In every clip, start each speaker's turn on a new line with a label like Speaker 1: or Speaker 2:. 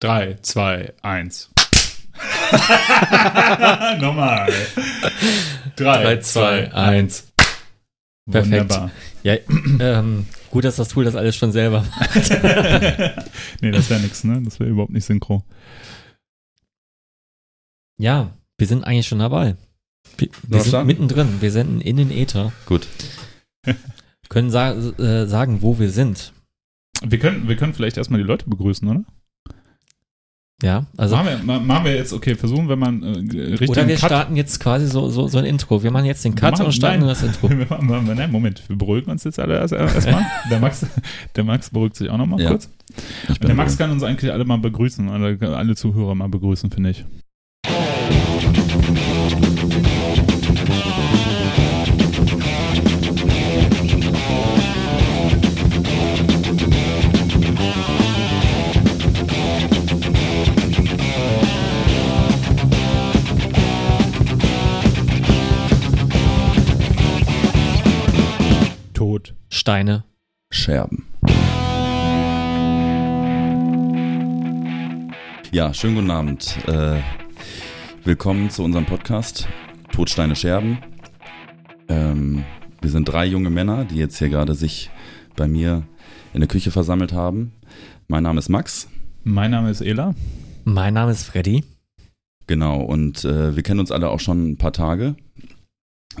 Speaker 1: 3, 2, 1. Nochmal. 3, 2, 1.
Speaker 2: Perfekt. Ja, ähm, gut, dass das Tool das alles schon selber macht.
Speaker 1: nee, das wäre nichts, ne? Das wäre überhaupt nicht synchro.
Speaker 2: Ja, wir sind eigentlich schon dabei. Wir, wir sind mittendrin. Wir senden in den Äther.
Speaker 3: Gut.
Speaker 2: Können sa äh, sagen, wo wir sind.
Speaker 1: Wir können, wir können vielleicht erstmal die Leute begrüßen, oder?
Speaker 2: Ja, also.
Speaker 1: Machen wir, machen wir jetzt, okay, versuchen wir mal äh, richtig.
Speaker 2: Oder wir Cut. starten jetzt quasi so, so, so ein Intro. Wir machen jetzt den Cut machen, und starten nein, das Intro.
Speaker 1: Wir machen, nein, Moment, wir beruhigen uns jetzt alle erstmal. Erst der, Max, der Max beruhigt sich auch nochmal ja. kurz. Der Max kann uns eigentlich alle mal begrüßen, alle, alle Zuhörer mal begrüßen, finde ich. Tod.
Speaker 2: Steine.
Speaker 3: Scherben. Ja, schönen guten Abend. Äh, willkommen zu unserem Podcast Todsteine Scherben. Ähm, wir sind drei junge Männer, die jetzt hier gerade sich bei mir in der Küche versammelt haben. Mein Name ist Max.
Speaker 1: Mein Name ist Ela.
Speaker 2: Mein Name ist Freddy.
Speaker 3: Genau, und äh, wir kennen uns alle auch schon ein paar Tage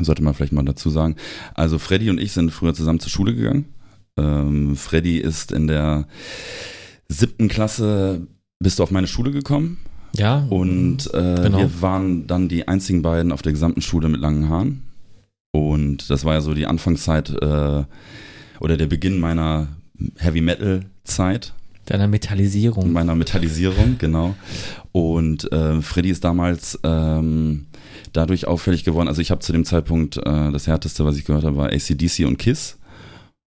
Speaker 3: sollte man vielleicht mal dazu sagen. Also Freddy und ich sind früher zusammen zur Schule gegangen. Ähm, Freddy ist in der siebten Klasse, bist du auf meine Schule gekommen.
Speaker 2: Ja.
Speaker 3: Und äh, genau. wir waren dann die einzigen beiden auf der gesamten Schule mit langen Haaren. Und das war ja so die Anfangszeit äh, oder der Beginn meiner Heavy Metal Zeit.
Speaker 2: Deiner Metallisierung.
Speaker 3: Meiner Metallisierung, genau. Und äh, Freddy ist damals ähm, dadurch auffällig geworden. Also ich habe zu dem Zeitpunkt, äh, das härteste, was ich gehört habe, war ACDC und Kiss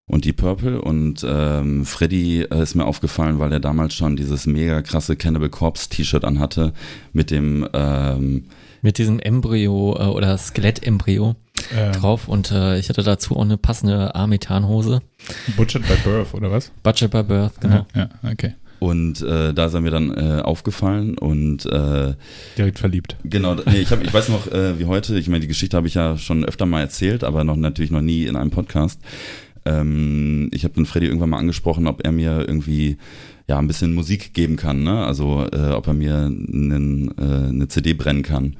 Speaker 3: und die Purple. Und ähm, Freddy äh, ist mir aufgefallen, weil er damals schon dieses mega krasse Cannibal Corpse T-Shirt anhatte mit dem ähm,
Speaker 2: mit diesem Embryo äh, oder Skelettembryo ähm. drauf und äh, ich hatte dazu auch eine passende Armetanhose.
Speaker 1: Butchered by Birth oder was?
Speaker 2: Butchered by Birth, genau.
Speaker 1: Ja, ja okay.
Speaker 3: Und äh, da ist er mir dann äh, aufgefallen und äh,
Speaker 1: direkt verliebt.
Speaker 3: Genau, nee, ich habe, ich weiß noch, äh, wie heute. Ich meine, die Geschichte habe ich ja schon öfter mal erzählt, aber noch natürlich noch nie in einem Podcast. Ähm, ich habe dann Freddy irgendwann mal angesprochen, ob er mir irgendwie ja ein bisschen Musik geben kann, ne? Also äh, ob er mir einen, äh, eine CD brennen kann.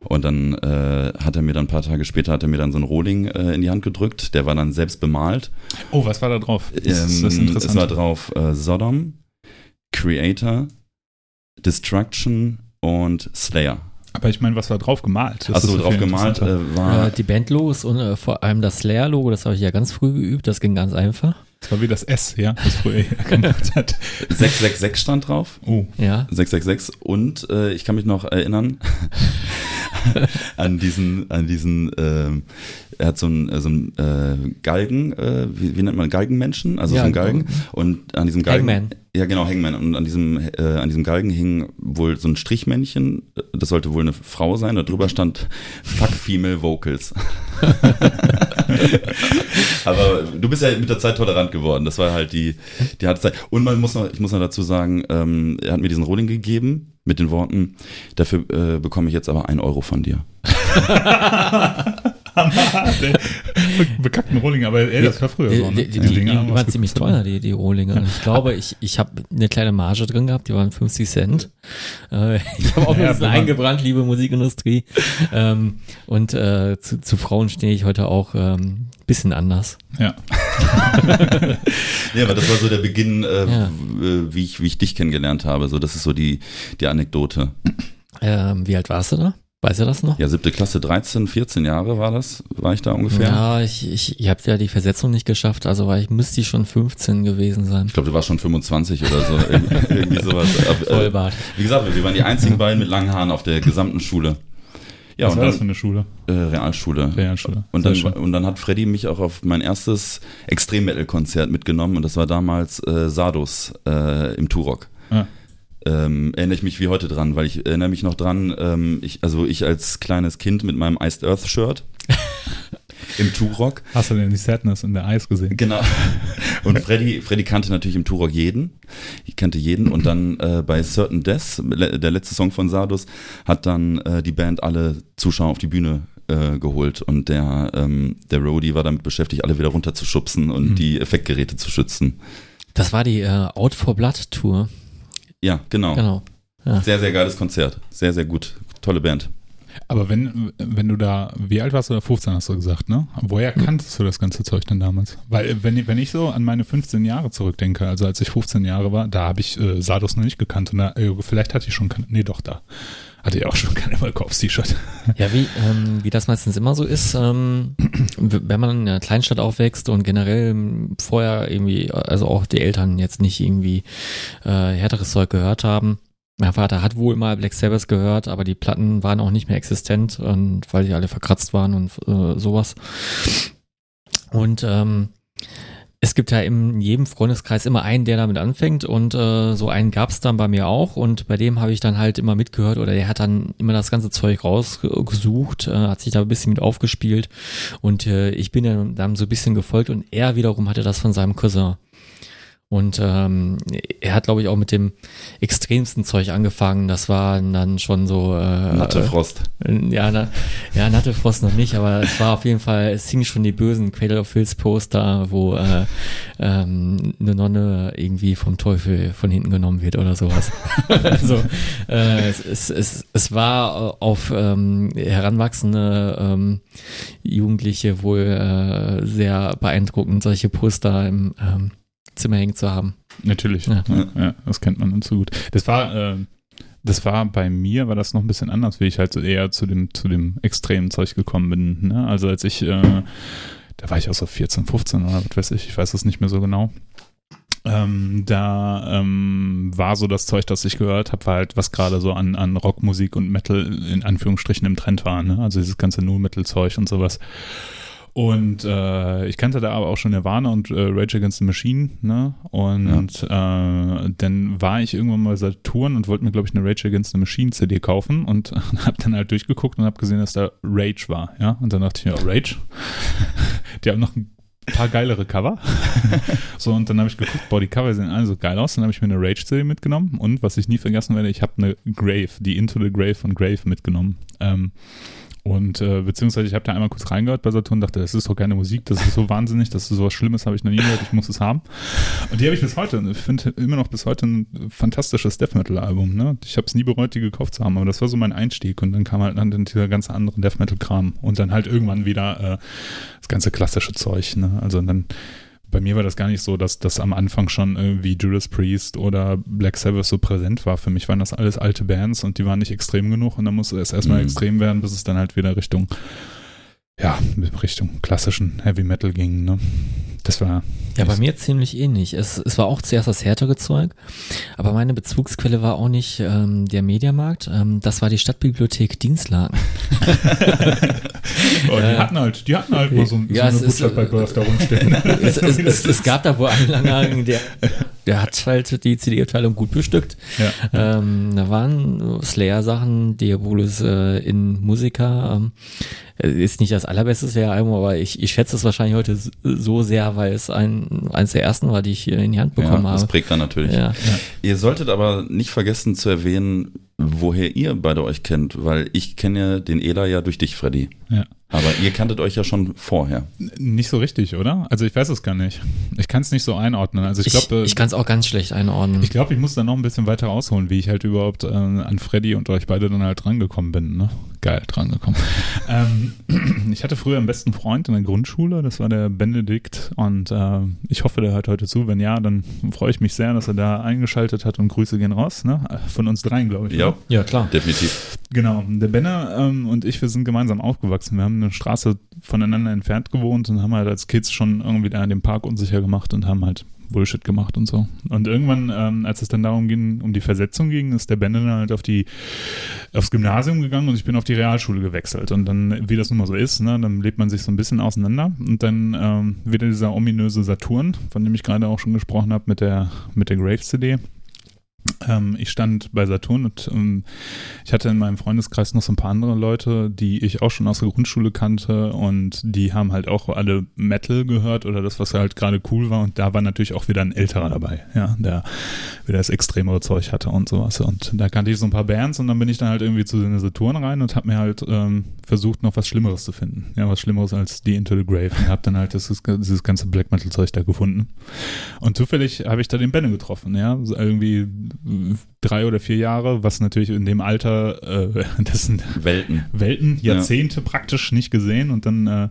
Speaker 3: Und dann äh, hat er mir dann ein paar Tage später hat er mir dann so ein Rohling äh, in die Hand gedrückt. Der war dann selbst bemalt.
Speaker 1: Oh, was war da drauf?
Speaker 3: Das, ähm, das ist interessant. Es war drauf äh, Sodom, Creator, Destruction und Slayer.
Speaker 1: Aber ich meine, was war drauf gemalt?
Speaker 3: Achso, drauf gemalt äh, war.
Speaker 2: Äh, die Bandlogos und äh, vor allem das Slayer-Logo, das habe ich ja ganz früh geübt, das ging ganz einfach.
Speaker 1: Das war wie das S, ja, das früher gemacht hat.
Speaker 3: 666 stand drauf.
Speaker 1: Oh.
Speaker 2: Ja.
Speaker 3: 666 und äh, ich kann mich noch erinnern an diesen, an diesen, ähm, er hat so einen, so einen äh, Galgen, äh, wie, wie, nennt man Galgenmenschen? Also ja, so einen Galgen. Und an diesem Galgen.
Speaker 2: Hangman.
Speaker 3: Ja, genau, Hangman. Und an diesem, äh, an diesem Galgen hing wohl so ein Strichmännchen. Das sollte wohl eine Frau sein. Da drüber stand Fuck Female Vocals. Aber du bist ja mit der Zeit tolerant geworden. Das war halt die, die harte Zeit. Und man muss noch, ich muss noch dazu sagen, ähm, er hat mir diesen Rolling gegeben mit den Worten, dafür äh, bekomme ich jetzt aber ein Euro von dir.
Speaker 1: bekackten Rohlinge, aber ey, das war früher so.
Speaker 2: Ne? Die, die, die, die waren ziemlich teuer, die, die Rohlinge. Ich glaube, ich, ich habe eine kleine Marge drin gehabt, die waren 50 Cent. Äh, ich habe auch ein bisschen eingebrannt, liebe Musikindustrie. Ähm, und äh, zu, zu Frauen stehe ich heute auch ähm, bisschen anders.
Speaker 1: Ja.
Speaker 3: ja, aber das war so der Beginn, äh, ja. wie, ich, wie ich dich kennengelernt habe. So, das ist so die, die Anekdote.
Speaker 2: Ähm, wie alt warst du da? Weißt du das noch?
Speaker 3: Ja, siebte Klasse, 13, 14 Jahre war das, war ich da ungefähr.
Speaker 2: Ja, ich, ich, ich habe ja die Versetzung nicht geschafft, also war ich, müsste ich schon 15 gewesen sein.
Speaker 3: Ich glaube, du warst schon 25 oder so, irgendwie, sowas.
Speaker 2: Äh, Vollbart.
Speaker 3: Wie gesagt, wir waren die einzigen beiden mit langen Haaren auf der gesamten Schule.
Speaker 1: Ja, Was war dann, das für eine Schule?
Speaker 3: Äh, Realschule.
Speaker 1: Realschule.
Speaker 3: Und dann, und dann hat Freddy mich auch auf mein erstes Extrem-Metal-Konzert mitgenommen und das war damals äh, Sardos äh, im Turok. Ah ähm, erinnere ich mich wie heute dran, weil ich erinnere mich noch dran, ähm, ich, also ich als kleines Kind mit meinem Iced Earth Shirt im Turok.
Speaker 1: Hast du denn die Sadness in der Eis gesehen?
Speaker 3: Genau. Und Freddy, Freddy kannte natürlich im Turok jeden. Ich kannte jeden. Und dann äh, bei Certain Death, der letzte Song von Sardus, hat dann äh, die Band alle Zuschauer auf die Bühne äh, geholt. Und der, ähm, der Roadie war damit beschäftigt, alle wieder runterzuschubsen und mhm. die Effektgeräte zu schützen.
Speaker 2: Das war die äh, Out for Blood Tour.
Speaker 3: Ja, genau. genau. Ja. Sehr, sehr geiles Konzert. Sehr, sehr gut. Tolle Band.
Speaker 1: Aber wenn, wenn du da, wie alt warst du? 15 hast du gesagt, ne? Woher hm. kanntest du das ganze Zeug denn damals? Weil, wenn, wenn ich so an meine 15 Jahre zurückdenke, also als ich 15 Jahre war, da habe ich äh, Sardos noch nicht gekannt. Und da, äh, vielleicht hatte ich schon, nee, doch, da hatte ich auch schon kein Wolkops-T-Shirt.
Speaker 2: Ja, wie, ähm, wie das meistens immer so ist, ähm, wenn man in einer Kleinstadt aufwächst und generell vorher irgendwie, also auch die Eltern jetzt nicht irgendwie äh, härteres Zeug gehört haben, mein Vater hat wohl mal Black Sabbath gehört, aber die Platten waren auch nicht mehr existent und weil die alle verkratzt waren und äh, sowas. Und ähm, es gibt ja in jedem Freundeskreis immer einen, der damit anfängt und äh, so einen gab es dann bei mir auch und bei dem habe ich dann halt immer mitgehört oder der hat dann immer das ganze Zeug rausgesucht, äh, hat sich da ein bisschen mit aufgespielt und äh, ich bin dann, dann so ein bisschen gefolgt und er wiederum hatte das von seinem Cousin. Und ähm, er hat, glaube ich, auch mit dem extremsten Zeug angefangen. Das war dann schon so. Äh,
Speaker 3: Natte Frost.
Speaker 2: Äh, ja, na, ja, Natte Frost noch nicht, aber es war auf jeden Fall, es hing schon die bösen Cradle of Hills Poster, wo äh, ähm, eine Nonne irgendwie vom Teufel von hinten genommen wird oder sowas. also äh, es, es, es, es war auf ähm, heranwachsende ähm, Jugendliche wohl äh, sehr beeindruckend, solche Poster im ähm, Zimmer hängen zu haben.
Speaker 1: Natürlich, ja. ja, das kennt man uns so gut. Das war, äh, das war bei mir, war das noch ein bisschen anders, wie ich halt eher zu dem, zu dem extremen Zeug gekommen bin. Ne? Also als ich, äh, da war ich auch so 14, 15 oder was weiß ich, ich weiß es nicht mehr so genau. Ähm, da ähm, war so das Zeug, das ich gehört habe, war halt, was gerade so an, an Rockmusik und Metal in Anführungsstrichen im Trend war. Ne? Also dieses ganze Nu-Metal-Zeug und sowas. Und äh, ich kannte da aber auch schon Nirvana und äh, Rage Against the Machine, ne? Und ja. äh, dann war ich irgendwann mal Saturn und wollte mir, glaube ich, eine Rage Against the Machine CD kaufen und habe dann halt durchgeguckt und habe gesehen, dass da Rage war, ja? Und dann dachte ich mir, oh, Rage? Die haben noch ein paar geilere Cover. so, und dann habe ich geguckt, boah, die Cover sehen alle so geil aus. Dann habe ich mir eine Rage-CD mitgenommen und was ich nie vergessen werde, ich habe eine Grave, die Into the Grave von Grave mitgenommen. Ähm, und äh, beziehungsweise ich habe da einmal kurz reingehört bei Saturn und dachte, das ist doch keine Musik, das ist so wahnsinnig, das ist so was Schlimmes, habe ich noch nie gehört, ich muss es haben. Und die habe ich bis heute, ich finde immer noch bis heute ein fantastisches Death Metal-Album. Ne? Ich habe es nie bereut, die gekauft zu haben, aber das war so mein Einstieg. Und dann kam halt dann dieser ganze andere Death Metal-Kram und dann halt irgendwann wieder äh, das ganze klassische Zeug. Ne? Also dann bei mir war das gar nicht so, dass das am Anfang schon irgendwie Judas Priest oder Black Sabbath so präsent war. Für mich waren das alles alte Bands und die waren nicht extrem genug und dann musste es erstmal mhm. extrem werden, bis es dann halt wieder Richtung, ja, Richtung klassischen Heavy Metal ging, ne? Das war.
Speaker 2: Ja, bei mir ziemlich ähnlich. Es, es war auch zuerst das härtere Zeug, aber meine Bezugsquelle war auch nicht ähm, der Mediamarkt. Ähm, das war die Stadtbibliothek Dienstlagen.
Speaker 1: oh, die hatten halt, die hatten halt mal so, ja, so eine Botschaft bei Birth da rumstehen.
Speaker 2: es, es, es, es, gab da wohl einen Langen, der, der hat halt die CD-Abteilung gut bestückt. Ja. Ähm, da waren Slayer-Sachen, Diabolus äh, in Musiker. Ist nicht das allerbeste Album, aber ich, ich schätze es wahrscheinlich heute so sehr, weil es ein, eines der ersten war, die ich hier in die Hand bekommen ja, das habe. Das
Speaker 3: prägt dann natürlich. Ja. Ja. Ihr solltet aber nicht vergessen zu erwähnen, woher ihr beide euch kennt, weil ich kenne ja den Ela ja durch dich, Freddy. Ja. Aber ihr kanntet euch ja schon vorher.
Speaker 1: Nicht so richtig, oder? Also ich weiß es gar nicht. Ich kann es nicht so einordnen. Also ich glaube,
Speaker 2: ich, ich kann es auch ganz schlecht einordnen.
Speaker 1: Ich glaube, ich muss da noch ein bisschen weiter ausholen, wie ich halt überhaupt äh, an Freddy und euch beide dann halt drangekommen bin. Ne? Geil, drangekommen. ähm, ich hatte früher einen besten Freund in der Grundschule, das war der Benedikt und äh, ich hoffe, der hört heute zu. Wenn ja, dann freue ich mich sehr, dass er da eingeschaltet hat und Grüße gehen raus. Ne? Von uns dreien, glaube ich.
Speaker 3: Ja, oder? ja klar. Definitiv.
Speaker 1: Genau. Der Benne ähm, und ich, wir sind gemeinsam aufgewachsen. Wir haben eine Straße voneinander entfernt gewohnt und haben halt als Kids schon irgendwie da den Park unsicher gemacht und haben halt Bullshit gemacht und so. Und irgendwann, ähm, als es dann darum ging, um die Versetzung ging, ist der Benne dann halt auf die, aufs Gymnasium gegangen und ich bin auf die Realschule gewechselt. Und dann, wie das nun mal so ist, ne, dann lebt man sich so ein bisschen auseinander und dann ähm, wieder dieser ominöse Saturn, von dem ich gerade auch schon gesprochen habe mit der, mit der Graves-CD ähm, ich stand bei Saturn und ähm, ich hatte in meinem Freundeskreis noch so ein paar andere Leute, die ich auch schon aus der Grundschule kannte und die haben halt auch alle Metal gehört oder das, was halt gerade cool war und da war natürlich auch wieder ein älterer dabei, ja, der wieder das extremere Zeug hatte und sowas und da kannte ich so ein paar Bands und dann bin ich dann halt irgendwie zu den Saturn rein und habe mir halt ähm, versucht noch was Schlimmeres zu finden, ja, was Schlimmeres als die Into the Grave und habe dann halt das, dieses ganze Black Metal Zeug da gefunden. Und zufällig habe ich da den Benne getroffen, ja, irgendwie drei oder vier Jahre, was natürlich in dem Alter, äh, das sind
Speaker 3: Welten,
Speaker 1: Welten Jahrzehnte ja. praktisch nicht gesehen. Und dann äh,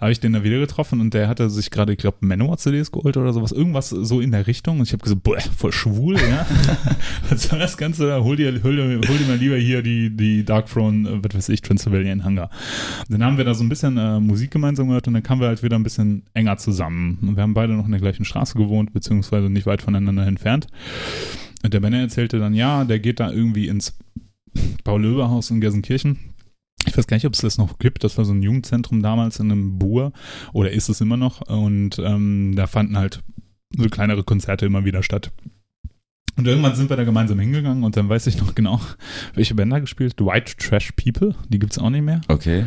Speaker 1: habe ich den da wieder getroffen und der hatte sich gerade, ich glaube, Manowar-CDs geholt oder sowas, irgendwas so in der Richtung. Und ich habe gesagt, boah, voll schwul, ja, was soll das Ganze, hol dir, hol dir, hol dir mal lieber hier die, die Dark Throne, äh, was weiß ich, Transylvanian Hunger. dann haben wir da so ein bisschen äh, Musik gemeinsam gehört und dann kamen wir halt wieder ein bisschen enger zusammen. Und wir haben beide noch in der gleichen Straße gewohnt, beziehungsweise nicht weit voneinander entfernt. Und der Benner erzählte dann, ja, der geht da irgendwie ins Paul-Löber-Haus in Gelsenkirchen. Ich weiß gar nicht, ob es das noch gibt. Das war so ein Jugendzentrum damals in einem Bur oder ist es immer noch. Und ähm, da fanden halt so kleinere Konzerte immer wieder statt. Und irgendwann sind wir da gemeinsam hingegangen und dann weiß ich noch genau, welche Bänder gespielt. White Trash People, die gibt es auch nicht mehr.
Speaker 3: Okay.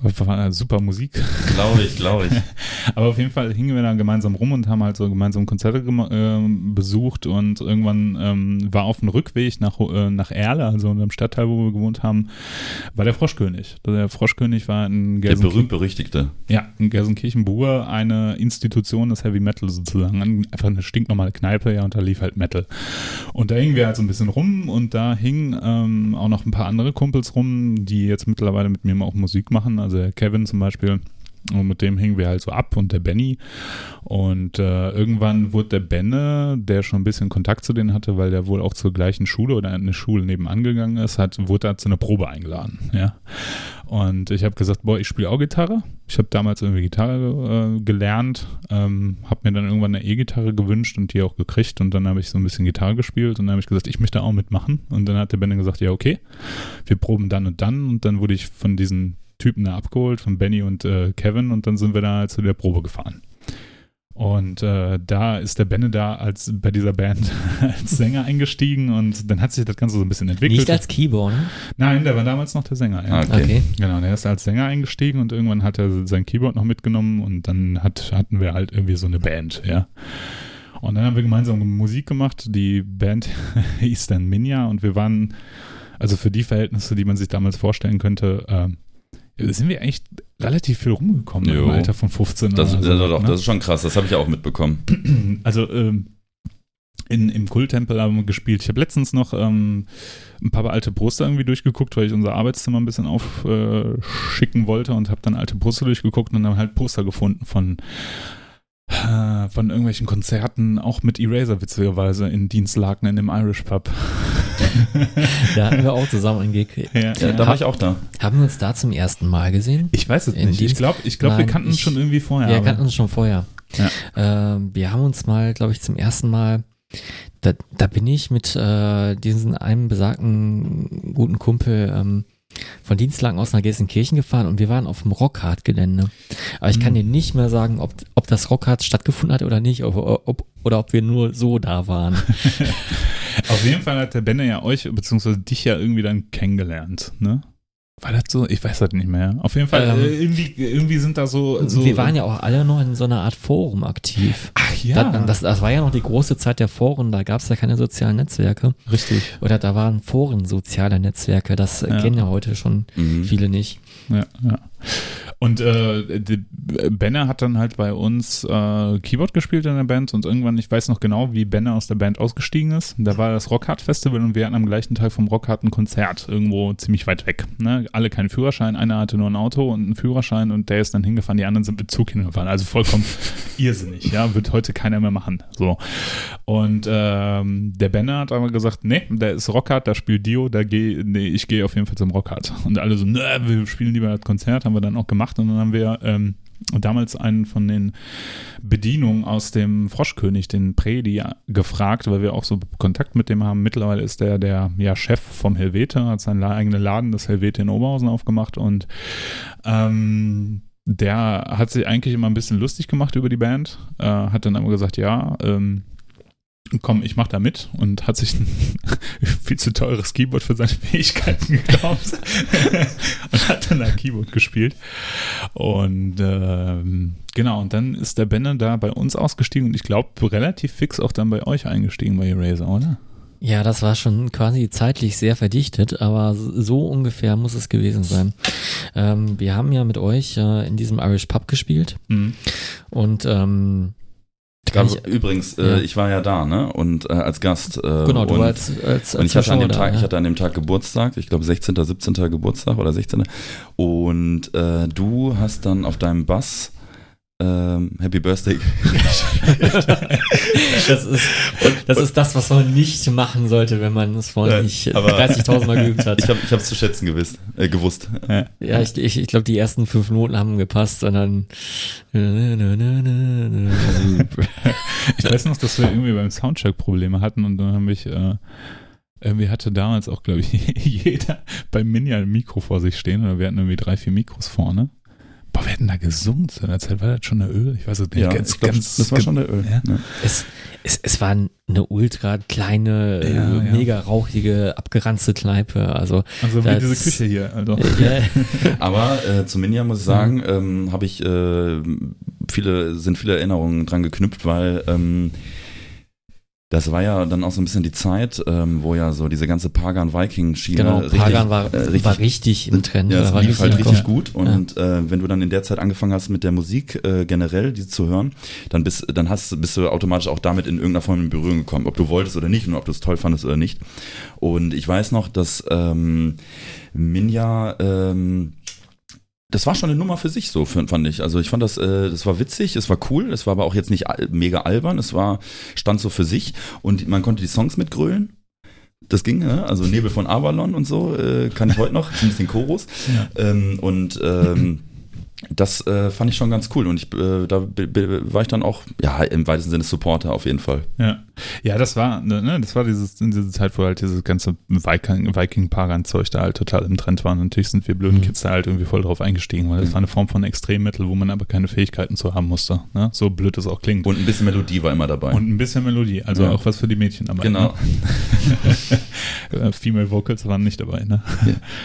Speaker 1: War super Musik.
Speaker 3: Glaube ich, glaube ich.
Speaker 1: Aber auf jeden Fall hingen wir da gemeinsam rum und haben halt so gemeinsam Konzerte äh, besucht und irgendwann ähm, war auf dem Rückweg nach, äh, nach Erle, also in dem Stadtteil, wo wir gewohnt haben, war der Froschkönig. Der Froschkönig war in
Speaker 3: Gelsenkirchen. Der berühmt-berüchtigte.
Speaker 1: Ja, in Gelsenkirchen-Bur eine Institution des Heavy Metal sozusagen. Einfach eine stinknormale Kneipe, ja, und da lief halt Metal. Und da hingen wir halt so ein bisschen rum und da hingen ähm, auch noch ein paar andere Kumpels rum, die jetzt mittlerweile mit mir auch Musik machen also der Kevin zum Beispiel. Und mit dem hingen wir halt so ab und der Benny. Und äh, irgendwann wurde der Benne, der schon ein bisschen Kontakt zu denen hatte, weil der wohl auch zur gleichen Schule oder in eine Schule nebenan gegangen ist, hat, wurde da zu einer Probe eingeladen. Ja. Und ich habe gesagt, boah, ich spiele auch Gitarre. Ich habe damals irgendwie Gitarre äh, gelernt, ähm, habe mir dann irgendwann eine E-Gitarre gewünscht und die auch gekriegt. Und dann habe ich so ein bisschen Gitarre gespielt und dann habe ich gesagt, ich möchte auch mitmachen. Und dann hat der Benne gesagt, ja, okay, wir proben dann und dann. Und dann wurde ich von diesen Typen da abgeholt, von Benny und äh, Kevin, und dann sind wir da zu der Probe gefahren. Und äh, da ist der Benne da als bei dieser Band als Sänger eingestiegen und dann hat sich das Ganze so ein bisschen entwickelt.
Speaker 2: Nicht als Keyboard, ne?
Speaker 1: Nein, der war damals noch der Sänger. Ja.
Speaker 2: Okay. okay.
Speaker 1: Genau, der ist als Sänger eingestiegen und irgendwann hat er sein Keyboard noch mitgenommen und dann hat, hatten wir halt irgendwie so eine Band, ja. Und dann haben wir gemeinsam Musik gemacht. Die Band hieß dann Minja und wir waren, also für die Verhältnisse, die man sich damals vorstellen könnte, äh, sind wir eigentlich relativ viel rumgekommen jo. im Alter von 15
Speaker 3: das, oder so. Ja, doch, ne? das ist schon krass, das habe ich auch mitbekommen.
Speaker 1: Also ähm, in, im Kulttempel haben wir gespielt. Ich habe letztens noch ähm, ein paar alte Poster irgendwie durchgeguckt, weil ich unser Arbeitszimmer ein bisschen aufschicken äh, wollte und habe dann alte Poster durchgeguckt und dann halt Poster gefunden von äh, von irgendwelchen Konzerten, auch mit Eraser witzigerweise in Dienstlaken in dem Irish Pub.
Speaker 2: da hatten wir auch zusammen einen Gig.
Speaker 3: Ja, ja, da war ich auch da.
Speaker 2: Haben wir uns da zum ersten Mal gesehen?
Speaker 1: Ich weiß es in nicht. Dienst? Ich glaube, ich glaub, wir kannten uns schon irgendwie vorher.
Speaker 2: Wir kannten uns schon vorher. Ja. Äh, wir haben uns mal, glaube ich, zum ersten Mal da, da bin ich mit äh, diesem einem besagten guten Kumpel ähm, von Dienstlagen aus nach Gelsenkirchen gefahren und wir waren auf dem Rockhard-Gelände. Aber ich kann mhm. dir nicht mehr sagen, ob, ob das Rockhard stattgefunden hat oder nicht, ob, ob, oder ob wir nur so da waren.
Speaker 1: auf jeden Fall hat der Benne ja euch, beziehungsweise dich ja irgendwie dann kennengelernt, ne? War das so? Ich weiß das nicht mehr. Auf jeden Fall, ähm, äh, irgendwie, irgendwie sind da so, so.
Speaker 2: Wir waren ja auch alle noch in so einer Art Forum aktiv.
Speaker 1: Ach ja.
Speaker 2: Das, das, das war ja noch die große Zeit der Foren, da gab es ja keine sozialen Netzwerke.
Speaker 1: Richtig.
Speaker 2: Oder da waren Foren soziale Netzwerke, das ja. kennen ja heute schon mhm. viele nicht.
Speaker 1: Ja, ja. Und äh, die, Benne hat dann halt bei uns äh, Keyboard gespielt in der Band und irgendwann, ich weiß noch genau, wie Benne aus der Band ausgestiegen ist. Da war das Rockhard Festival und wir hatten am gleichen Tag vom Rockhard ein Konzert irgendwo ziemlich weit weg. Ne? Alle keinen Führerschein, einer hatte nur ein Auto und einen Führerschein und der ist dann hingefahren, die anderen sind mit Zug hingefahren. Also vollkommen irrsinnig, ja, wird heute keiner mehr machen. So. Und ähm, der Benne hat aber gesagt, nee, der ist Rockhard, da spielt Dio, da geh, nee, ich gehe auf jeden Fall zum Rockhard. Und alle so, ne, wir spielen lieber das Konzert, haben wir dann auch gemacht gemacht und dann haben wir ähm, damals einen von den Bedienungen aus dem Froschkönig, den Predi, gefragt, weil wir auch so Kontakt mit dem haben. Mittlerweile ist der der ja, Chef vom Helvete, hat seinen eigenen Laden, das Helvete in Oberhausen aufgemacht und ähm, der hat sich eigentlich immer ein bisschen lustig gemacht über die Band, äh, hat dann aber gesagt, ja, ähm, komm, ich mach da mit und hat sich ein viel zu teures Keyboard für seine Fähigkeiten gekauft und hat dann ein Keyboard gespielt. Und ähm, genau, und dann ist der Benne da bei uns ausgestiegen und ich glaube relativ fix auch dann bei euch eingestiegen bei Eraser, oder?
Speaker 2: Ja, das war schon quasi zeitlich sehr verdichtet, aber so ungefähr muss es gewesen sein. Ähm, wir haben ja mit euch äh, in diesem Irish Pub gespielt
Speaker 1: Mhm.
Speaker 2: und ähm,
Speaker 3: Da,
Speaker 2: ich,
Speaker 3: übrigens,
Speaker 2: ja.
Speaker 3: äh, ich war ja da, ne? Und äh, als Gast. Äh,
Speaker 2: genau, du
Speaker 3: und,
Speaker 2: als, als, als
Speaker 3: und ich hatte, an dem Tag,
Speaker 2: da,
Speaker 3: ich
Speaker 2: ja.
Speaker 3: hatte an dem Tag Geburtstag, ich glaube 16., 17. Geburtstag oder 16. Und äh, du hast dann auf deinem Bass ähm, Happy Birthday
Speaker 2: Das ist, das ist das, was man nicht machen sollte, wenn man es vorher
Speaker 3: Ja,
Speaker 2: nicht
Speaker 3: aber-
Speaker 2: 30.000 Mal geübt hat.
Speaker 3: Ich habe ich hab's zu schätzen gewiss, äh, gewusst.
Speaker 2: Ja, ich, ich, ich glaube, die ersten fünf Noten haben gepasst, sondern
Speaker 1: Ich weiß noch, dass wir irgendwie beim Soundcheck Probleme hatten und dann habe ich, äh, irgendwie hatte damals auch, glaube ich, jeder beim Mini ein Mikro vor sich stehen oder wir hatten irgendwie drei, vier Mikros vorne. Boah, wir hatten da gesungen zu einer Zeit, war das schon eine Öl? Ich weiß es nicht.
Speaker 3: Ja,
Speaker 1: ganz,
Speaker 3: ich glaub,
Speaker 1: ganz,
Speaker 3: das war schon der Öl.
Speaker 1: Ja.
Speaker 3: Ne?
Speaker 2: es, es, es war eine ultra kleine,
Speaker 1: Ja,
Speaker 2: äh,
Speaker 1: ja.
Speaker 2: mega rauchige, abgeranzte Kneipe. Also,
Speaker 1: Also wie diese Küche hier. Also.
Speaker 3: Aber äh, zu Minja muss ich sagen, ähm, habe ich äh, viele, sind viele Erinnerungen dran geknüpft, weil ähm, das war ja dann auch so ein bisschen die Zeit, ähm, wo ja so diese ganze Pagan-Viking-Schiene
Speaker 2: genau,
Speaker 3: richtig,
Speaker 2: Pagan war,
Speaker 3: äh, richtig
Speaker 2: war richtig im Trend.
Speaker 3: Ja, das
Speaker 2: war
Speaker 3: lief halt richtig gut. Und äh, wenn du dann in der Zeit angefangen hast mit der Musik äh, generell, die zu hören, dann bist, dann hast, bist du automatisch auch damit in irgendeiner Form in Berührung gekommen, ob du wolltest oder nicht und ob du es toll fandest oder nicht. Und ich weiß noch, dass ähm, Minja ähm, das war schon eine Nummer für sich so, fand ich. Also ich fand das, äh, das war witzig, es war cool, es war aber auch jetzt nicht mega albern, es war, stand so für sich und man konnte die Songs mitgrölen. Das ging, ne? also Nebel von Avalon und so, äh, kann ich heute noch, zumindest den Chorus.
Speaker 1: Ja.
Speaker 3: Ähm, und ähm, das äh, fand ich schon ganz cool und ich, äh, da war ich dann auch, ja, im weitesten Sinne Supporter auf jeden Fall.
Speaker 1: Ja, ja, das war, ne, ne, das war dieses, diese Zeit, wo halt dieses ganze Viking, Viking-Pagan-Zeug da halt total im Trend war. Und natürlich sind wir blöden
Speaker 2: Mhm.
Speaker 1: Kids da halt irgendwie voll drauf eingestiegen, weil das
Speaker 3: Mhm.
Speaker 1: war eine Form von Extremmittel, wo man aber keine Fähigkeiten zu haben musste. Ne? So blöd es auch klingt.
Speaker 3: Und ein bisschen Melodie war immer dabei.
Speaker 1: Und ein bisschen Melodie, also
Speaker 3: Ja.
Speaker 1: auch was für die Mädchen dabei.
Speaker 3: genau.
Speaker 1: Ne? Female Vocals waren nicht dabei, ne?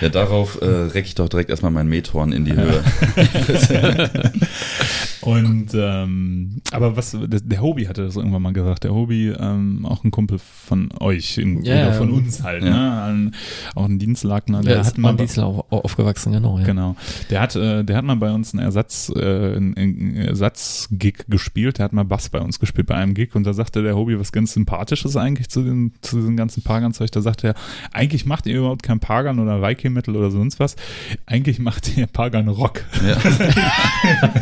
Speaker 3: Ja, darauf äh, recke ich doch direkt erstmal mein Methorn in die Höhe. Ja.
Speaker 1: Und ähm, aber was der, der Hobie hatte das irgendwann mal gesagt. Der Hobie, ähm, auch ein Kumpel von euch, in,
Speaker 2: Ja,
Speaker 1: oder
Speaker 2: ja.
Speaker 1: von uns halt,
Speaker 3: Ja.
Speaker 1: ne? Ein, auch ein Dienstlagner, der
Speaker 2: Der ist
Speaker 1: hat mal
Speaker 2: Diesel auf, aufgewachsen, genau. Ja.
Speaker 1: Genau. Der hat, äh, der hat mal bei uns einen Ersatz, äh, einen, einen Ersatz-Gig gespielt. Der hat mal Bass bei uns gespielt bei einem Gig und da sagte der Hobby was ganz Sympathisches eigentlich zu, den, zu diesem ganzen Pagan-Zeug. Da sagte er, eigentlich macht ihr überhaupt kein Pagan oder Viking-Metal oder sonst was. Eigentlich macht ihr Pagan-Rock.
Speaker 3: ja.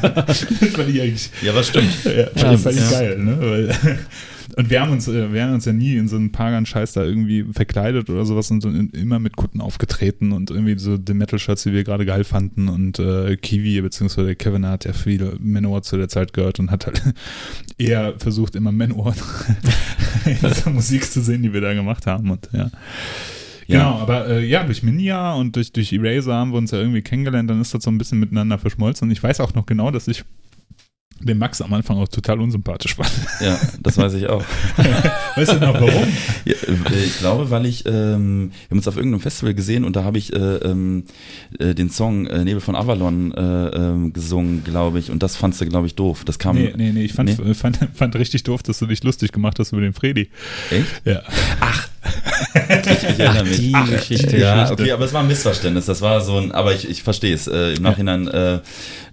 Speaker 1: das fand ich eigentlich
Speaker 3: ja, was stimmt.
Speaker 1: ja, ich, fand ich
Speaker 2: ja.
Speaker 1: geil, ne? Weil, und wir haben uns, äh, wir haben uns ja nie in so einen Pagan-Scheiß da irgendwie verkleidet oder sowas und so in, immer mit Kutten aufgetreten und irgendwie so die Metal-Shirts, die wir gerade geil fanden und äh, Kiwi, beziehungsweise Kevin hat ja viel Manowar zu der Zeit gehört und hat halt eher versucht, immer Manowar in dieser Musik zu sehen, die wir da gemacht haben und ja.
Speaker 3: Ja.
Speaker 1: Genau, aber äh, ja, durch Minia und durch, durch Eraser haben wir uns ja irgendwie kennengelernt, dann ist das so ein bisschen miteinander verschmolzen und ich weiß auch noch genau, dass ich den Max am Anfang auch total unsympathisch fand.
Speaker 3: Ja, das weiß ich auch.
Speaker 1: Weißt du noch warum?
Speaker 3: Ja, äh, ich glaube, weil ich, ähm, wir haben uns auf irgendeinem Festival gesehen und da habe ich äh, ähm, äh, den Song äh, Nebel von Avalon äh, ähm, gesungen, glaube ich, und das fandst du, glaube ich, doof. Das kam.
Speaker 1: Nee, nee, nee, ich fand,
Speaker 3: Nee?
Speaker 1: Fand, fand richtig doof, dass du dich lustig gemacht hast über den Freddy.
Speaker 3: Echt?
Speaker 1: Ja.
Speaker 3: Ich, ich erinnere mich.
Speaker 2: die Geschichte.
Speaker 3: Ja,
Speaker 1: Geschichte.
Speaker 3: okay, aber es war ein Missverständnis. Das war so ein, aber ich, ich verstehe es. Äh, Im Nachhinein äh,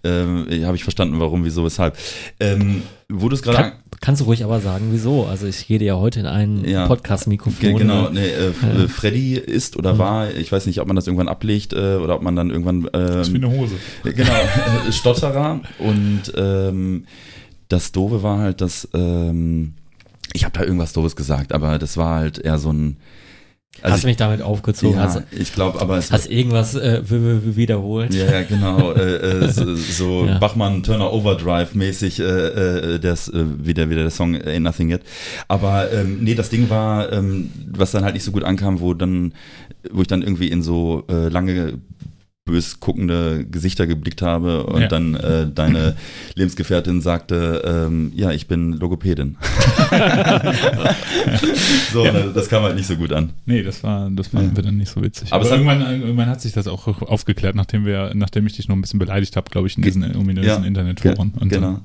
Speaker 3: äh, habe ich verstanden, warum, wieso, weshalb. Ähm, wo du es gerade
Speaker 2: Kann, kannst du ruhig aber sagen, wieso? Also ich rede ja heute in ein
Speaker 3: Ja.
Speaker 2: Podcast-Mikrofon.
Speaker 3: Ge- Genau, nee, äh, äh, Freddy ist oder war, ich weiß nicht, ob man das irgendwann ablegt äh, oder ob man dann irgendwann
Speaker 1: Das ist wie
Speaker 3: ähm,
Speaker 1: eine Hose.
Speaker 3: genau äh, Stotterer und ähm, das Doofe war halt, dass ähm, ich habe da irgendwas Doofes gesagt, aber das war halt eher so ein also
Speaker 2: hast du mich damit aufgezogen?
Speaker 3: ja,
Speaker 2: Hast,
Speaker 3: ich glaube, aber es
Speaker 2: hast irgendwas äh, wiederholt?
Speaker 3: ja, ja, genau. äh, äh, so so
Speaker 2: Ja.
Speaker 3: Bachmann Turner Overdrive mäßig, äh, äh, das äh, wieder wieder der Song Ain't Nothing Yet. Aber ähm, nee, das Ding war, ähm, was dann halt nicht so gut ankam, wo dann, wo ich dann irgendwie in so äh, lange bös guckende Gesichter geblickt habe und
Speaker 1: Ja.
Speaker 3: dann äh, deine Lebensgefährtin sagte, ähm, ja, ich bin Logopädin. so, ne, das kam halt nicht so gut an.
Speaker 1: Nee, das war, das fanden
Speaker 3: Ja.
Speaker 1: wir dann nicht so witzig.
Speaker 3: Aber
Speaker 1: Aber,
Speaker 3: es hat-
Speaker 1: irgendwann, irgendwann hat sich das auch aufgeklärt, nachdem wir, nachdem ich dich noch ein bisschen beleidigt habe, glaube ich, in diesen ominösen
Speaker 3: Ja,
Speaker 1: Internetforen. Und
Speaker 3: genau.
Speaker 1: dann,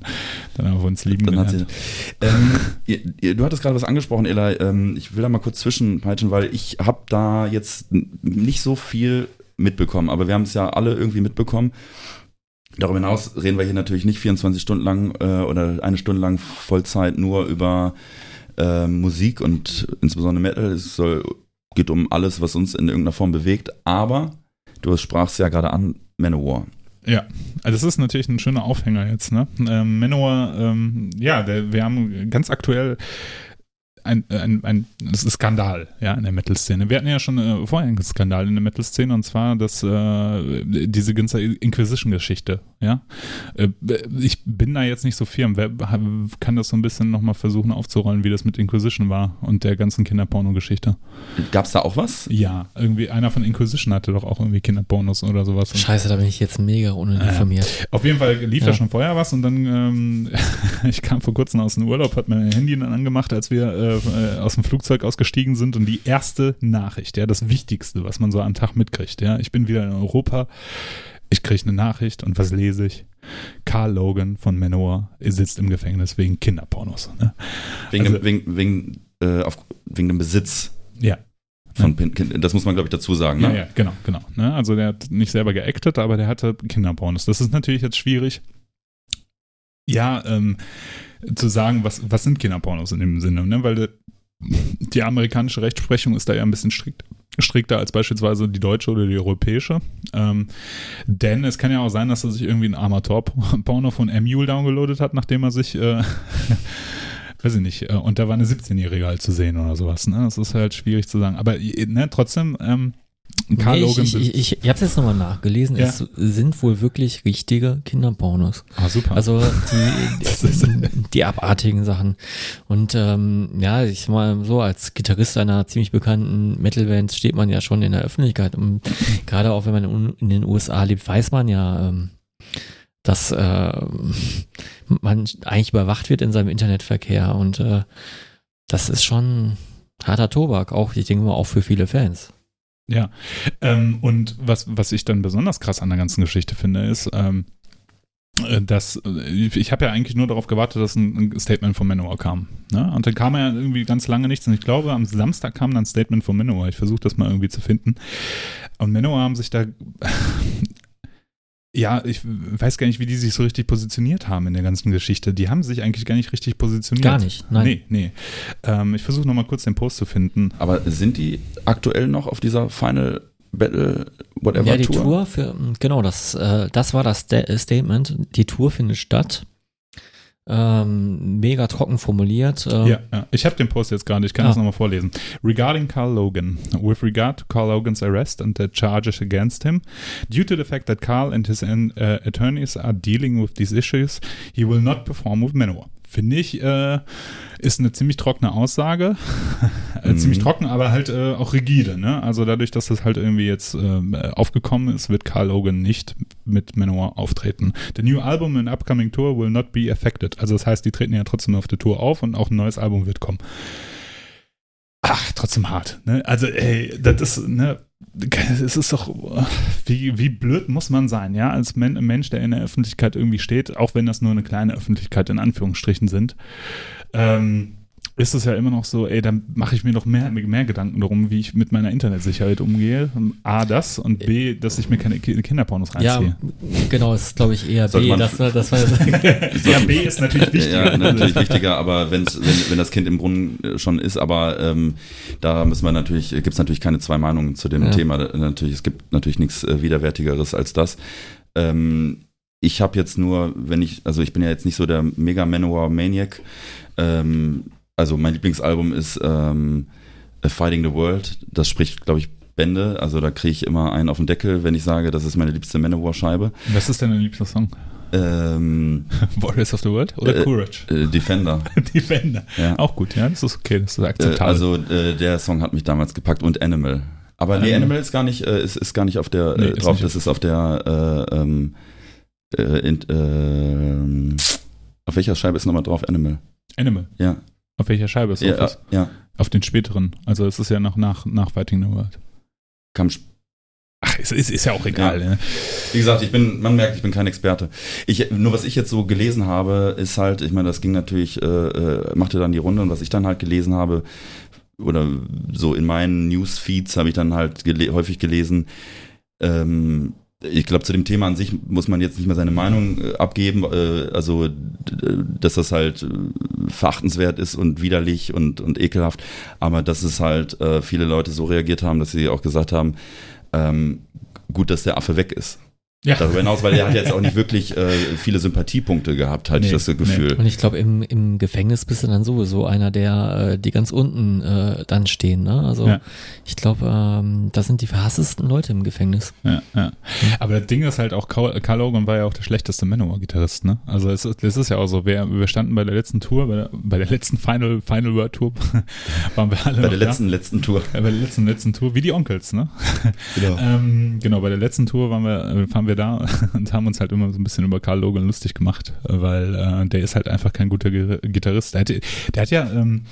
Speaker 1: dann haben wir uns lieben
Speaker 3: Dann hat sie,
Speaker 1: gelernt.
Speaker 3: ähm, du hattest gerade was angesprochen, Eli. Ähm, ich will da mal kurz zwischenpeitschen, weil ich habe da jetzt nicht so viel mitbekommen, aber wir haben es ja alle irgendwie mitbekommen. Darüber hinaus reden wir hier natürlich nicht 24 Stunden lang äh, oder eine Stunde lang Vollzeit nur über äh, Musik und insbesondere Metal. Es soll, geht um alles, was uns in irgendeiner Form bewegt. Aber du sprachst ja gerade an, Manowar.
Speaker 1: Ja, also das ist natürlich ein schöner Aufhänger jetzt, ne? Ähm, Manowar, ähm, ja, der, wir haben ganz aktuell ein, ein, ein das ist Skandal, ja, in der Metal-Szene. Wir hatten ja schon äh, vorher einen Skandal in der Metal-Szene und zwar das, äh, diese ganze Inquisition-Geschichte, ja. Äh, ich bin da jetzt nicht so firm. Wer kann das so ein bisschen nochmal versuchen aufzurollen, wie das mit Inquisition war und der ganzen Kinderporno-Geschichte?
Speaker 3: Gab es da auch was?
Speaker 1: Ja, irgendwie einer von Inquisition hatte doch auch irgendwie Kinderpornos oder sowas.
Speaker 2: Scheiße, da bin ich jetzt mega uninformiert.
Speaker 1: auf jeden Fall lief
Speaker 2: Ja.
Speaker 1: da schon vorher was und dann, ähm, ich kam vor kurzem aus dem Urlaub, hat mein Handy dann angemacht, als wir äh, aus dem Flugzeug ausgestiegen sind und die erste Nachricht, ja, das Wichtigste, was man so am Tag mitkriegt, ja, ich bin wieder in Europa, ich kriege eine Nachricht und was lese ich? Carl Logan von Manowar sitzt im Gefängnis wegen Kinderpornos. Ne?
Speaker 3: Wegen,
Speaker 1: Also-
Speaker 3: dem, wegen, wegen, äh, auf, wegen dem Besitz
Speaker 1: Ja,
Speaker 3: von Pin Kind. Das muss man, glaube ich, dazu sagen.
Speaker 1: Ja,
Speaker 3: Ne?
Speaker 1: ja, genau, genau. Ne? Also der hat nicht selber geactet, aber der hatte Kinderpornos. Das ist natürlich jetzt schwierig. Ja, ähm, zu sagen, was, was sind Kinderpornos in dem Sinne, ne? Weil de, die amerikanische Rechtsprechung ist da ja ein bisschen strikt, strikter als beispielsweise die deutsche oder die europäische. Ähm, denn es kann ja auch sein, dass er sich irgendwie ein Amateur-Porno von Emule downgeloadet hat, nachdem er sich, äh, weiß ich nicht, äh, und da war eine 17-Jährige halt zu sehen oder sowas. Ne? Das ist halt schwierig zu sagen. Aber ne, trotzdem, ähm, Karl
Speaker 2: Nee, ich,
Speaker 1: Logan.
Speaker 2: ich, ich, ich, ich habe es jetzt nochmal nachgelesen.
Speaker 1: Ja.
Speaker 2: Es sind wohl wirklich richtige Kinderpornos.
Speaker 1: ah, super.
Speaker 2: Also die, die abartigen Sachen. Und ähm, ja, ich mal so, als Gitarrist einer ziemlich bekannten Metal-Band steht man ja schon in der Öffentlichkeit. Und gerade auch wenn man in, in den USA lebt, weiß man ja, ähm, dass äh, man eigentlich überwacht wird in seinem Internetverkehr. Und äh, das ist schon harter Tobak, auch, ich denke mal, auch für viele Fans.
Speaker 1: Ja, ähm, und was, was ich dann besonders krass an der ganzen Geschichte finde, ist, ähm, äh, dass äh, ich habe ja eigentlich nur darauf gewartet, dass ein, Statement von Manowar kam. Ne? Und dann kam ja irgendwie ganz lange nichts. Und ich glaube, am Samstag kam dann ein Statement von Manowar. Ich versuche das mal irgendwie zu finden. Und Manowar haben sich da. Ja, ich weiß gar nicht, wie die sich so richtig positioniert haben in der ganzen Geschichte. Die haben sich eigentlich gar nicht richtig positioniert.
Speaker 2: Gar nicht, nein.
Speaker 1: Nee, nee. Ähm, ich versuche nochmal kurz den Post zu finden.
Speaker 3: Aber sind die aktuell noch auf dieser Final Battle Whatever
Speaker 2: Ja, die
Speaker 3: Tour?
Speaker 2: Tour, für, genau, das, äh, das war das Sta Statement. Die Tour findet statt. Ähm, mega trocken formuliert. Äh,
Speaker 1: Ja, ja. ich habe den Post jetzt gerade, ich kann
Speaker 2: Ah.
Speaker 1: das nochmal vorlesen. Regarding Carl Logan, with regard to Carl Logan's arrest and the charges against him, due to the fact that Carl and his uh, attorneys are dealing with these issues, he will not perform with Manowar. Finde ich, äh, ist eine ziemlich trockene Aussage. äh,
Speaker 3: Mhm.
Speaker 1: Ziemlich trocken, aber halt äh, auch rigide. Ne? Also dadurch, dass das halt irgendwie jetzt ähm, aufgekommen ist, wird Carl Logan nicht mit Manowar auftreten. The new album and upcoming tour will not be affected. Also das heißt, die treten ja trotzdem auf der Tour auf und auch ein neues Album wird kommen. Ach, trotzdem hart. Ne? Also, ey, das ist, ne, es ist doch, wie, wie blöd muss man sein, ja, als Men Mensch, der in der Öffentlichkeit irgendwie steht, auch wenn das nur eine kleine Öffentlichkeit in Anführungsstrichen sind, ähm, ist es ja immer noch so, ey, dann mache ich mir noch mehr, mehr Gedanken darum, wie ich mit meiner Internetsicherheit umgehe. A, das und B, dass ich mir keine Ki- Kinderpornos
Speaker 2: ja,
Speaker 1: reinziehe.
Speaker 2: genau, ist glaube ich eher
Speaker 3: Sollte
Speaker 2: B.
Speaker 3: man-
Speaker 2: Das war, das war
Speaker 1: Ja, B ist natürlich wichtiger.
Speaker 3: Ja, natürlich wichtiger, aber wenn's, wenn, wenn das Kind im Brunnen äh, schon ist, aber ähm, da müssen wir natürlich, gibt es natürlich keine zwei Meinungen zu dem
Speaker 2: Ja.
Speaker 3: Thema. Da- Natürlich, es gibt natürlich nichts äh, Widerwärtigeres als das. Ähm, ich habe jetzt nur, wenn ich, also ich bin ja jetzt nicht so der Mega Manowar Maniac. Ähm, also mein Lieblingsalbum ist ähm, Fighting the World. Das spricht, glaube ich, Bände. Also da kriege ich immer einen auf den Deckel, wenn ich sage, das ist meine liebste Manowar-Scheibe.
Speaker 1: Was ist denn dein liebster Song?
Speaker 3: Ähm,
Speaker 1: Warriors of the World oder
Speaker 3: Äh,
Speaker 1: Courage?
Speaker 3: äh, Defender.
Speaker 1: Defender.
Speaker 3: Ja.
Speaker 1: Auch gut, ja, das ist okay, das ist
Speaker 3: Äh,
Speaker 1: akzeptabel.
Speaker 3: also äh, der Song hat mich damals gepackt und Animal. Aber nee, Animal ist gar nicht, äh, ist, ist gar nicht auf der
Speaker 1: Nee,
Speaker 3: äh,
Speaker 1: ist
Speaker 3: drauf, das ist auf der äh, ähm, äh, in, äh, auf welcher Scheibe ist nochmal drauf? Animal.
Speaker 1: Animal.
Speaker 3: Ja.
Speaker 1: Auf welcher Scheibe ist
Speaker 3: Ja,
Speaker 1: das?
Speaker 3: ja.
Speaker 1: Auf den späteren. Also es ist ja noch nach, nach Fighting the World.
Speaker 3: Kam
Speaker 1: Ach, ist, ist, ist ja auch egal.
Speaker 3: Ja.
Speaker 1: Ne?
Speaker 3: Wie gesagt, ich bin, man merkt, ich bin kein Experte. Ich, nur was ich jetzt so gelesen habe, ist halt, ich meine, das ging natürlich, äh, äh, machte dann die Runde und was ich dann halt gelesen habe, oder so in meinen Newsfeeds habe ich dann halt gele häufig gelesen, ähm, ich glaube, zu dem Thema an sich muss man jetzt nicht mehr seine Meinung äh, abgeben, äh, also dass das halt äh, verachtenswert ist und widerlich und, und ekelhaft, aber dass es halt äh, viele Leute so reagiert haben, dass sie auch gesagt haben, ähm, gut, dass der Affe weg ist.
Speaker 1: Ja.
Speaker 3: Darüber hinaus, weil er hat jetzt auch nicht wirklich äh, viele Sympathiepunkte gehabt, hatte
Speaker 1: Nee,
Speaker 3: ich das Gefühl.
Speaker 2: Und ich glaube, im, im Gefängnis bist du dann sowieso einer, der, äh, die ganz unten äh, dann stehen. Ne? Also
Speaker 1: Ja.
Speaker 2: ich glaube, ähm, das sind die verhasstesten Leute im Gefängnis.
Speaker 1: Ja, ja. Aber das Ding ist halt auch, Carl Carl Logan war ja auch der schlechteste Manowar-Gitarrist, ne? Also es ist, es ist ja auch so, wir, wir standen bei der letzten Tour, bei der, bei der letzten Final, Final World Tour, waren wir alle
Speaker 3: Bei der letzten, letzten Tour.
Speaker 1: da. Ja, bei der letzten, letzten Tour, wie die Onkels, ne?
Speaker 3: Genau.
Speaker 1: Ähm, genau, bei der letzten Tour waren wir, äh, waren wir da und haben uns halt immer so ein bisschen über Carl Logan lustig gemacht, äh, weil äh, der ist halt einfach kein guter Gi- Gitarrist. Der hat, der hat ja ähm,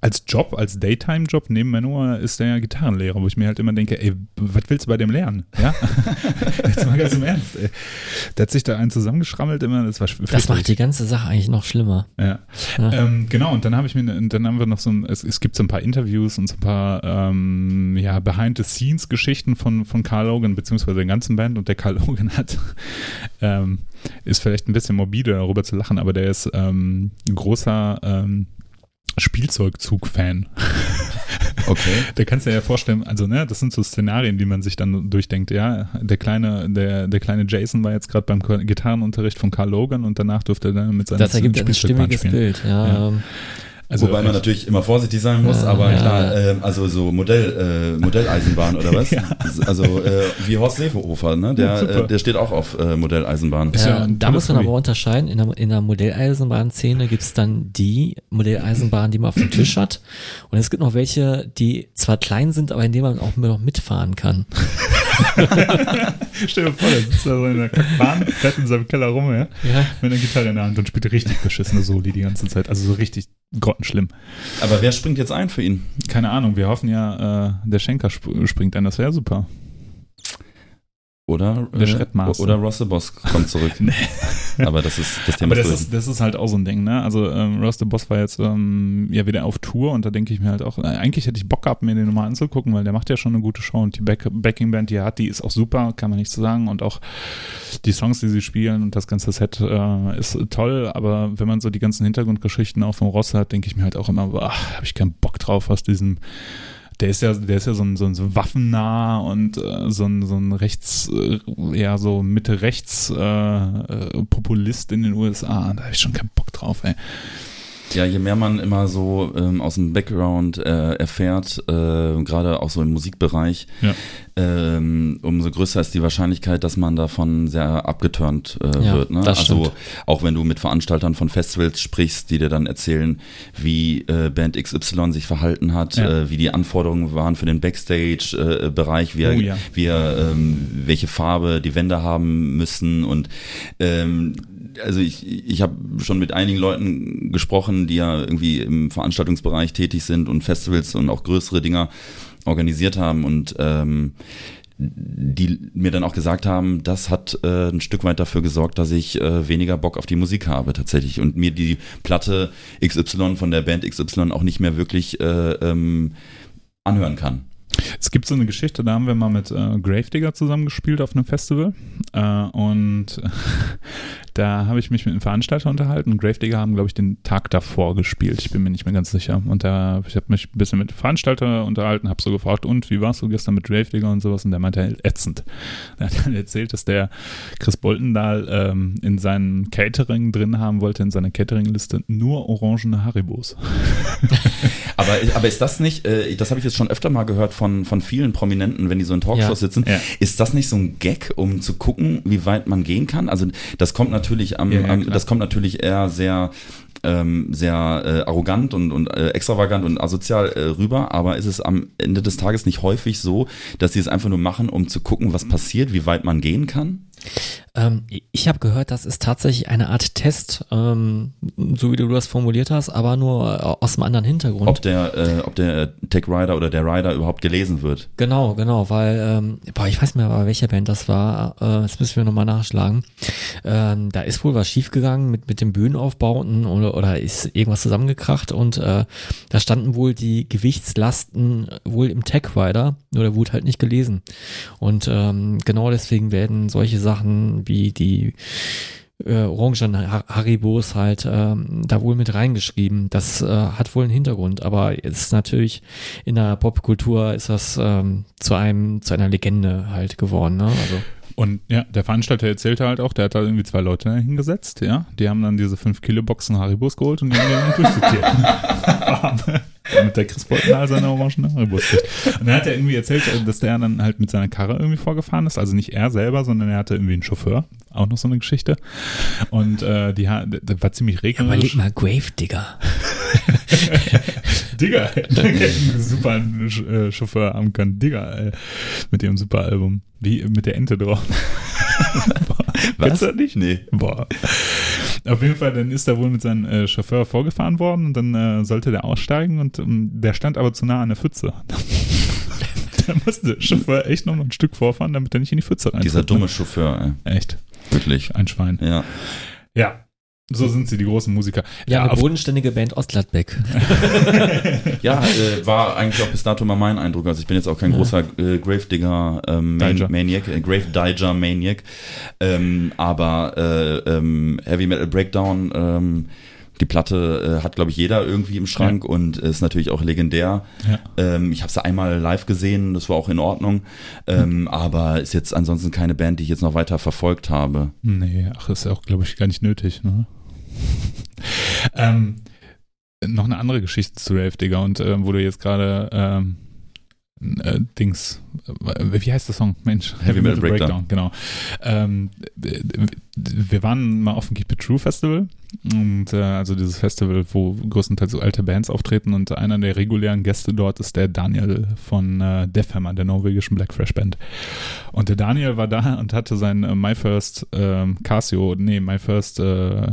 Speaker 1: als Job, als Daytime-Job neben Manowar ist der ja Gitarrenlehrer, wo ich mir halt immer denke, ey, was willst du bei dem lernen? Ja? Jetzt mal ganz im Ernst, ey. Der hat sich da einen zusammengeschrammelt immer, das war
Speaker 2: Das macht die ganze Sache eigentlich noch schlimmer.
Speaker 1: Ja.
Speaker 2: Ja.
Speaker 1: Ähm, genau, und dann habe ich mir, dann haben wir noch so ein, es, es gibt so ein paar Interviews und so ein paar ähm, ja, Behind-the-Scenes-Geschichten von, von Carl Logan, beziehungsweise der ganzen Band und der Carl Logan hat, ähm, ist vielleicht ein bisschen morbide darüber zu lachen, aber der ist ähm, ein großer ähm, Spielzeugzug-Fan.
Speaker 3: Okay.
Speaker 1: Da kannst du dir ja vorstellen, also ne, das sind so Szenarien, die man sich dann durchdenkt. Ja, der kleine, der, der kleine Jason war jetzt gerade beim Gitarrenunterricht von Carl Logan und danach durfte er dann mit seinem
Speaker 2: Das ergibt ein stimmiges
Speaker 1: spielen.
Speaker 2: Bild. Ja,
Speaker 1: Ja. Also
Speaker 3: Wobei man
Speaker 1: ich-
Speaker 3: natürlich immer vorsichtig sein muss,
Speaker 2: Ja,
Speaker 3: aber
Speaker 2: ja,
Speaker 3: klar, ähm, also so Modell, äh, Modelleisenbahn oder was?
Speaker 1: Ja.
Speaker 3: Also äh, wie Horst Seehofer, ne? Der, äh, der steht auch auf äh, Modelleisenbahn.
Speaker 1: Ja
Speaker 2: äh, da muss man aber unterscheiden. In der, in der Modelleisenbahnszene gibt es dann die Modelleisenbahn, die man auf dem Tisch hat. Und es gibt noch welche, die zwar klein sind, aber in denen man auch noch mitfahren kann.
Speaker 1: Stell dir vor, der sitzt da so in der Kackbahn, fährt in seinem Keller rum, ja,
Speaker 2: Ja.
Speaker 1: mit einer Gitarre in der Hand und spielt richtig beschissene Soli die ganze Zeit. Also so richtig grottenschlimm.
Speaker 3: Aber wer springt jetzt ein für ihn?
Speaker 1: Keine Ahnung, wir hoffen ja, äh, der Schenker sp springt ein, das wäre super.
Speaker 3: Oder,
Speaker 1: Der Schrittmaster.
Speaker 3: oder Ross the Boss kommt zurück. Aber das ist das Thema
Speaker 1: Aber das ist, das ist halt auch so ein Ding, ne? Also ähm, Ross the Boss war jetzt ähm, ja wieder auf Tour und da denke ich mir halt auch, äh, eigentlich hätte ich Bock gehabt, mir den nochmal anzugucken, weil der macht ja schon eine gute Show und die Back Backing Band, die er hat, die ist auch super, kann man nicht so sagen und auch die Songs, die sie spielen und das ganze Set äh, ist toll, aber wenn man so die ganzen Hintergrundgeschichten auch vom Ross hat, denke ich mir halt auch immer, boah, habe ich keinen Bock drauf aus diesem der ist ja, der ist ja so ein, so ein so waffennah und äh, so ein, so ein rechts, äh, ja, so Mitte-rechts äh, äh, in den USA. Da habe ich schon keinen Bock drauf, ey.
Speaker 3: Ja, je mehr man immer so ähm, aus dem Background äh, erfährt, äh, gerade auch so im Musikbereich,
Speaker 1: Ja.
Speaker 3: ähm, umso größer ist die Wahrscheinlichkeit, dass man davon sehr abgeturnt äh,
Speaker 2: Ja,
Speaker 3: wird. Ne?
Speaker 2: das
Speaker 3: also
Speaker 2: stimmt.
Speaker 3: auch wenn du mit Veranstaltern von Festivals sprichst, die dir dann erzählen, wie äh, Band XY sich verhalten hat,
Speaker 1: Ja.
Speaker 3: äh, wie die Anforderungen waren für den Backstage-Bereich, wie, er,
Speaker 1: Oh ja.
Speaker 3: wie ähm, welche Farbe die Wände haben müssen und ähm, also ich, ich habe schon mit einigen Leuten gesprochen, die ja irgendwie im Veranstaltungsbereich tätig sind und Festivals und auch größere Dinger organisiert haben und ähm, die mir dann auch gesagt haben, das hat äh, ein Stück weit dafür gesorgt, dass ich äh, weniger Bock auf die Musik habe tatsächlich und mir die Platte XY von der Band XY auch nicht mehr wirklich äh, ähm, anhören kann.
Speaker 1: Es gibt so eine Geschichte, da haben wir mal mit äh, Gravedigger zusammengespielt auf einem Festival äh, und da habe ich mich mit einem Veranstalter unterhalten und Gravedigger haben, glaube ich, den Tag davor gespielt. Ich bin mir nicht mehr ganz sicher. Und da, ich habe mich ein bisschen mit dem Veranstalter unterhalten, habe so gefragt, und wie warst du gestern mit Gravedigger und sowas? Und der meinte, ätzend. Er hat dann erzählt, dass der Chris Boltendahl ähm, in seinem Catering drin haben wollte, in seiner Catering-Liste nur orangene Haribos.
Speaker 3: Aber, aber ist das nicht, äh, das habe ich jetzt schon öfter mal gehört von, von vielen Prominenten, wenn die so in Talkshows
Speaker 2: Ja.
Speaker 3: sitzen,
Speaker 1: Ja.
Speaker 3: ist das nicht so ein Gag, um zu gucken, wie weit man gehen kann? Also das kommt natürlich natürlich am,
Speaker 1: Ja, ja,
Speaker 3: am das kommt natürlich eher sehr ähm, sehr äh, arrogant und, und äh, extravagant und asozial äh, rüber, aber ist es am Ende des Tages nicht häufig so, dass sie es einfach nur machen, um zu gucken, was passiert, wie weit man gehen kann?
Speaker 2: Ähm, ich habe gehört, das ist tatsächlich eine Art Test, ähm, so wie du das formuliert hast, aber nur äh, aus einem anderen Hintergrund.
Speaker 3: Ob der, äh, ob der Tech Rider oder der Rider überhaupt gelesen wird.
Speaker 2: Genau, genau, weil, ähm, boah, ich weiß nicht mehr, bei welcher Band das war, äh, das müssen wir nochmal nachschlagen. Ähm, da ist wohl was schiefgegangen mit, mit den Bühnenaufbauten oder, oder ist irgendwas zusammengekracht und äh, da standen wohl die Gewichtslasten wohl im Tech Rider, nur der wurde halt nicht gelesen. Und ähm, genau deswegen werden solche Sachen wie die äh, Orangen Har- Haribos halt ähm, da wohl mit reingeschrieben. Das äh, hat wohl einen Hintergrund, aber ist natürlich in der Popkultur ist das ähm, zu einem zu einer Legende halt geworden. Ne? Also
Speaker 1: Und ja, der Veranstalter erzählte halt auch, der hat da irgendwie zwei Leute hingesetzt, ja. Die haben dann diese 5 Kilo Boxen Haribos geholt und die haben die dann durchsortiert. Damit der Chris Bolton all seine orangen Haribos kriegt. Und dann hat er irgendwie erzählt, dass der dann halt mit seiner Karre irgendwie vorgefahren ist. Also nicht er selber, sondern er hatte irgendwie einen Chauffeur. Auch noch so eine Geschichte. Und äh, die ha- das war ziemlich regnerisch.
Speaker 2: mal Grave Digger.
Speaker 1: Digga, einen super äh, Chauffeur haben können. Digga, ey, mit ihrem super Album. Wie mit der Ente drauf. Kennst du das nicht?
Speaker 3: Nee.
Speaker 1: Boah. Auf jeden Fall, dann ist er wohl mit seinem äh, Chauffeur vorgefahren worden und dann äh, sollte der aussteigen und ähm, der stand aber zu nah an der Pfütze. da musste der Chauffeur echt noch mal ein Stück vorfahren, damit er nicht in die Pfütze rein.
Speaker 3: Dieser dumme Chauffeur,
Speaker 1: Echt,
Speaker 3: ey. wirklich.
Speaker 1: ein Schwein.
Speaker 3: Ja.
Speaker 1: Ja, so sind sie, die großen Musiker.
Speaker 2: Ja, eine
Speaker 1: auf-
Speaker 2: bodenständige Band Ostgladbeck.
Speaker 3: Ja, äh, war eigentlich auch bis dato mal mein Eindruck. Also ich bin jetzt auch kein
Speaker 2: Ja.
Speaker 3: großer äh, Gravedigger ähm, Man
Speaker 1: Diger.
Speaker 3: Maniac, äh, Grave Diger Maniac, ähm, aber äh, ähm, Heavy Metal Breakdown, ähm, die Platte äh, hat, glaube ich, jeder irgendwie im Schrank und ist natürlich auch legendär.
Speaker 1: Ja.
Speaker 3: Ähm, ich habe sie einmal live gesehen, das war auch in Ordnung, ähm, aber ist jetzt ansonsten keine Band, die ich jetzt noch weiter verfolgt habe.
Speaker 1: Nee, ach, ist ja auch, glaube ich, gar nicht nötig, ne? Ähm, noch eine andere Geschichte zu Rave Digger und ähm, wo du jetzt gerade ähm, äh, Dings, äh, wie heißt der Song? Mensch,
Speaker 3: Heavy Metal Breakdown.
Speaker 1: genau. Ähm, äh, wir waren mal auf dem Keep It True Festival und äh, also dieses Festival, wo größtenteils so alte Bands auftreten und einer der regulären Gäste dort ist der Daniel von äh, Deathhammer, der norwegischen Black Fresh Band. Und der Daniel war da und hatte sein äh, My First ähm, Casio, nee, My First äh,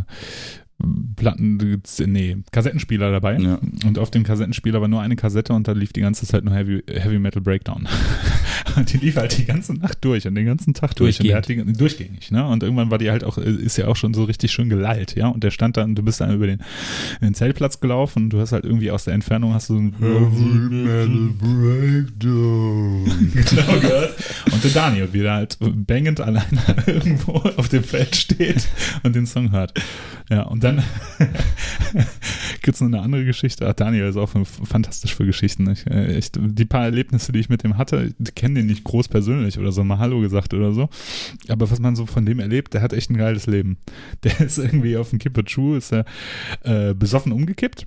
Speaker 1: Platten, nee, Kassettenspieler dabei.
Speaker 3: Ja.
Speaker 1: Und auf dem Kassettenspieler war nur eine Kassette und da lief die ganze Zeit nur Heavy, Heavy Metal Breakdown. und die lief halt die ganze Nacht durch und den ganzen Tag durch. Und der hat die, durchgängig, ne? Und irgendwann war die halt auch, ist ja auch schon so richtig schön gelallt, ja? Und der stand dann, du bist dann über den, den Zeltplatz gelaufen und du hast halt irgendwie aus der Entfernung hast du so ein Heavy Metal Breakdown genau gehört. Und der Daniel wieder halt bangend alleine irgendwo auf dem Feld steht und den Song hört. Ja, und dann gibt es noch eine andere Geschichte. Ach, Daniel ist auch fantastisch für Geschichten. Ich, äh, echt, die paar Erlebnisse, die ich mit dem hatte, ich kenne den nicht groß persönlich oder so, mal Hallo gesagt oder so. Aber was man so von dem erlebt, der hat echt ein geiles Leben. Der ist irgendwie auf dem Kipper-Schuh, ist er äh, besoffen umgekippt.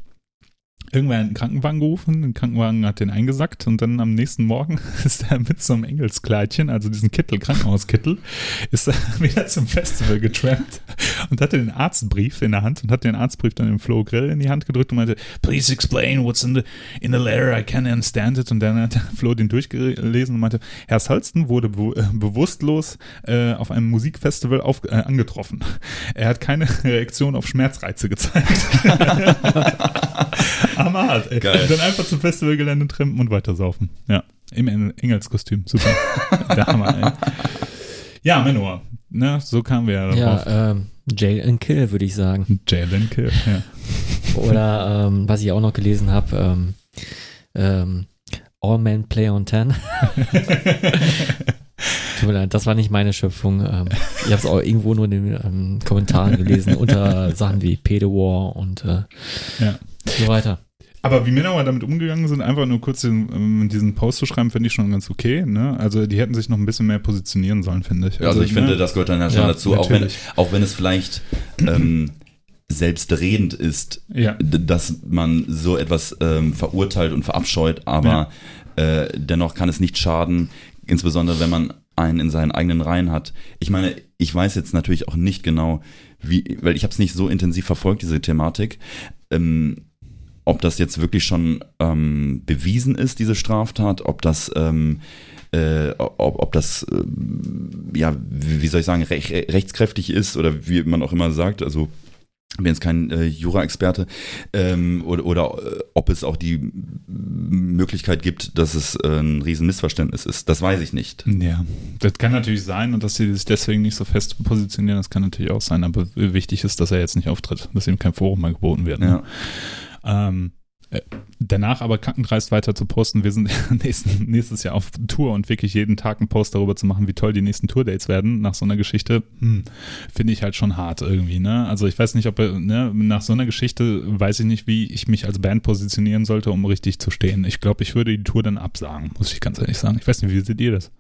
Speaker 1: Irgendwer einen Krankenwagen gerufen, den Krankenwagen hat den eingesackt und dann am nächsten Morgen ist er mit so einem Engelskleidchen, also diesen Kittel, Krankenhauskittel, ist er wieder zum Festival getrampt und hatte den Arztbrief in der Hand und hat den Arztbrief dann dem Flo Grill in die Hand gedrückt und meinte, please explain what's in the, in the letter, I can't understand it. Und dann hat Flo den durchgelesen und meinte, Herr Salston wurde be äh, bewusstlos äh, auf einem Musikfestival auf, äh, angetroffen. Er hat keine Reaktion auf Schmerzreize gezeigt. Hammerhart, ey.
Speaker 3: Geil.
Speaker 1: Und dann einfach zum Festivalgelände trampen und weitersaufen. Ja, im En- Engelskostüm. Super. Der Hammer, ey. Ja, Menor. Ne, so kamen wir ja darauf.
Speaker 2: Ja, ähm, Jail and Kill, würde ich sagen.
Speaker 1: Jalen Kill, ja.
Speaker 2: Oder ähm, was ich auch noch gelesen habe, ähm, ähm, All Men Play on Ten. Tut mir leid, das war nicht meine Schöpfung. Ähm, ich habe es auch irgendwo nur in den ähm, Kommentaren gelesen, unter Sachen wie Pedo War und äh,
Speaker 1: Ja.
Speaker 2: So weiter.
Speaker 1: Aber wie Männer damit umgegangen sind, einfach nur kurz den, ähm, diesen Post zu schreiben, finde ich schon ganz okay. Ne? Also die hätten sich noch ein bisschen mehr positionieren sollen, finde ich.
Speaker 3: Ja, also ich
Speaker 1: ne?
Speaker 3: finde, das gehört dann ja schon
Speaker 2: Ja,
Speaker 3: dazu, auch wenn, auch wenn es vielleicht ähm, selbstredend ist,
Speaker 1: Ja,
Speaker 3: dass man so etwas ähm, verurteilt und verabscheut, aber äh, dennoch kann es nicht schaden, insbesondere wenn man einen in seinen eigenen Reihen hat. Ich meine, ich weiß jetzt natürlich auch nicht genau, wie, weil ich habe es nicht so intensiv verfolgt, diese Thematik. Ähm, ob das jetzt wirklich schon ähm, bewiesen ist, diese Straftat, ob das ähm, äh, ob, ob das, äh, ja, wie soll ich sagen, rech, rechtskräftig ist oder wie man auch immer sagt, also ich bin jetzt kein äh, Jura-Experte, ähm, oder, oder äh, ob es auch die Möglichkeit gibt, dass es äh, ein Riesenmissverständnis ist. Das weiß ich nicht.
Speaker 1: Ja, das kann natürlich sein und dass sie sich deswegen nicht so fest positionieren, das kann natürlich auch sein, aber wichtig ist, dass er jetzt nicht auftritt, dass ihm kein Forum mehr geboten wird. Ne? Ja. Ähm, äh, danach aber kackendreist weiter zu posten, wir sind nächsten, nächstes Jahr auf Tour und wirklich jeden Tag einen Post darüber zu machen, wie toll die nächsten Tourdates werden, nach so einer Geschichte, hm, finde ich halt schon hart irgendwie, ne? Also ich weiß nicht, ob, ne, nach so einer Geschichte weiß ich nicht, wie ich mich als Band positionieren sollte, um richtig zu stehen. Ich glaube, ich würde die Tour dann absagen, muss ich ganz ehrlich sagen. Ich weiß nicht, wie seht ihr das?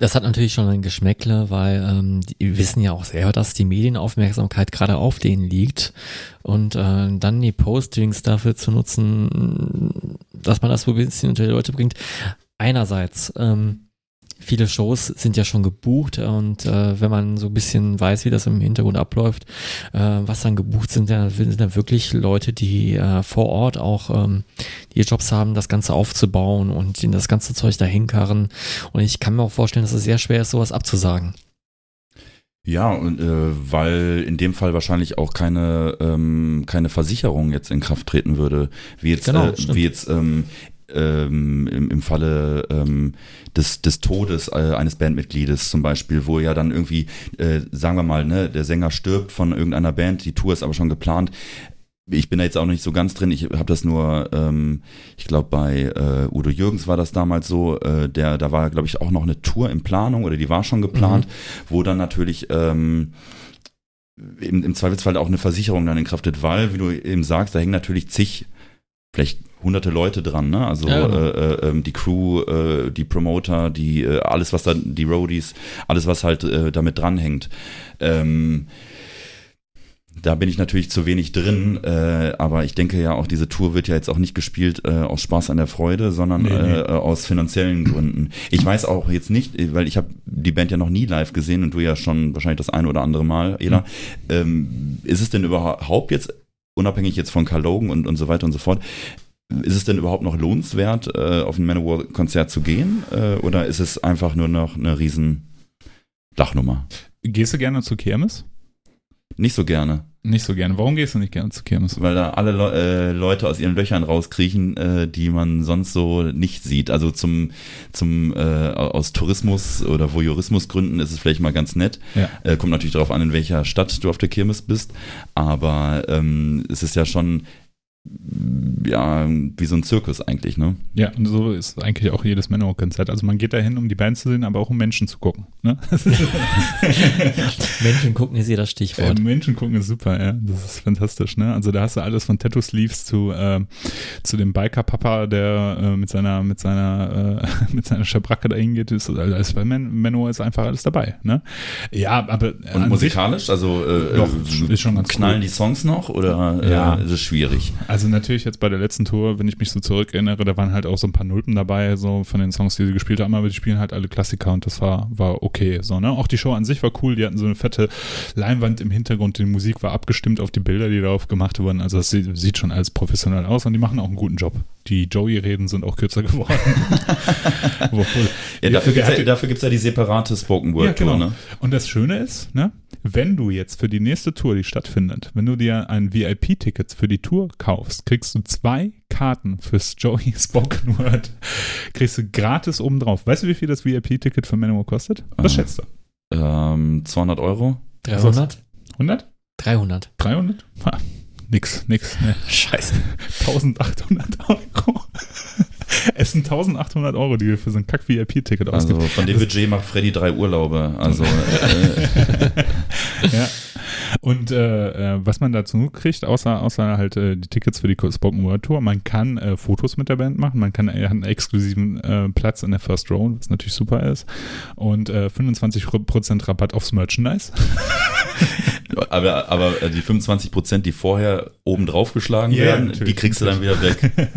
Speaker 2: Das hat natürlich schon ein Geschmäckle, weil ähm, die wissen ja auch selber, dass die Medienaufmerksamkeit gerade auf denen liegt und äh, dann die Postings dafür zu nutzen, dass man das so ein bisschen unter die Leute bringt. Einerseits, ähm, viele Shows sind ja schon gebucht und äh, wenn man so ein bisschen weiß, wie das im Hintergrund abläuft, äh, was dann gebucht sind, dann sind dann wirklich Leute, die äh, vor Ort auch ähm, die Jobs haben, das Ganze aufzubauen und in das ganze Zeug dahin karren. Und ich kann mir auch vorstellen, dass es sehr schwer ist, sowas abzusagen.
Speaker 3: Ja, und, äh, weil in dem Fall wahrscheinlich auch keine, ähm, keine Versicherung jetzt in Kraft treten würde, wie jetzt, genau, äh, wie jetzt ähm, ähm, im, im Falle ähm, des, des Todes äh, eines Bandmitgliedes zum Beispiel, wo ja dann irgendwie, äh, sagen wir mal, ne, der Sänger stirbt von irgendeiner Band, die Tour ist aber schon geplant, ich bin da jetzt auch nicht so ganz drin. Ich habe das nur, ähm, ich glaube bei äh, Udo Jürgens war das damals so. Äh, der, da war glaube ich auch noch eine Tour in Planung oder die war schon geplant, mhm. wo dann natürlich ähm, im, im Zweifelsfall auch eine Versicherung dann in Kraft tritt, weil, wie du eben sagst, da hängen natürlich zig, vielleicht hunderte Leute dran, ne? Also ja. Äh, äh, ähm, die Crew, äh, die Promoter, die äh, alles was da, die Roadies, alles was halt äh, damit dranhängt. Ähm, da bin ich natürlich zu wenig drin, äh, aber ich denke ja auch, diese Tour wird ja jetzt auch nicht gespielt äh, aus Spaß an der Freude, sondern nee, nee. Äh, aus finanziellen Gründen. Ich weiß auch jetzt nicht, weil ich habe die Band ja noch nie live gesehen und du ja schon wahrscheinlich das eine oder andere Mal, Ela. Mhm. Ähm, ist es denn überhaupt jetzt, unabhängig jetzt von Carl Logan und, und so weiter und so fort, ist es denn überhaupt noch lohnenswert, äh, auf ein Manowar-Konzert zu gehen? Äh, oder ist es einfach nur noch eine riesen Dachnummer?
Speaker 1: Gehst du gerne zu Kirmes?
Speaker 3: Nicht so gerne.
Speaker 1: Nicht so gerne. Warum gehst du nicht gerne zu Kirmes?
Speaker 3: Weil da alle Le äh, Leute aus ihren Löchern rauskriechen, äh, die man sonst so nicht sieht. Also zum, zum äh, aus Tourismus oder Voyeurismusgründen ist es vielleicht mal ganz nett. Ja. Äh, kommt natürlich darauf an, in welcher Stadt du auf der Kirmes bist. Aber ähm, es ist ja schon ja, wie so ein Zirkus eigentlich, ne?
Speaker 1: Ja, und so ist eigentlich auch jedes Manowar-Konzert. Also man geht dahin, um die Band zu sehen, aber auch um Menschen zu gucken. Ne?
Speaker 2: Menschen gucken ist hier das Stichwort.
Speaker 1: Äh, Menschen gucken ist super, ja. Das ist fantastisch, ne? Also da hast du alles von Tattoo-Sleeves zu, äh, zu dem Biker-Papa, der äh, mit seiner, mit seiner, äh, mit seiner Schabracke dahin geht. Ist, also bei Man Manowar ist einfach alles dabei, ne? Ja, aber.
Speaker 3: Und musikalisch? Sich, also, äh, doch, ist schon ganz knallen cool. die Songs noch oder ja. ist es schwierig?
Speaker 1: Also natürlich jetzt bei der letzten Tour, wenn ich mich so zurückerinnere, da waren halt auch so ein paar Nulpen dabei, so von den Songs, die sie gespielt haben, aber die spielen halt alle Klassiker und das war, war okay. So, ne? Auch die Show an sich war cool, die hatten so eine fette Leinwand im Hintergrund, die Musik war abgestimmt auf die Bilder, die darauf gemacht wurden. Also das sieht schon alles professionell aus und die machen auch einen guten Job. Die Joey-Reden sind auch kürzer geworden.
Speaker 3: ja, dafür gibt es ja, dafür gibt's ja die separate Spoken Word ja, genau. ne?
Speaker 1: Und das Schöne ist, ne, wenn du jetzt für die nächste Tour, die stattfindet, wenn du dir ein VIP-Ticket für die Tour kaufst, kriegst du zwei Karten fürs Joey Spoken Word. Kriegst du gratis obendrauf. Weißt du, wie viel das VIP-Ticket für Manowar kostet? Was äh, schätzt du?
Speaker 3: Ähm, 200 Euro?
Speaker 2: 300?
Speaker 1: 100?
Speaker 2: 300.
Speaker 1: 300? Ha, nix, nix. Ne.
Speaker 2: Scheiße.
Speaker 1: 1800 Euro. Es sind 1800 Euro, die wir für so ein Kack-VIP-Ticket
Speaker 3: ausgeben. Also von dem Budget macht Freddy drei Urlaube. Also äh.
Speaker 1: ja. Und äh, äh, was man dazu kriegt, außer, außer halt äh, die Tickets für die Spoken Word Tour, man kann äh, Fotos mit der Band machen, man kann äh, einen exklusiven äh, Platz in der First Row, was natürlich super ist. Und äh, 25% Rabatt aufs Merchandise.
Speaker 3: aber, aber die 25%, die vorher oben drauf geschlagen yeah, werden, die kriegst du dann wieder weg.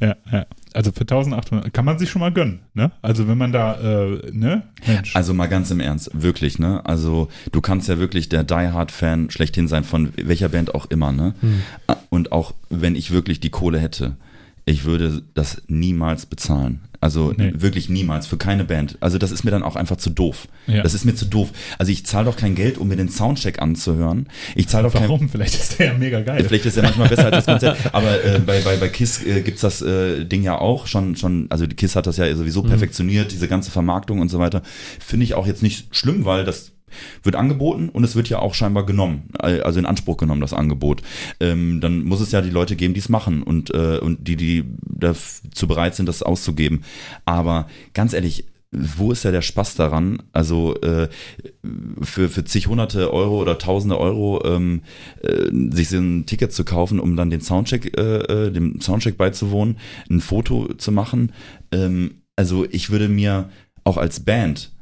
Speaker 1: ja, ja. Also für 1800 kann man sich schon mal gönnen, ne? Also wenn man da, äh, ne?
Speaker 3: Mensch. Also mal ganz im Ernst, wirklich, ne? Also du kannst ja wirklich der Die Hard Fan schlechthin sein von welcher Band auch immer, ne? Hm. Und auch wenn ich wirklich die Kohle hätte, ich würde das niemals bezahlen. Also nee. wirklich niemals, für keine Band. Also das ist mir dann auch einfach zu doof. Ja. Das ist mir zu doof. Also ich zahle doch kein Geld, um mir den Soundcheck anzuhören. Ich zahle doch
Speaker 1: Warum? Kein, vielleicht ist der ja mega geil.
Speaker 3: Vielleicht ist er manchmal besser als das Konzert. Aber äh, bei, bei, bei KISS äh, gibt's das äh, Ding ja auch schon, schon, also KISS hat das ja sowieso mhm. perfektioniert, diese ganze Vermarktung und so weiter. Finde ich auch jetzt nicht schlimm, weil das wird angeboten und es wird ja auch scheinbar genommen, also in Anspruch genommen, das Angebot. Ähm, dann muss es ja die Leute geben, die es machen und, äh, und die, die dazu bereit sind, das auszugeben. Aber ganz ehrlich, wo ist ja der Spaß daran? Also äh, für, für zig hunderte Euro oder tausende Euro ähm, äh, sich so ein Ticket zu kaufen, um dann den Soundcheck, äh, äh dem Soundcheck beizuwohnen, ein Foto zu machen. Ähm, also ich würde mir auch als Band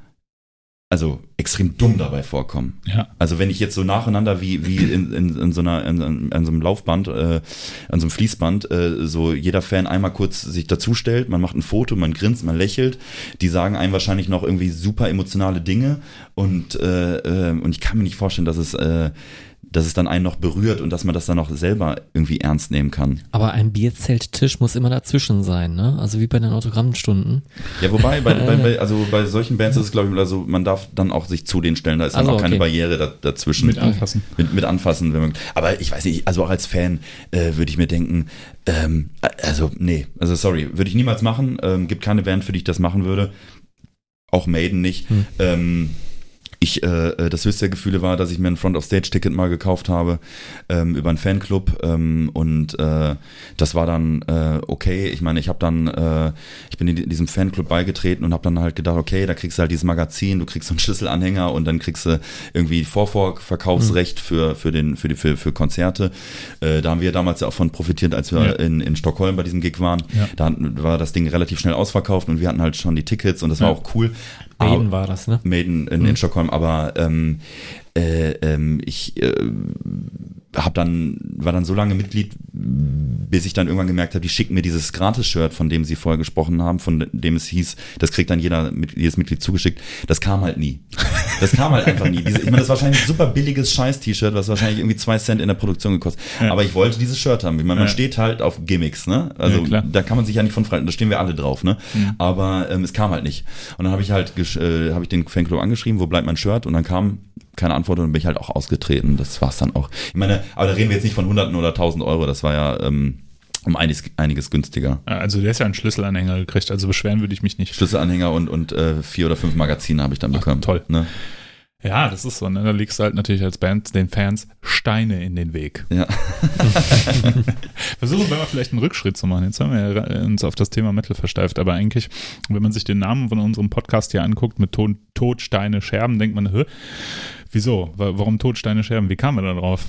Speaker 3: also extrem dumm dabei vorkommen. Ja. Also wenn ich jetzt so nacheinander wie, wie in, in, in so einer, in, in, so einem Laufband, äh, an so einem Fließband, äh, so jeder Fan einmal kurz sich dazustellt, man macht ein Foto, man grinst, man lächelt, die sagen einem wahrscheinlich noch irgendwie super emotionale Dinge und, äh, äh, und ich kann mir nicht vorstellen, dass es äh, dass es dann einen noch berührt und dass man das dann auch selber irgendwie ernst nehmen kann.
Speaker 2: Aber ein Bierzelttisch muss immer dazwischen sein, ne? Also wie bei den Autogrammstunden.
Speaker 3: Ja, wobei, bei, bei, bei, also bei solchen Bands ist es, glaube ich, also man darf dann auch sich zu denen stellen, da ist dann also, auch keine okay. Barriere da, dazwischen.
Speaker 1: Mit anfassen.
Speaker 3: Mit, mit anfassen. Wenn man, aber ich weiß nicht, also auch als Fan äh, würde ich mir denken, ähm, also nee, also sorry, würde ich niemals machen. Ähm, gibt keine Band, für die ich das machen würde. Auch Maiden nicht. Hm. Ähm, ich äh, äh, das höchste der Gefühle war, dass ich mir ein Front-of-Stage-Ticket mal gekauft habe ähm, über einen Fanclub ähm, und äh, das war dann äh, okay. Ich meine, ich habe dann, äh, ich bin in diesem Fanclub beigetreten und habe dann halt gedacht, okay, da kriegst du halt dieses Magazin, du kriegst so einen Schlüsselanhänger und dann kriegst du irgendwie Vorverkaufsrecht mhm. für für den für die für, für Konzerte. Äh, da haben wir damals ja auch von profitiert, als wir ja. in, in Stockholm bei diesem Gig waren. Ja. Da war das Ding relativ schnell ausverkauft und wir hatten halt schon die Tickets und das ja. war auch cool.
Speaker 2: Maiden war das, ne?
Speaker 3: Maiden in, mhm. in Stockholm, aber ähm, äh, ähm, ich äh, hab dann, war dann so lange Mitglied, bis ich dann irgendwann gemerkt habe, die schicken mir dieses Gratis-Shirt, von dem sie vorher gesprochen haben, von dem es hieß, das kriegt dann jeder, jedes Mitglied zugeschickt. Das kam halt nie. Das kam halt einfach nie. Diese, ich meine, das war wahrscheinlich ein super billiges Scheiß-T-Shirt, was wahrscheinlich irgendwie zwei Cent in der Produktion gekostet. Ja. Aber ich wollte dieses Shirt haben. Ich meine, man ja. steht halt auf Gimmicks, ne? Also ja, da kann man sich ja nicht von frei, da stehen wir alle drauf, ne? Mhm. Aber ähm, es kam halt nicht. Und dann habe ich halt, äh, habe ich den Fanclub angeschrieben, wo bleibt mein Shirt? Und dann kam keine Antwort und bin ich halt auch ausgetreten. Das war's dann auch. Ich meine, aber da reden wir jetzt nicht von Hunderten oder Tausend Euro. Das war ja ähm, um einiges, einiges günstiger.
Speaker 1: Also der ist ja einen Schlüsselanhänger gekriegt, also beschweren würde ich mich nicht.
Speaker 3: Schlüsselanhänger und, und äh, vier oder fünf Magazine habe ich dann bekommen.
Speaker 1: Ach, toll. Ne? Ja, das ist so, ne? Da legst du halt natürlich als Band den Fans Steine in den Weg. Ja. Versuchen wir mal vielleicht einen Rückschritt zu machen. Jetzt haben wir ja uns auf das Thema Metal versteift, aber eigentlich, wenn man sich den Namen von unserem Podcast hier anguckt mit Tod, Tod Steine, Scherben, denkt man, hä? Wieso? Warum Tod, Steine, Scherben? Wie kamen wir da drauf?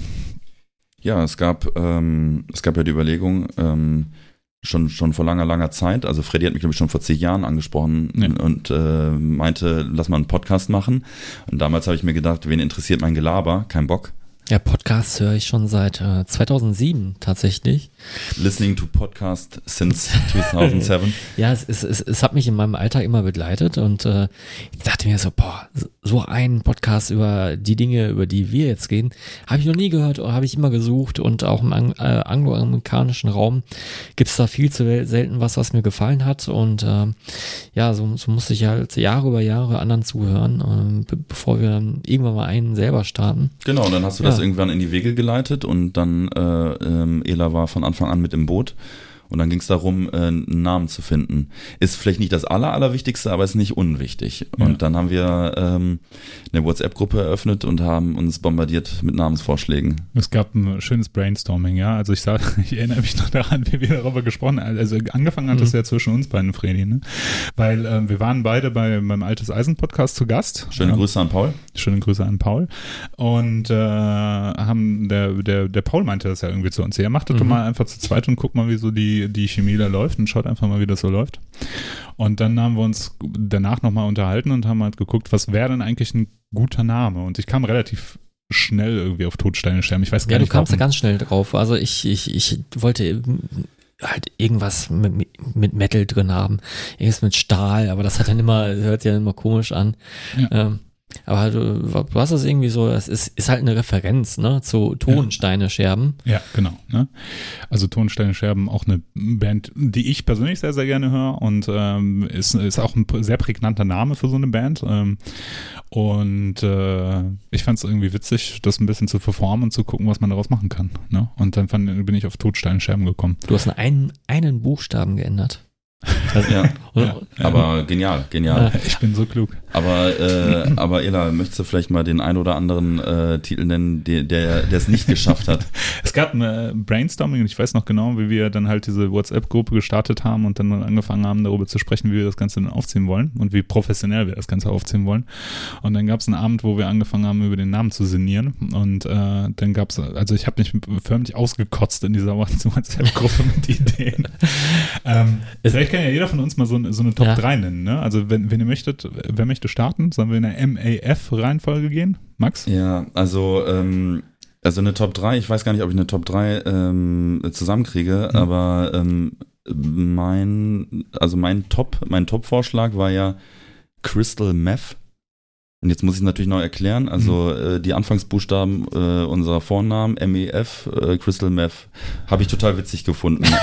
Speaker 3: Ja, es gab, ähm, es gab ja die Überlegung, ähm, schon, schon vor langer, langer Zeit. Also Freddy hat mich, glaube ich, schon vor zig Jahren angesprochen ja. und äh, meinte, lass mal einen Podcast machen. Und damals habe ich mir gedacht, wen interessiert mein Gelaber? Kein Bock.
Speaker 2: Ja, Podcasts höre ich schon seit äh, 2007 tatsächlich.
Speaker 3: Listening to Podcast since 2007.
Speaker 2: ja, es, es, es, es hat mich in meinem Alltag immer begleitet und äh, ich dachte mir so, boah, so ein Podcast über die Dinge, über die wir jetzt gehen, habe ich noch nie gehört oder habe ich immer gesucht und auch im äh, angloamerikanischen Raum gibt es da viel zu selten was, was mir gefallen hat und äh, ja, so, so musste ich halt Jahre über Jahre anderen zuhören, äh, bevor wir dann irgendwann mal einen selber starten.
Speaker 3: Genau, und dann hast du ja. Das irgendwann in die Wege geleitet und dann äh, ähm, Ela war von Anfang an mit im Boot. Und dann ging es darum, äh, einen Namen zu finden. Ist vielleicht nicht das Aller, Allerwichtigste, aber ist nicht unwichtig. Ja. Und dann haben wir ähm, eine WhatsApp-Gruppe eröffnet und haben uns bombardiert mit Namensvorschlägen.
Speaker 1: Es gab ein schönes Brainstorming, ja. Also ich sag, ich erinnere mich noch daran, wie wir darüber gesprochen haben. Also angefangen hat es mhm. ja zwischen uns beiden, Fredi, ne? Weil äh, wir waren beide bei meinem Altes Eisen-Podcast zu Gast.
Speaker 3: Schöne ähm, Grüße an Paul.
Speaker 1: Schöne Grüße an Paul. Und äh, haben der, der, der Paul meinte das ja irgendwie zu uns. Er macht das mhm. doch mal einfach zu zweit und guck mal, wie so die die, Chemie da läuft und schaut einfach mal, wie das so läuft. Und dann haben wir uns danach nochmal unterhalten und haben halt geguckt, was wäre denn eigentlich ein guter Name? Und ich kam relativ schnell irgendwie auf Todsteine Scherben. Ich weiß gar
Speaker 2: ja,
Speaker 1: nicht.
Speaker 2: Ja, du kamst da ganz schnell drauf. Also ich, ich, ich wollte halt irgendwas mit, mit Metal drin haben, irgendwas mit Stahl, aber das hat dann immer, hört sich ja immer komisch an. Ja. Ähm, aber du, du hast das irgendwie so, es ist, ist halt eine Referenz, ne, zu Tonsteine Scherben.
Speaker 1: Ja, genau. Ne? Also Tonsteine Scherben, auch eine Band, die ich persönlich sehr, sehr gerne höre und ähm, ist, ist auch ein sehr prägnanter Name für so eine Band. Ähm, und äh, ich fand es irgendwie witzig, das ein bisschen zu verformen und zu gucken, was man daraus machen kann. Ne? Und dann fand, bin ich auf Totsteine Scherben gekommen.
Speaker 2: Du hast einen, einen Buchstaben geändert.
Speaker 3: Das, ja. ja. Aber genial, genial.
Speaker 1: Ich bin so klug.
Speaker 3: Aber, äh, aber Ela, möchtest du vielleicht mal den ein oder anderen äh, Titel nennen, der, der es nicht geschafft hat?
Speaker 1: es gab ein äh, Brainstorming und ich weiß noch genau, wie wir dann halt diese WhatsApp-Gruppe gestartet haben und dann angefangen haben, darüber zu sprechen, wie wir das Ganze dann aufziehen wollen und wie professionell wir das Ganze aufziehen wollen. Und dann gab es einen Abend, wo wir angefangen haben, über den Namen zu sinnieren. Und äh, dann gab es, also ich habe mich förmlich ausgekotzt in dieser WhatsApp-Gruppe mit Ideen. ähm, vielleicht kann ja jeder von uns mal so, so eine Top ja. 3 nennen. Ne? Also wenn, wenn ihr möchtet, wer möchte starten? Sollen wir in der MAF-Reihenfolge gehen? Max?
Speaker 3: Ja, also ähm, also eine Top 3, ich weiß gar nicht, ob ich eine Top 3 ähm, zusammenkriege, mhm. aber ähm, mein, also mein Top, mein Top-Vorschlag war ja Crystal Meth. Und jetzt muss ich natürlich noch erklären, also mhm. äh, die Anfangsbuchstaben äh, unserer Vornamen, MEF, äh, Crystal Meth, habe ich total witzig gefunden.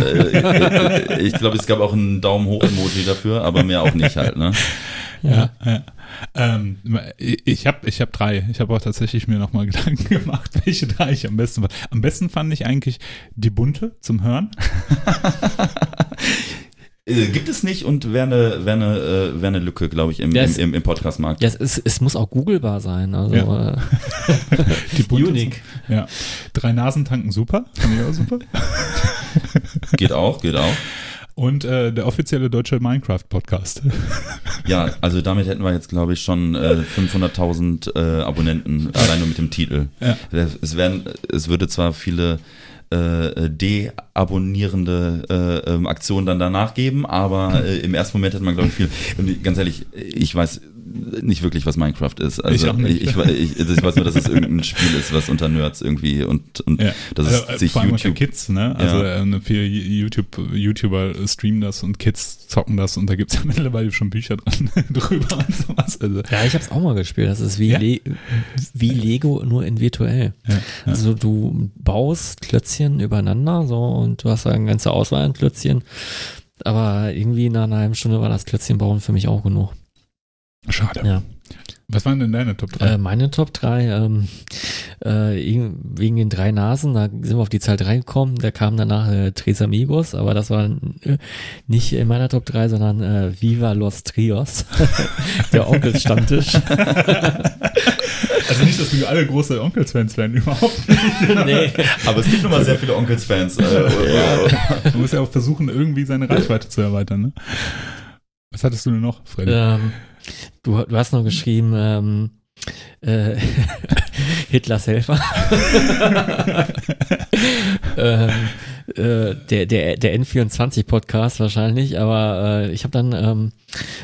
Speaker 3: Äh, äh, ich glaube, es gab auch einen Daumen hoch Emoji dafür, aber mehr auch nicht halt, ne?
Speaker 1: Ja, ja. Ähm, ich habe ich hab drei. Ich habe auch tatsächlich mir nochmal Gedanken gemacht, welche drei ich am besten fand. Am besten fand ich eigentlich die bunte zum Hören.
Speaker 3: Äh, gibt es nicht und wäre eine, wär eine, äh, wär eine Lücke, glaube ich, im, ja, im, im Podcast-Markt.
Speaker 2: Ja, es, ist, es muss auch googlebar sein. Also, ja. äh,
Speaker 1: Die bunte Unique. Ja. Drei Nasen tanken super. Fand ich auch super.
Speaker 3: geht auch, geht auch.
Speaker 1: Und äh, der offizielle deutsche Minecraft-Podcast.
Speaker 3: Ja, also damit hätten wir jetzt, glaube ich, schon äh, 500.000 äh, Abonnenten, allein nur mit dem Titel. Ja. Es, werden, es würde zwar viele äh, deabonnierende äh, ähm, Aktionen dann danach geben, aber äh, im ersten Moment hätte man, glaube ich, viel. Und ganz ehrlich, ich weiß nicht wirklich, was Minecraft ist. Also ich, ich, ich, ich, weiß nur, dass es irgendein Spiel ist, was unter Nerds irgendwie und, und
Speaker 1: ja.
Speaker 3: das
Speaker 1: also, ist sich vor allem YouTube. Kids, ne? Also ja. äh, viele YouTube, YouTuber streamen das und Kids zocken das und da gibt es ja mittlerweile schon Bücher dran drüber und sowas. Also.
Speaker 2: Ja, ich habe es auch mal gespielt. Das ist wie, ja. Le wie Lego, nur in virtuell. Also du baust Klötzchen übereinander so und du hast eine ganze Auswahl an Klötzchen. Aber irgendwie nach einer halben Stunde war das Klötzchen bauen für mich auch genug.
Speaker 1: Schade.
Speaker 2: Ja.
Speaker 1: Was waren denn deine Top 3?
Speaker 2: Äh, meine Top 3, ähm, äh, wegen den drei Nasen, da sind wir auf die Zahl 3 gekommen, da kam danach äh, Tres Amigos, aber das war äh, nicht in meiner Top 3, sondern äh, Viva Los Trios, der Onkelsstammtisch.
Speaker 1: also nicht, dass wir alle große Onkels-Fans werden, überhaupt nicht.
Speaker 3: nee. Aber es gibt nun mal sehr viele Onkels-Fans. Äh,
Speaker 1: Man muss ja auch versuchen, irgendwie seine Reichweite zu erweitern, ne? Was hattest du denn noch,
Speaker 2: Freddy? Ähm, du, du hast noch geschrieben, ähm, äh, Hitlers Helfer. ähm, äh, der, der, der N24-Podcast wahrscheinlich, aber äh, ich habe dann ähm,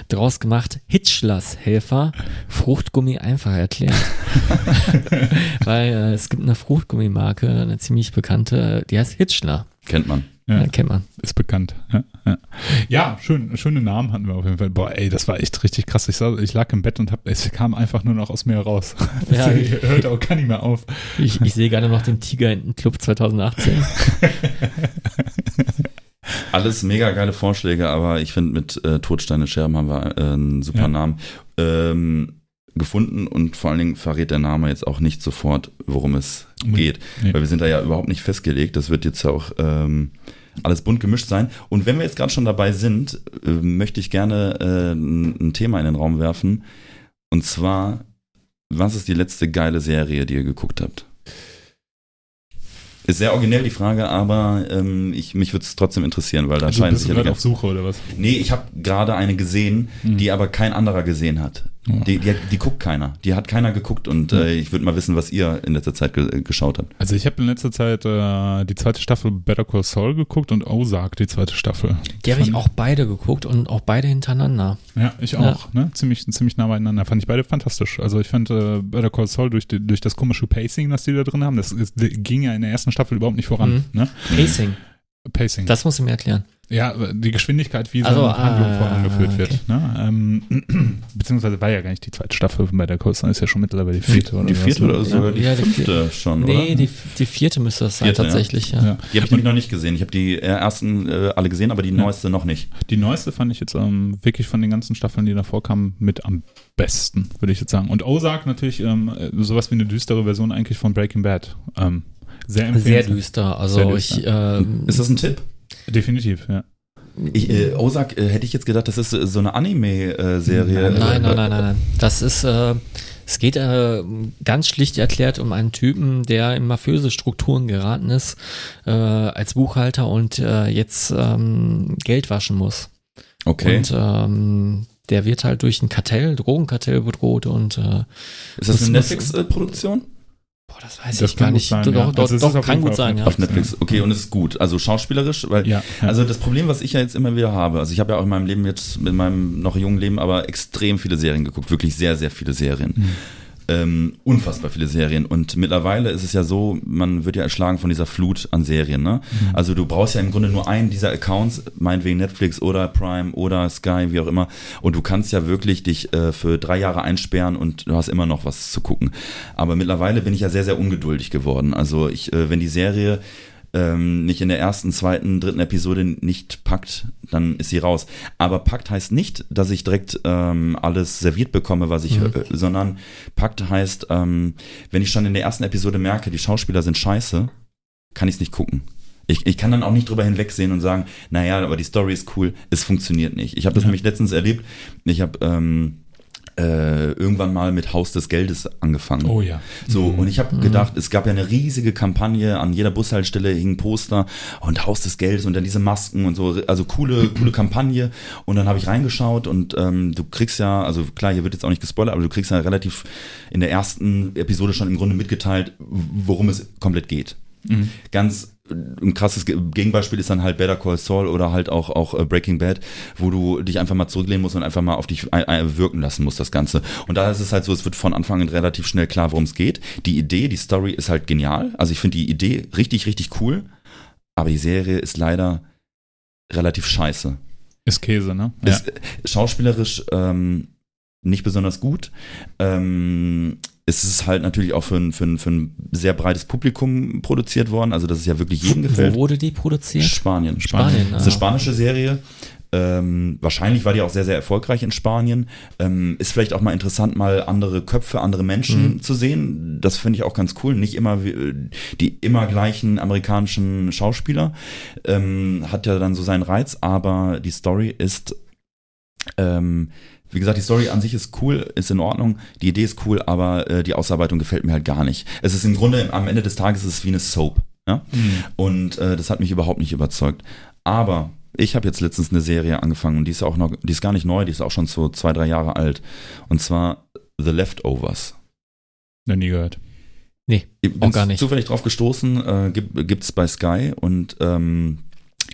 Speaker 2: draus gemacht, Hitchlers Helfer, Fruchtgummi einfach erklärt. Weil äh, es gibt eine Fruchtgummimarke, eine ziemlich bekannte, die heißt Hitchler.
Speaker 3: Kennt man.
Speaker 2: Ja, ja, kennt man.
Speaker 1: Ist bekannt. Ja, ja. ja, schön, schöne Namen hatten wir auf jeden Fall. Boah, ey, das war echt richtig krass. Ich, sah, ich lag im Bett und hab, es kam einfach nur noch aus mir raus. Ja, hört auch gar nicht mehr auf.
Speaker 2: Ich, ich sehe gerade noch den Tiger in den Club 2018.
Speaker 3: Alles mega geile Vorschläge, aber ich finde, mit äh, Todsteine Scherben haben wir äh, einen super Namen. Ähm, gefunden und vor allen Dingen verrät der Name jetzt auch nicht sofort, worum es geht. Nee. Weil wir sind da ja überhaupt nicht festgelegt. Das wird jetzt ja auch ähm, alles bunt gemischt sein. Und wenn wir jetzt gerade schon dabei sind, äh, möchte ich gerne äh, ein Thema in den Raum werfen. Und zwar, was ist die letzte geile Serie, die ihr geguckt habt? Ist sehr originell die Frage, aber ähm, ich, mich würde es trotzdem interessieren, weil da also scheint
Speaker 1: sich ja auf Suche oder was?
Speaker 3: Nee, ich habe gerade eine gesehen, hm. die aber kein anderer gesehen hat. Die, die, die, guckt keiner. Die hat keiner geguckt und äh, ich würde mal wissen, was ihr in letzter Zeit ge geschaut habt.
Speaker 1: Also ich habe in letzter Zeit äh, die zweite Staffel Better Call Saul geguckt und Ozark, die zweite Staffel.
Speaker 2: Die habe ich auch beide geguckt und auch beide hintereinander.
Speaker 1: Ja, ich auch. Ja. Ne? Ziemlich, ziemlich nah beieinander. Fand ich beide fantastisch. Also ich fand äh, Better Call Saul durch, die, durch das komische Pacing, das die da drin haben, das, das ging ja in der ersten Staffel überhaupt nicht voran. Mhm. Ne?
Speaker 2: Pacing.
Speaker 1: Pacing.
Speaker 2: Das musst du mir erklären.
Speaker 1: Ja, die Geschwindigkeit, wie so
Speaker 2: Also,
Speaker 1: eine Handlung
Speaker 2: ah,
Speaker 1: vorangeführt
Speaker 2: okay.
Speaker 1: wird. Ne? Ähm, beziehungsweise war ja gar nicht die zweite Staffel bei der Coaster, ist ja schon mittlerweile die vierte oder
Speaker 3: Die vierte
Speaker 1: ne?
Speaker 3: oder sogar die
Speaker 2: Ja, die
Speaker 3: fünfte schon,
Speaker 2: Nee,
Speaker 3: oder?
Speaker 2: die, die vierte müsste das sein,
Speaker 3: Vierte, ja.
Speaker 2: tatsächlich, ja.
Speaker 1: Ja.
Speaker 3: Die habe ich nämlich noch nicht gesehen. Ich habe die äh, ersten äh, alle gesehen, aber die neueste noch nicht.
Speaker 1: Die neueste fand ich jetzt ähm, wirklich von den ganzen Staffeln, die davor kamen, mit am besten, würde ich jetzt sagen. Und Ozark natürlich ähm, äh, sowas wie eine düstere Version eigentlich von Breaking Bad. Ähm, sehr
Speaker 2: Sehr
Speaker 1: empfehlenswert.
Speaker 2: düster. Also
Speaker 1: Sehr düster.
Speaker 2: ich ähm,
Speaker 3: Ist das ein Tipp?
Speaker 1: Definitiv, ja.
Speaker 3: Ich, äh, Ozark äh, hätte ich jetzt gedacht, das ist äh, so eine Anime-Serie.
Speaker 2: Nein, nein, nein, nein, nein. Das ist, äh, es geht äh, ganz schlicht erklärt um einen Typen, der in mafiöse Strukturen geraten ist, äh, als Buchhalter und äh, jetzt ähm, Geld waschen muss.
Speaker 3: Okay.
Speaker 2: Und ähm, der wird halt durch ein Kartell, Drogenkartell bedroht und äh,
Speaker 3: ist das eine Netflix-Produktion?
Speaker 2: Boah, das weiß
Speaker 1: Das
Speaker 2: ich
Speaker 1: kann
Speaker 2: gar
Speaker 1: gut
Speaker 2: nicht.
Speaker 1: sein,
Speaker 2: doch,
Speaker 1: ja.
Speaker 2: doch,
Speaker 1: Also es
Speaker 2: doch
Speaker 1: ist auf
Speaker 2: kann gut sein, ja.
Speaker 3: Auf Netflix. Okay, und ist gut. Also schauspielerisch, weil
Speaker 1: Ja, ja.
Speaker 3: Also das Problem, was ich ja jetzt immer wieder habe, also ich habe ja auch in meinem Leben jetzt, in meinem noch jungen Leben, aber extrem viele Serien geguckt, wirklich sehr, sehr viele Serien.
Speaker 1: Mhm.
Speaker 3: Ähm, unfassbar viele Serien. Und mittlerweile ist es ja so, man wird ja erschlagen von dieser Flut an Serien. Ne?
Speaker 1: Mhm.
Speaker 3: Also du brauchst ja im Grunde nur einen dieser Accounts, meinetwegen Netflix oder Prime oder Sky, wie auch immer. Und du kannst ja wirklich dich äh, für drei Jahre einsperren und du hast immer noch was zu gucken. Aber mittlerweile bin ich ja sehr, sehr ungeduldig geworden. Also ich, äh, wenn die Serie ähm, nicht in der ersten, zweiten, dritten Episode nicht packt, dann ist sie raus. Aber packt heißt nicht, dass ich direkt ähm, alles serviert bekomme, was ich,
Speaker 2: Mhm.
Speaker 3: äh, sondern packt heißt, ähm, wenn ich schon in der ersten Episode merke, die Schauspieler sind scheiße, kann ich es nicht gucken. Ich, ich kann dann auch nicht drüber hinwegsehen und sagen, naja, aber die Story ist cool, es funktioniert nicht. Ich habe das
Speaker 1: Ja.
Speaker 3: nämlich letztens erlebt. Ich habe ähm, äh, irgendwann mal mit Haus des Geldes angefangen.
Speaker 1: Oh ja.
Speaker 3: So, und ich habe gedacht, es gab ja eine riesige Kampagne, an jeder Bushaltestelle hingen Poster und Haus des Geldes und dann diese Masken und so, also coole, coole Kampagne. Und dann habe ich reingeschaut und ähm, du kriegst ja, also klar, hier wird jetzt auch nicht gespoilert, aber du kriegst ja relativ in der ersten Episode schon im Grunde mitgeteilt, worum es komplett geht.
Speaker 1: Mhm.
Speaker 3: Ganz äh, ein krasses Ge- Gegenbeispiel ist dann halt Better Call Saul oder halt auch, auch äh, Breaking Bad, wo du dich einfach mal zurücklehnen musst und einfach mal auf dich wirken lassen musst, das Ganze. Und da ist es halt so, es wird von Anfang an relativ schnell klar, worum es geht. Die Idee, die Story ist halt genial. Also ich finde die Idee richtig, richtig cool. Aber die Serie ist leider relativ scheiße.
Speaker 1: Ist Käse, ne?
Speaker 3: Ist äh, schauspielerisch ähm, nicht besonders gut. Ähm, es ist halt natürlich auch für ein, für, ein, für ein sehr breites Publikum produziert worden. Also, dass es ja wirklich jedem
Speaker 2: Wo
Speaker 3: gefällt.
Speaker 2: wurde die produziert?
Speaker 3: Spanien.
Speaker 2: Spanien,
Speaker 3: Das ist eine
Speaker 2: ah.
Speaker 3: spanische Serie. Ähm, wahrscheinlich war die auch sehr, sehr erfolgreich in Spanien. Ähm, ist vielleicht auch mal interessant, mal andere Köpfe, andere Menschen
Speaker 2: Mhm.
Speaker 3: zu sehen. Das finde ich auch ganz cool. Nicht immer wie, äh, die immer gleichen amerikanischen Schauspieler. Ähm, hat ja dann so seinen Reiz, aber die Story ist, ähm, wie gesagt, die Story an sich ist cool, ist in Ordnung, die Idee ist cool, aber äh, die Ausarbeitung gefällt mir halt gar nicht. Es ist im Grunde, am Ende des Tages ist es wie eine Soap. Ja?
Speaker 1: Mhm.
Speaker 3: Und äh, das hat mich überhaupt nicht überzeugt. Aber ich habe jetzt letztens eine Serie angefangen und die ist auch noch, die ist gar nicht neu, die ist auch schon so zwei, drei Jahre alt. Und zwar The Leftovers.
Speaker 1: Noch nie gehört.
Speaker 2: Nee,
Speaker 3: Ich
Speaker 2: Auch
Speaker 3: bin
Speaker 2: gar nicht.
Speaker 3: zufällig drauf gestoßen, äh, gibt, gibt's bei Sky und ähm,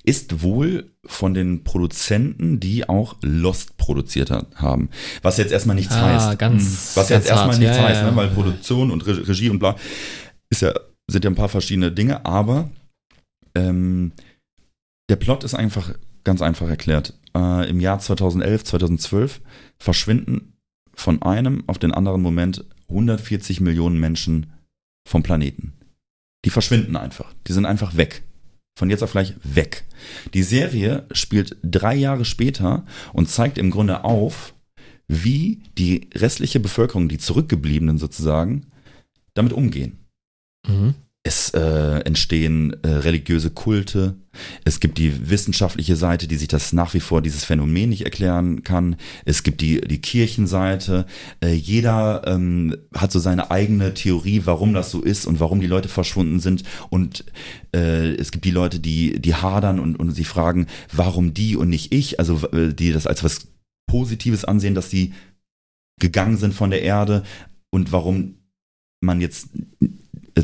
Speaker 3: ist wohl von den Produzenten, die auch Lost produziert hat, haben. Was jetzt erstmal nichts
Speaker 2: ah,
Speaker 3: heißt.
Speaker 2: ganz.
Speaker 3: Was
Speaker 2: ganz
Speaker 3: jetzt erstmal
Speaker 2: hart.
Speaker 3: nichts
Speaker 2: ja,
Speaker 3: heißt,
Speaker 2: ja,
Speaker 3: ne? weil. Produktion und Re- Regie und bla ist ja, sind ja ein paar verschiedene Dinge, aber ähm, der Plot ist einfach ganz einfach erklärt. Äh, Im Jahr 2011, 2012 verschwinden von einem auf den anderen Moment 140 Millionen Menschen vom Planeten. Die verschwinden einfach. Die sind einfach weg. Von jetzt auf gleich weg. Die Serie spielt drei Jahre später und zeigt im Grunde auf, wie die restliche Bevölkerung, die Zurückgebliebenen sozusagen, damit umgehen.
Speaker 2: Mhm.
Speaker 3: Es äh, entstehen äh, religiöse Kulte. Es gibt die wissenschaftliche Seite, die sich das nach wie vor dieses Phänomen nicht erklären kann. Es gibt die, die Kirchenseite. Äh, jeder ähm, hat so seine eigene Theorie, warum das so ist und warum die Leute verschwunden sind. Und äh, es gibt die Leute, die, die hadern und, und sich fragen, warum die und nicht ich? Also äh, die das als was Positives ansehen, dass die gegangen sind von der Erde und warum man jetzt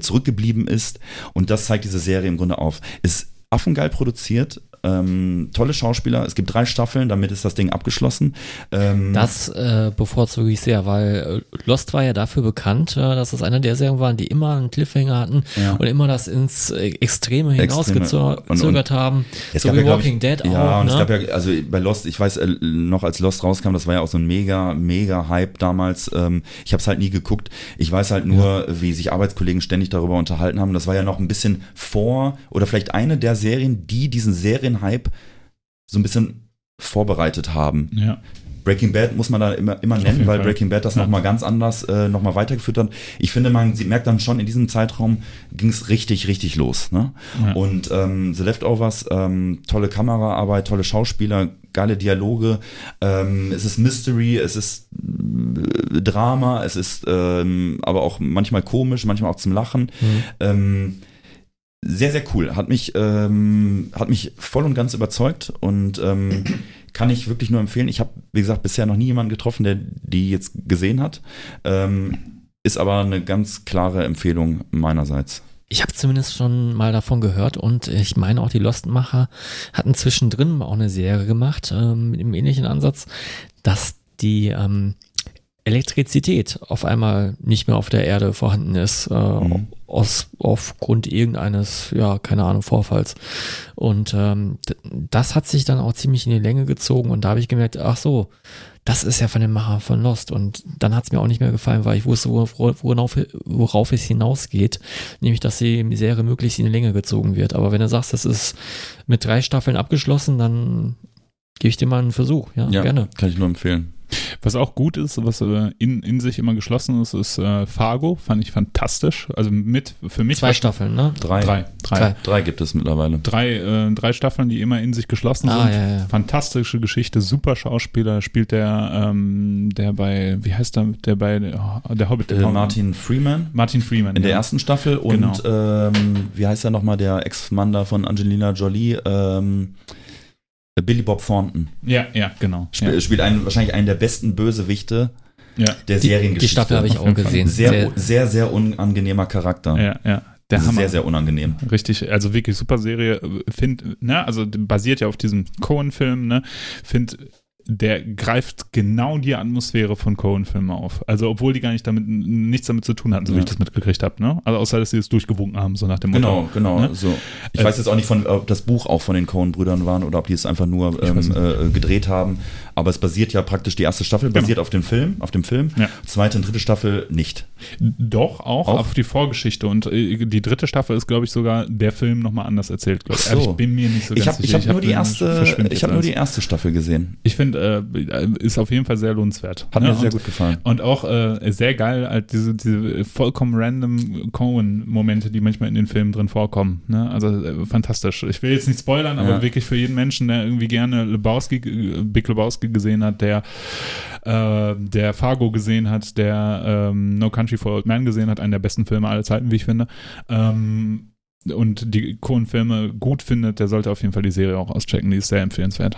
Speaker 3: zurückgeblieben ist. Und das zeigt diese Serie im Grunde auf. Ist affengeil produziert, Ähm, tolle Schauspieler. Es gibt drei Staffeln, damit ist das Ding abgeschlossen. Ähm,
Speaker 2: das äh, bevorzuge ich sehr, weil äh, Lost war ja dafür bekannt, äh, dass es einer der Serien waren, die immer einen Cliffhanger hatten ja. und immer das ins äh, Extreme hinausgezögert haben.
Speaker 3: Es so wie ja, Walking ich, Dead auch. Ja, und ne? es gab ja, also bei Lost, ich weiß äh, noch, als Lost rauskam, das war ja auch so ein mega, mega Hype damals. Ähm, ich habe es halt nie geguckt. Ich weiß halt nur, ja. wie sich Arbeitskollegen ständig darüber unterhalten haben. Das war ja noch ein bisschen vor oder vielleicht eine der Serien, die diesen Serienhype so ein bisschen vorbereitet haben.
Speaker 1: Ja.
Speaker 3: Breaking Bad muss man da immer, immer nennen, weil Fall. Breaking Bad das ja. nochmal ganz anders äh, nochmal weitergeführt hat. Ich finde, man sie merkt dann schon, in diesem Zeitraum ging es richtig, richtig los. Ne? Ja. Und ähm, The Leftovers, ähm, tolle Kameraarbeit, tolle Schauspieler, geile Dialoge. Ähm, es ist Mystery, es ist äh, Drama, es ist ähm, aber auch manchmal komisch, manchmal auch zum Lachen. Mhm. Ähm, sehr, sehr cool. Hat mich, ähm, hat mich voll und ganz überzeugt und ähm, kann ich wirklich nur empfehlen. Ich habe, wie gesagt, bisher noch nie jemanden getroffen, der die jetzt gesehen hat. Ähm, ist aber eine ganz klare Empfehlung meinerseits.
Speaker 2: Ich habe zumindest schon mal davon gehört und ich meine auch die Lostmacher hatten zwischendrin auch eine Serie gemacht ähm, mit einem ähnlichen Ansatz, dass die ähm, Elektrizität auf einmal nicht mehr auf der Erde vorhanden ist, äh, mhm. aus, aufgrund irgendeines, ja, keine Ahnung, Vorfalls. Und ähm, das hat sich dann auch ziemlich in die Länge gezogen und da habe ich gemerkt, ach so, das ist ja von dem Macher von Lost. Und dann hat es mir auch nicht mehr gefallen, weil ich wusste, worauf, worauf es hinausgeht, nämlich, dass die Serie möglichst in die Länge gezogen wird. Aber wenn du sagst, das ist mit drei Staffeln abgeschlossen, dann gebe ich dir mal einen Versuch. Ja, ja gerne.
Speaker 3: Kann ich nur empfehlen.
Speaker 1: Was auch gut ist, was äh, in, in sich immer geschlossen ist, ist äh, Fargo. Fand ich fantastisch. Also mit für mich.
Speaker 2: Zwei Staffeln, ne?
Speaker 3: Drei. Drei. Drei, drei gibt es mittlerweile.
Speaker 1: Drei, äh, drei Staffeln, die immer in sich geschlossen ah, sind. Ja, ja. Fantastische Geschichte, super Schauspieler. Spielt der, ähm, der bei, wie heißt der, der bei oh, der Hobbit?
Speaker 3: Äh, Martin Freeman.
Speaker 1: Martin Freeman.
Speaker 3: In ja. der ersten Staffel. Und genau. ähm, wie heißt er nochmal, der Ex-Mann da von Angelina Jolie? Ähm, Billy Bob Thornton.
Speaker 1: Ja, ja, genau.
Speaker 3: Sp
Speaker 1: ja.
Speaker 3: Spielt einen, wahrscheinlich einen der besten Bösewichte ja. der
Speaker 2: die,
Speaker 3: Seriengeschichte.
Speaker 2: Die Staffel habe ich auch gesehen.
Speaker 3: Sehr, sehr, sehr, sehr unangenehmer Charakter.
Speaker 1: Ja, ja.
Speaker 3: Der Hammer. Sehr, sehr unangenehm.
Speaker 1: Richtig, also wirklich super Serie. Find, ne, also basiert ja auf diesem Cohen-Film, ne? Find der greift genau die Atmosphäre von Cohen-Filmen auf. Also, obwohl die gar nicht damit, nichts damit zu tun hatten, so ja. wie ich das mitgekriegt habe, ne? Also, außer, dass sie es durchgewunken haben, so nach dem
Speaker 3: Motto. Genau, genau, ne? so. Ich äh, weiß jetzt auch nicht von, ob das Buch auch von den Cohen-Brüdern waren oder ob die es einfach nur ähm, äh, gedreht haben. Aber es basiert ja praktisch, die erste Staffel genau. basiert auf dem Film, auf dem Film. Ja. Zweite und dritte Staffel nicht.
Speaker 1: Doch, auch, auch? auf die Vorgeschichte. Und äh, die dritte Staffel ist, glaube ich, sogar der Film nochmal anders erzählt, ich.
Speaker 3: So. Ich bin mir nicht so ganz
Speaker 1: ich hab,
Speaker 3: sicher. Ich habe hab nur, die erste, ich hab nur die erste Staffel gesehen.
Speaker 1: Ich finde, äh, ist auf jeden Fall sehr lohnenswert.
Speaker 3: Hat mir ja, sehr gut gefallen.
Speaker 1: Und auch äh, sehr geil, halt diese, diese vollkommen random Cohen-Momente, die manchmal in den Filmen drin vorkommen. Ne? Also äh, fantastisch. Ich will jetzt nicht spoilern, aber wirklich für jeden Menschen, der irgendwie gerne Lebowski, äh, Big Lebowski gesehen hat, der äh, der Fargo gesehen hat, der ähm, No Country for Old Men gesehen hat, einen der besten Filme aller Zeiten, wie ich finde. Ähm, und die Cohen-Filme gut findet, der sollte auf jeden Fall die Serie auch auschecken. Die ist sehr empfehlenswert.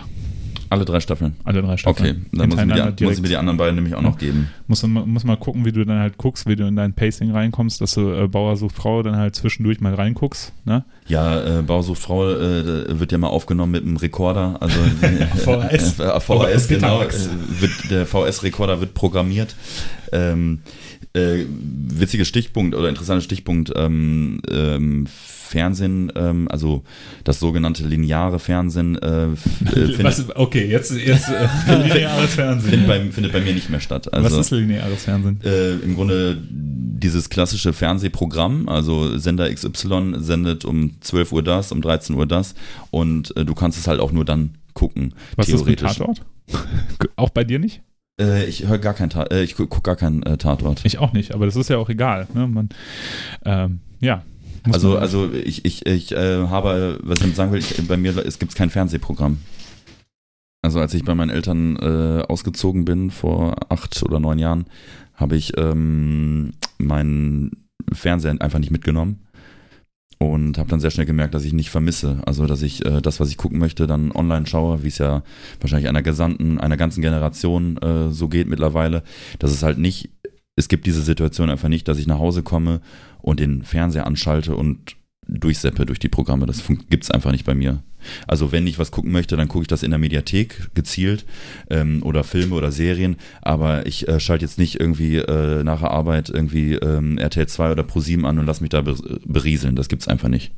Speaker 3: Alle drei Staffeln.
Speaker 1: Alle drei Staffeln.
Speaker 3: Okay, dann muss ich, mir die, muss ich mir die anderen beiden nämlich auch noch geben.
Speaker 1: Muss, muss mal gucken, wie du dann halt guckst, wie du in dein Pacing reinkommst, dass du äh, Bauer sucht Frau dann halt zwischendurch mal reinguckst. Ne?
Speaker 3: Ja, äh, Bauer sucht Frau äh, wird ja mal aufgenommen mit einem Rekorder. Also
Speaker 1: VHS.
Speaker 3: VHS, genau. Äh, wird, der VS-Rekorder wird programmiert. Ähm, äh, witziger Stichpunkt oder interessanter Stichpunkt. Ähm, ähm, Fernsehen, ähm, also das sogenannte lineare Fernsehen. Äh, äh
Speaker 1: findet, Was, okay, jetzt, jetzt äh, lineares Fernsehen.
Speaker 3: Findet bei, findet bei mir nicht mehr statt.
Speaker 1: Also, Was ist lineares Fernsehen?
Speaker 3: Äh, Im Grunde dieses klassische Fernsehprogramm, also Sender XY sendet um 12 Uhr das, um 13 Uhr das und äh, du kannst es halt auch nur dann gucken.
Speaker 1: Was theoretisch. ist mit Tatort? auch bei dir nicht?
Speaker 3: Äh, ich höre gar kein Tatort, äh, ich gucke gar keinen äh, Tatort.
Speaker 1: Ich auch nicht, aber das ist ja auch egal. Ne? Man, ähm, ja,
Speaker 3: also, also ich, ich, ich äh, habe, was ich sagen will, ich, bei mir es gibt kein Fernsehprogramm. Also als ich bei meinen Eltern äh, ausgezogen bin vor acht oder neun Jahren, habe ich ähm, meinen Fernseher einfach nicht mitgenommen und habe dann sehr schnell gemerkt, dass ich nicht vermisse. Also dass ich äh, das, was ich gucken möchte, dann online schaue, wie es ja wahrscheinlich einer gesamten, einer ganzen Generation äh, so geht mittlerweile. Dass es halt nicht, es gibt diese Situation einfach nicht, dass ich nach Hause komme und den Fernseher anschalte und durchseppe durch die Programme. Das gibt es einfach nicht bei mir. Also wenn ich was gucken möchte, dann gucke ich das in der Mediathek gezielt ähm, oder Filme oder Serien, aber ich äh, schalte jetzt nicht irgendwie äh, nach der Arbeit irgendwie ähm, RTL 2 oder Pro7 an und lass mich da berieseln. Das gibt es einfach nicht.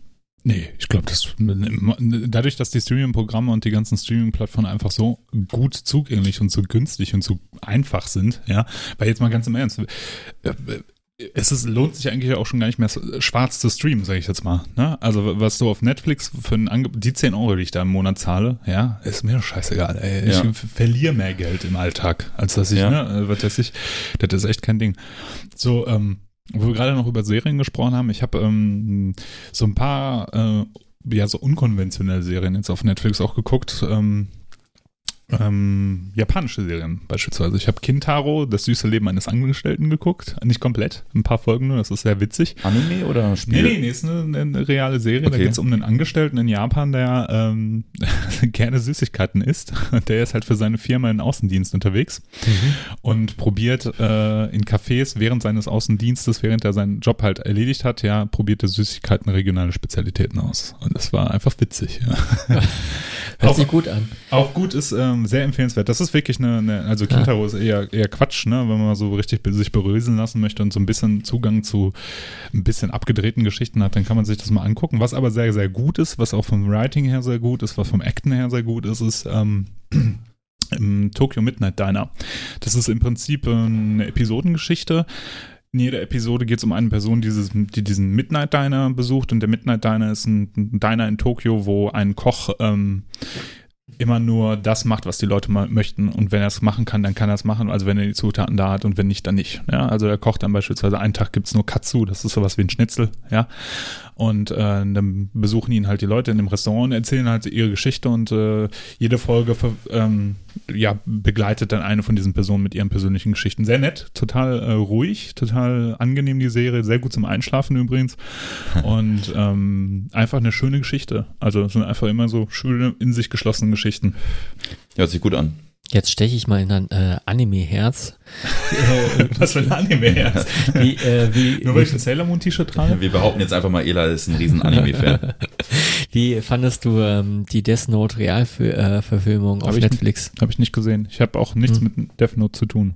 Speaker 1: Nee, ich glaube, das dadurch, dass die Streaming-Programme und die ganzen Streaming-Plattformen einfach so gut zugänglich und so günstig und so einfach sind, ja, weil jetzt mal ganz im Ernst, äh, es ist, lohnt sich eigentlich auch schon gar nicht mehr schwarz zu streamen, sage ich jetzt mal. Ne? Also was du auf Netflix für ein Angebot, die 10 Euro, die ich da im Monat zahle, ja, ist mir scheißegal. Ey. Ja. Ich verliere mehr Geld im Alltag, als dass ich, ja. ne, was weiß ich, das ist echt kein Ding. So, ähm, wo wir gerade noch über Serien gesprochen haben, ich habe ähm, so ein paar äh, ja so unkonventionelle Serien jetzt auf Netflix auch geguckt. Ähm, ähm, japanische Serien beispielsweise. Ich habe Kintaro, das süße Leben eines Angestellten geguckt. Nicht komplett, ein paar Folgen nur, das ist sehr witzig.
Speaker 3: Anime oder Spiel?
Speaker 1: Nee, nee, nee, ist eine, eine reale Serie. Okay. Da geht es um einen Angestellten in Japan, der ähm, gerne Süßigkeiten isst. Der ist halt für seine Firma in Außendienst unterwegs mhm. und probiert äh, in Cafés während seines Außendienstes, während er seinen Job halt erledigt hat, ja, probiert er Süßigkeiten regionale Spezialitäten aus. Und das war einfach witzig. Ja.
Speaker 2: Hört sich gut an.
Speaker 1: Auch gut ist ähm, sehr empfehlenswert. Das ist wirklich eine, eine also Kintaro ja. ist eher, eher Quatsch, ne? wenn man so richtig sich beröseln lassen möchte und so ein bisschen Zugang zu ein bisschen abgedrehten Geschichten hat, dann kann man sich das mal angucken. Was aber sehr, sehr gut ist, was auch vom Writing her sehr gut ist, was vom Acten her sehr gut ist, ist ähm, im Tokyo Midnight Diner. Das ist im Prinzip eine Episodengeschichte in jeder Episode geht es um eine Person, dieses, die diesen Midnight Diner besucht. Und der Midnight Diner ist ein Diner in Tokio, wo ein Koch ähm, immer nur das macht, was die Leute möchten. Und wenn er es machen kann, dann kann er es machen. Also wenn er die Zutaten da hat und wenn nicht, dann nicht. Ja, also er kocht dann beispielsweise einen Tag gibt es nur Katsu, das ist sowas wie ein Schnitzel, ja. Und äh, dann besuchen ihn halt die Leute in dem Restaurant und erzählen halt ihre Geschichte und äh, jede Folge ähm, ja, begleitet dann eine von diesen Personen mit ihren persönlichen Geschichten. Sehr nett, total äh, ruhig, total angenehm die Serie, sehr gut zum Einschlafen übrigens. Und ähm, einfach eine schöne Geschichte. Also es sind einfach immer so schöne, in sich geschlossene Geschichten.
Speaker 3: Hört sich gut an.
Speaker 2: Jetzt steche ich mal in ein äh, Anime-Herz.
Speaker 1: Was für ein Anime-Herz? Wie, äh, wie, Nur weil ich ein Sailor Moon-T-Shirt trage?
Speaker 3: Wir behaupten jetzt einfach mal, Ela ist ein riesen Anime-Fan.
Speaker 2: wie fandest du ähm, die Death Note Realverfilmung auf Netflix?
Speaker 1: Habe ich nicht gesehen. Ich habe auch nichts hm. mit Death Note zu tun.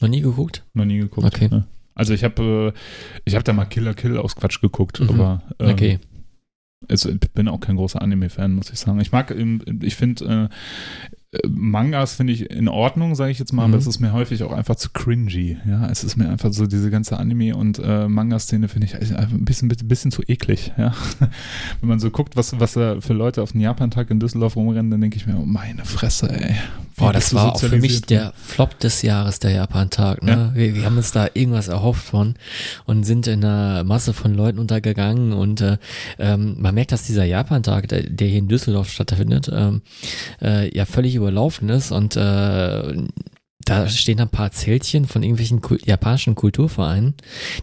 Speaker 2: Noch nie geguckt?
Speaker 1: Noch nie geguckt. Okay. Ne? Also ich habe äh, ich habe da mal Killer Kill aus Quatsch geguckt, mhm. aber ähm,
Speaker 2: okay.
Speaker 1: Also, ich bin auch kein großer Anime-Fan, muss ich sagen. Ich mag, ich finde, äh, Mangas finde ich in Ordnung, sage ich jetzt mal, mhm. aber es ist mir häufig auch einfach zu cringy. Ja, es ist mir einfach so diese ganze Anime- und äh, Manga-Szene finde ich ein bisschen, bisschen, bisschen zu eklig. Ja, wenn man so guckt, was, was da für Leute auf den Japan-Tag in Düsseldorf rumrennen, dann denke ich mir, oh meine Fresse, ey.
Speaker 2: Boah, das war auch für mich der Flop des Jahres, der Japan-Tag. Ne? Ja. Wir, wir, haben uns da irgendwas erhofft von und sind in einer Masse von Leuten untergegangen und äh, ähm, man merkt, dass dieser Japan-Tag, der, der, hier in Düsseldorf stattfindet, ähm, äh, ja völlig überlaufen ist und äh, da stehen ein paar Zeltchen von irgendwelchen Kul japanischen Kulturvereinen,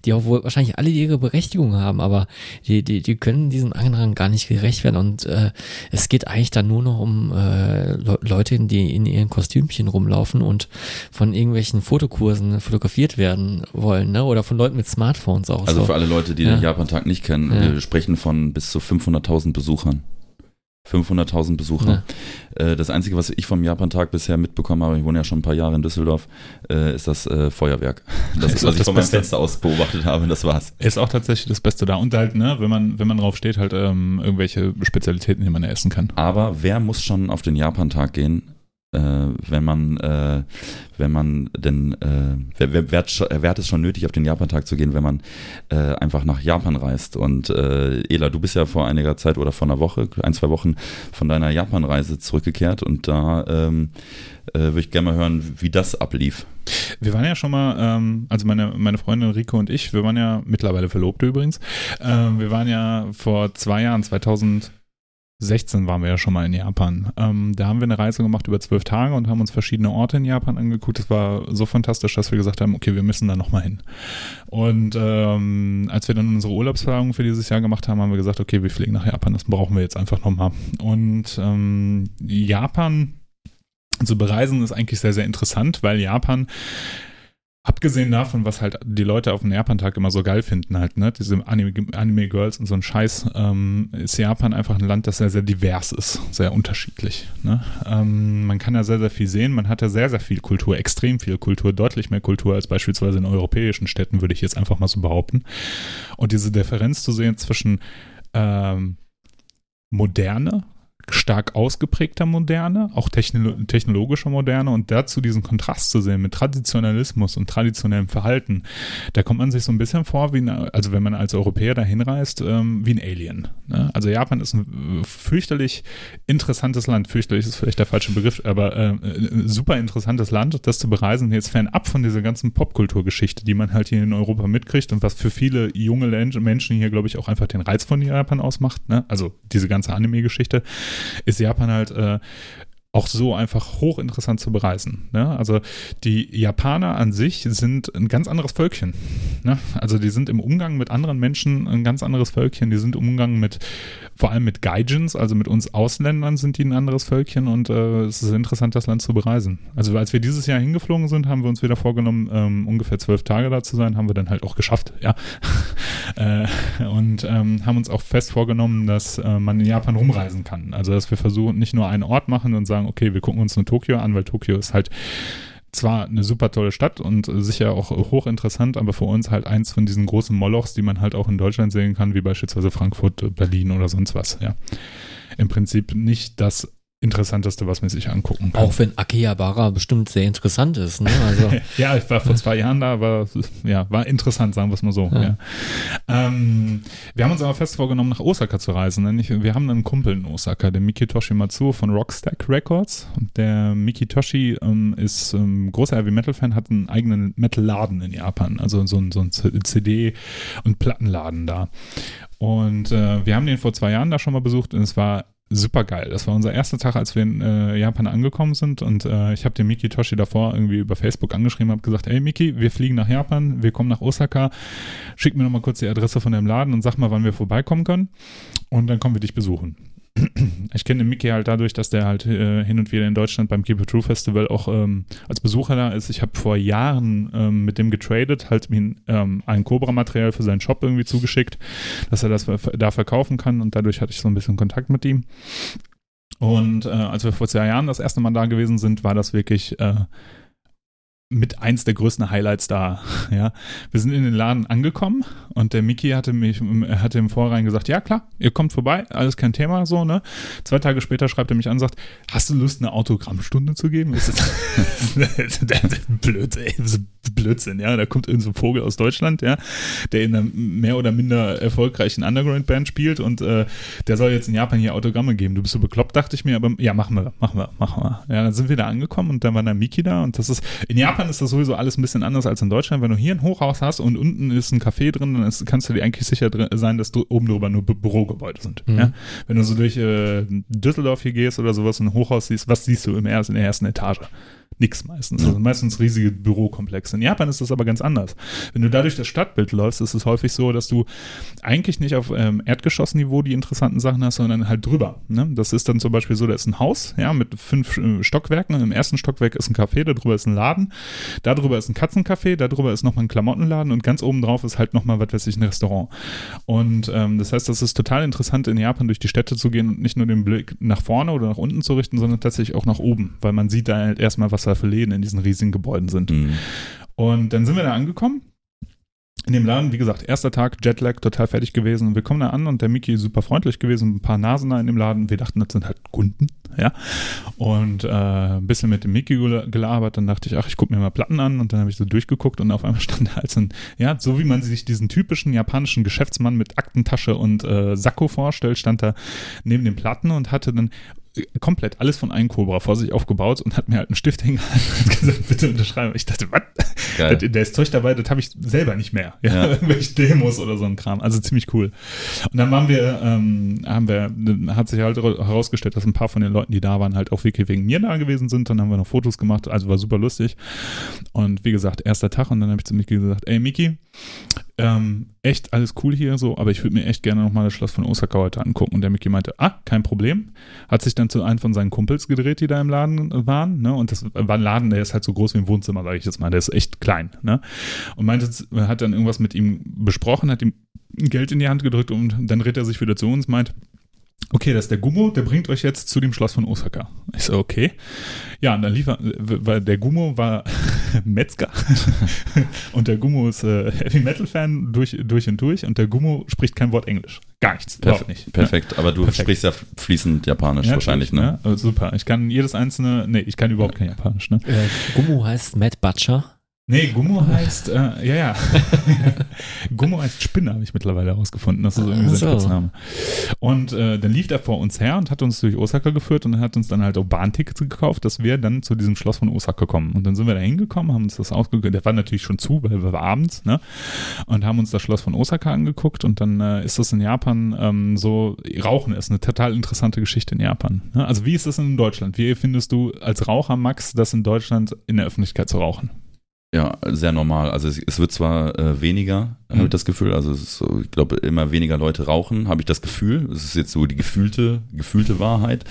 Speaker 2: die auch wohl wahrscheinlich alle ihre Berechtigung haben, aber die, die, die können diesem Andrang gar nicht gerecht werden. Und äh, es geht eigentlich dann nur noch um äh, Le Leute, die in ihren Kostümchen rumlaufen und von irgendwelchen Fotokursen fotografiert werden wollen, ne? Oder von Leuten mit Smartphones auch.
Speaker 3: Also so. für alle Leute, die ja. den Japan-Tag nicht kennen, ja. wir sprechen von bis zu 500.000 Besuchern. 500.000 Besucher. Ja. Äh, das Einzige, was ich vom Japan-Tag bisher mitbekommen habe, ich wohne ja schon ein paar Jahre in Düsseldorf, äh, ist das äh, Feuerwerk. Das ist, ist was ich von meinem Fenster aus beobachtet habe, das war's.
Speaker 1: Ist auch tatsächlich das Beste da. Und halt, ne, wenn man, wenn man drauf steht, halt ähm, irgendwelche Spezialitäten, die man essen kann.
Speaker 3: Aber wer muss schon auf den Japan-Tag gehen? Äh, wenn man, äh, wenn man denn, äh, wer, wer, wer, hat es schon nötig, auf den Japan-Tag zu gehen, wenn man einfach nach Japan reist? Und Ela, du bist ja vor einiger Zeit oder vor einer Woche, ein, zwei Wochen von deiner Japan-Reise zurückgekehrt und da ähm, äh, würde ich gerne mal hören, wie das ablief.
Speaker 1: Wir waren ja schon mal, ähm, also meine, meine Freundin Rico und ich, wir waren ja mittlerweile Verlobte übrigens, äh, wir waren ja vor zwei Jahren, 2000 16 waren wir ja schon mal in Japan. Ähm, da haben wir eine Reise gemacht über zwölf Tage und haben uns verschiedene Orte in Japan angeguckt. Das war so fantastisch, dass wir gesagt haben, okay, wir müssen da nochmal hin. Und ähm, als wir dann unsere Urlaubsplanung für dieses Jahr gemacht haben, haben wir gesagt, okay, wir fliegen nach Japan, das brauchen wir jetzt einfach nochmal. Und ähm, Japan zu bereisen ist eigentlich sehr, sehr interessant, weil Japan abgesehen davon, was halt die Leute auf dem Japan-Tag immer so geil finden, halt, ne, diese Anime-Girls Anime und so ein Scheiß, ähm, ist Japan einfach ein Land, das sehr, sehr divers ist, sehr unterschiedlich. Ne? Ähm, man kann ja sehr, sehr viel sehen, man hat ja sehr, sehr viel Kultur, extrem viel Kultur, deutlich mehr Kultur als beispielsweise in europäischen Städten, würde ich jetzt einfach mal so behaupten. Und diese Differenz zu sehen zwischen ähm, Moderne, stark ausgeprägter Moderne, auch technolo technologischer Moderne und dazu diesen Kontrast zu sehen mit Traditionalismus und traditionellem Verhalten, da kommt man sich so ein bisschen vor, wie eine, also wenn man als Europäer da hinreist, ähm, wie ein Alien. Ne? Also Japan ist ein fürchterlich interessantes Land, fürchterlich ist vielleicht der falsche Begriff, aber äh, super interessantes Land, das zu bereisen, jetzt fernab von dieser ganzen Popkulturgeschichte, die man halt hier in Europa mitkriegt und was für viele junge Menschen hier, glaube ich, auch einfach den Reiz von Japan ausmacht, ne? also diese ganze Anime-Geschichte ist Japan halt äh, auch so einfach hochinteressant zu bereisen. Ne? Also die Japaner an sich sind ein ganz anderes Völkchen. Ne? Also die sind im Umgang mit anderen Menschen ein ganz anderes Völkchen. Die sind im Umgang mit, vor allem mit Gaijins, also mit uns Ausländern sind die ein anderes Völkchen und äh, es ist interessant, das Land zu bereisen. Also als wir dieses Jahr hingeflogen sind, haben wir uns wieder vorgenommen, ähm, ungefähr zwölf Tage da zu sein, haben wir dann halt auch geschafft, ja. äh, und ähm, haben uns auch fest vorgenommen, dass äh, man in Japan rumreisen kann. Also dass wir versuchen, nicht nur einen Ort machen und sagen, sagen, okay, wir gucken uns nur Tokio an, weil Tokio ist halt zwar eine super tolle Stadt und sicher auch hochinteressant, aber für uns halt eins von diesen großen Molochs, die man halt auch in Deutschland sehen kann, wie beispielsweise Frankfurt, Berlin oder sonst was, ja. Im Prinzip nicht das Interessanteste, was man sich angucken kann.
Speaker 2: Auch wenn Akihabara bestimmt sehr interessant ist. Ne? Also,
Speaker 1: ja, ich war vor zwei Jahren da, aber ja, war interessant, sagen wir es mal so. Ja. Ja. Ähm, wir haben uns aber fest vorgenommen, nach Osaka zu reisen. Denn ich, wir haben einen Kumpel in Osaka, der Mikitoshi Matsuo von Rockstack Records. Der Mikitoshi ähm, ist ähm, großer Heavy Metal Fan, hat einen eigenen Metal-Laden in Japan, also so, so ein CD- und Plattenladen da. Und äh, wir haben den vor zwei Jahren da schon mal besucht und es war super geil. Das war unser erster Tag, als wir in äh, Japan angekommen sind und äh, ich habe den Miki Toshi davor irgendwie über Facebook angeschrieben, habe gesagt, hey Miki, wir fliegen nach Japan, wir kommen nach Osaka, schick mir nochmal kurz die Adresse von dem Laden und sag mal, wann wir vorbeikommen können. Und dann kommen wir dich besuchen ich kenne den Mickey halt dadurch, dass der halt äh, hin und wieder in Deutschland beim Keep It True Festival auch ähm, als Besucher da ist. Ich habe vor Jahren ähm, mit dem getradet, halt mir ähm, ein Cobra-Material für seinen Shop irgendwie zugeschickt, dass er das da verkaufen kann und dadurch hatte ich so ein bisschen Kontakt mit ihm. Und äh, als wir vor zwei Jahren das erste Mal da gewesen sind, war das wirklich äh, mit eins der größten Highlights da. Ja, wir sind in den Laden angekommen und der Mickey hatte mich, hatte im Vorrein gesagt, ja klar, ihr kommt vorbei, alles kein Thema, so ne. Zwei Tage später schreibt er mich an, und sagt, hast du Lust, eine Autogrammstunde zu geben? Das ist Blödsinn, Blödsinn, ja. Da kommt irgendein so Vogel aus Deutschland, ja, der in einer mehr oder minder erfolgreichen Underground-Band spielt und äh, der soll jetzt in Japan hier Autogramme geben. Du bist so bekloppt, dachte ich mir, aber ja, machen wir, machen wir, machen wir. Ja, dann sind wir da angekommen und dann war der Mickey da und das ist in Japan Japan ist das sowieso alles ein bisschen anders als in Deutschland. Wenn du hier ein Hochhaus hast und unten ist ein Café drin, dann ist, kannst du dir eigentlich sicher sein, dass du oben drüber nur Bürogebäude sind. Mhm. Ja? Wenn du so durch äh, Düsseldorf hier gehst oder sowas und ein Hochhaus siehst, was siehst du im ersten, in der ersten Etage? Nix meistens. Also meistens riesige Bürokomplexe. In Japan ist das aber ganz anders. Wenn du da durch das Stadtbild läufst, ist es häufig so, dass du eigentlich nicht auf ähm, Erdgeschossniveau die interessanten Sachen hast, sondern halt drüber. Ne? Das ist dann zum Beispiel so, da ist ein Haus, ja, mit fünf äh, Stockwerken. Im ersten Stockwerk ist ein Café, da drüber ist ein Laden, da drüber ist ein Katzencafé, da drüber ist nochmal ein Klamottenladen und ganz oben drauf ist halt nochmal, was weiß ich, ein Restaurant. Und ähm, das heißt, das ist total interessant, in Japan durch die Städte zu gehen und nicht nur den Blick nach vorne oder nach unten zu richten, sondern tatsächlich auch nach oben, weil man sieht da halt erstmal, was da für Läden in diesen riesigen Gebäuden sind. Mhm. Und dann sind wir da angekommen. In dem Laden, wie gesagt, erster Tag, Jetlag, total fertig gewesen. Wir kommen da an und der Mickey super freundlich gewesen, ein paar Nasen da in dem Laden. Wir dachten, das sind halt Kunden, ja. Und äh, ein bisschen mit dem Mickey gelabert. Dann dachte ich, ach, ich gucke mir mal Platten an. Und dann habe ich so durchgeguckt und auf einmal stand da als ein, ja, so wie man sich diesen typischen japanischen Geschäftsmann mit Aktentasche und äh, Sakko vorstellt, stand da neben den Platten und hatte dann komplett alles von einem Cobra vor sich aufgebaut und hat mir halt einen Stift hingehalten und gesagt, bitte unterschreiben. Ich dachte, was? Da ist Zeug dabei, das habe ich selber nicht mehr. Ja, ja. Irgendwelche Demos oder so ein Kram. Also ziemlich cool. Und dann waren wir, ähm, haben wir, hat sich halt herausgestellt, dass ein paar von den Leuten, die da waren, halt auch wirklich wegen mir da gewesen sind. Dann haben wir noch Fotos gemacht, also war super lustig. Und wie gesagt, erster Tag und dann habe ich zu Miki gesagt, ey Miki, ähm, echt alles cool hier so, aber ich würde mir echt gerne nochmal das Schloss von Osaka heute angucken. Und der Mickey meinte, ah, kein Problem. Hat sich dann zu einem von seinen Kumpels gedreht, die da im Laden waren. Ne? Und das war ein Laden, der ist halt so groß wie ein Wohnzimmer, sage ich jetzt mal. Der ist echt klein. Ne? Und meinte, hat dann irgendwas mit ihm besprochen, hat ihm Geld in die Hand gedrückt und dann dreht er sich wieder zu uns, meint, okay, das ist der Gummo, der bringt euch jetzt zu dem Schloss von Osaka. Ich so, okay. Ja, und dann lief er, weil der Gummo war Metzger und der Gummo ist äh, Heavy Metal Fan durch, durch und durch und der Gummo spricht kein Wort Englisch. Gar nichts.
Speaker 3: Perf nicht. Perfekt, ja. aber du Perfekt. sprichst ja fließend Japanisch ja, wahrscheinlich, ne?
Speaker 1: Ja, super. Ich kann jedes einzelne, nee, ich kann überhaupt kein Japanisch, ne?
Speaker 2: Äh, Gummo heißt Matt Butcher.
Speaker 1: Nee, Gummo heißt, äh, ja, ja. Gummo heißt Spinne, habe ich mittlerweile herausgefunden. Das ist irgendwie sein Spitzname. Und äh, dann lief er vor uns her und hat uns durch Osaka geführt und hat uns dann halt auch Bahntickets gekauft, dass wir dann zu diesem Schloss von Osaka kommen. Und dann sind wir da hingekommen, haben uns das ausgeguckt. Der war natürlich schon zu, weil wir war abends, ne? Und haben uns das Schloss von Osaka angeguckt. Und dann äh, ist das in Japan ähm, so, Rauchen ist eine total interessante Geschichte in Japan. Ne? Also wie ist das in Deutschland? Wie findest du als Raucher, Max, das in Deutschland in der Öffentlichkeit zu rauchen?
Speaker 3: Ja, sehr normal. Also es, es wird zwar äh, weniger, mhm. habe ich das Gefühl. Also so, ich glaube, immer weniger Leute rauchen, habe ich das Gefühl. Es ist jetzt so die gefühlte, gefühlte Wahrheit.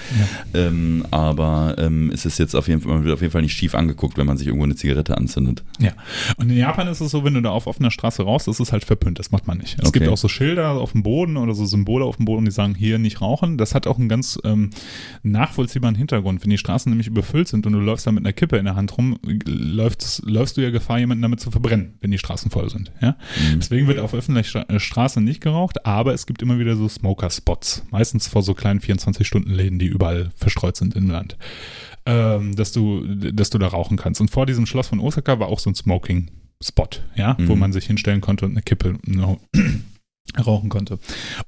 Speaker 3: Ja. Ähm, aber ähm, es ist jetzt auf jeden Fall, man wird auf jeden Fall nicht schief angeguckt, wenn man sich irgendwo eine Zigarette anzündet.
Speaker 1: Ja. Und in Japan ist es so, wenn du da auf offener Straße rauchst, das ist halt verpönt. Das macht man nicht. Es okay. gibt auch so Schilder auf dem Boden oder so Symbole auf dem Boden, die sagen, hier nicht rauchen. Das hat auch einen ganz ähm, nachvollziehbaren Hintergrund. Wenn die Straßen nämlich überfüllt sind und du läufst da mit einer Kippe in der Hand rum, läufst, läufst du ja Gefahr, jemanden damit zu verbrennen, wenn die Straßen voll sind. Ja? Mhm. Deswegen wird auf öffentlicher äh, Straße nicht geraucht, aber es gibt immer wieder so Smoker-Spots. Meistens vor so kleinen 24-Stunden-Läden, die überall verstreut sind im Land. Ähm, dass du, dass du da rauchen kannst. Und vor diesem Schloss von Osaka war auch so ein Smoking-Spot, ja, mhm. wo man sich hinstellen konnte und eine Kippe no, rauchen konnte.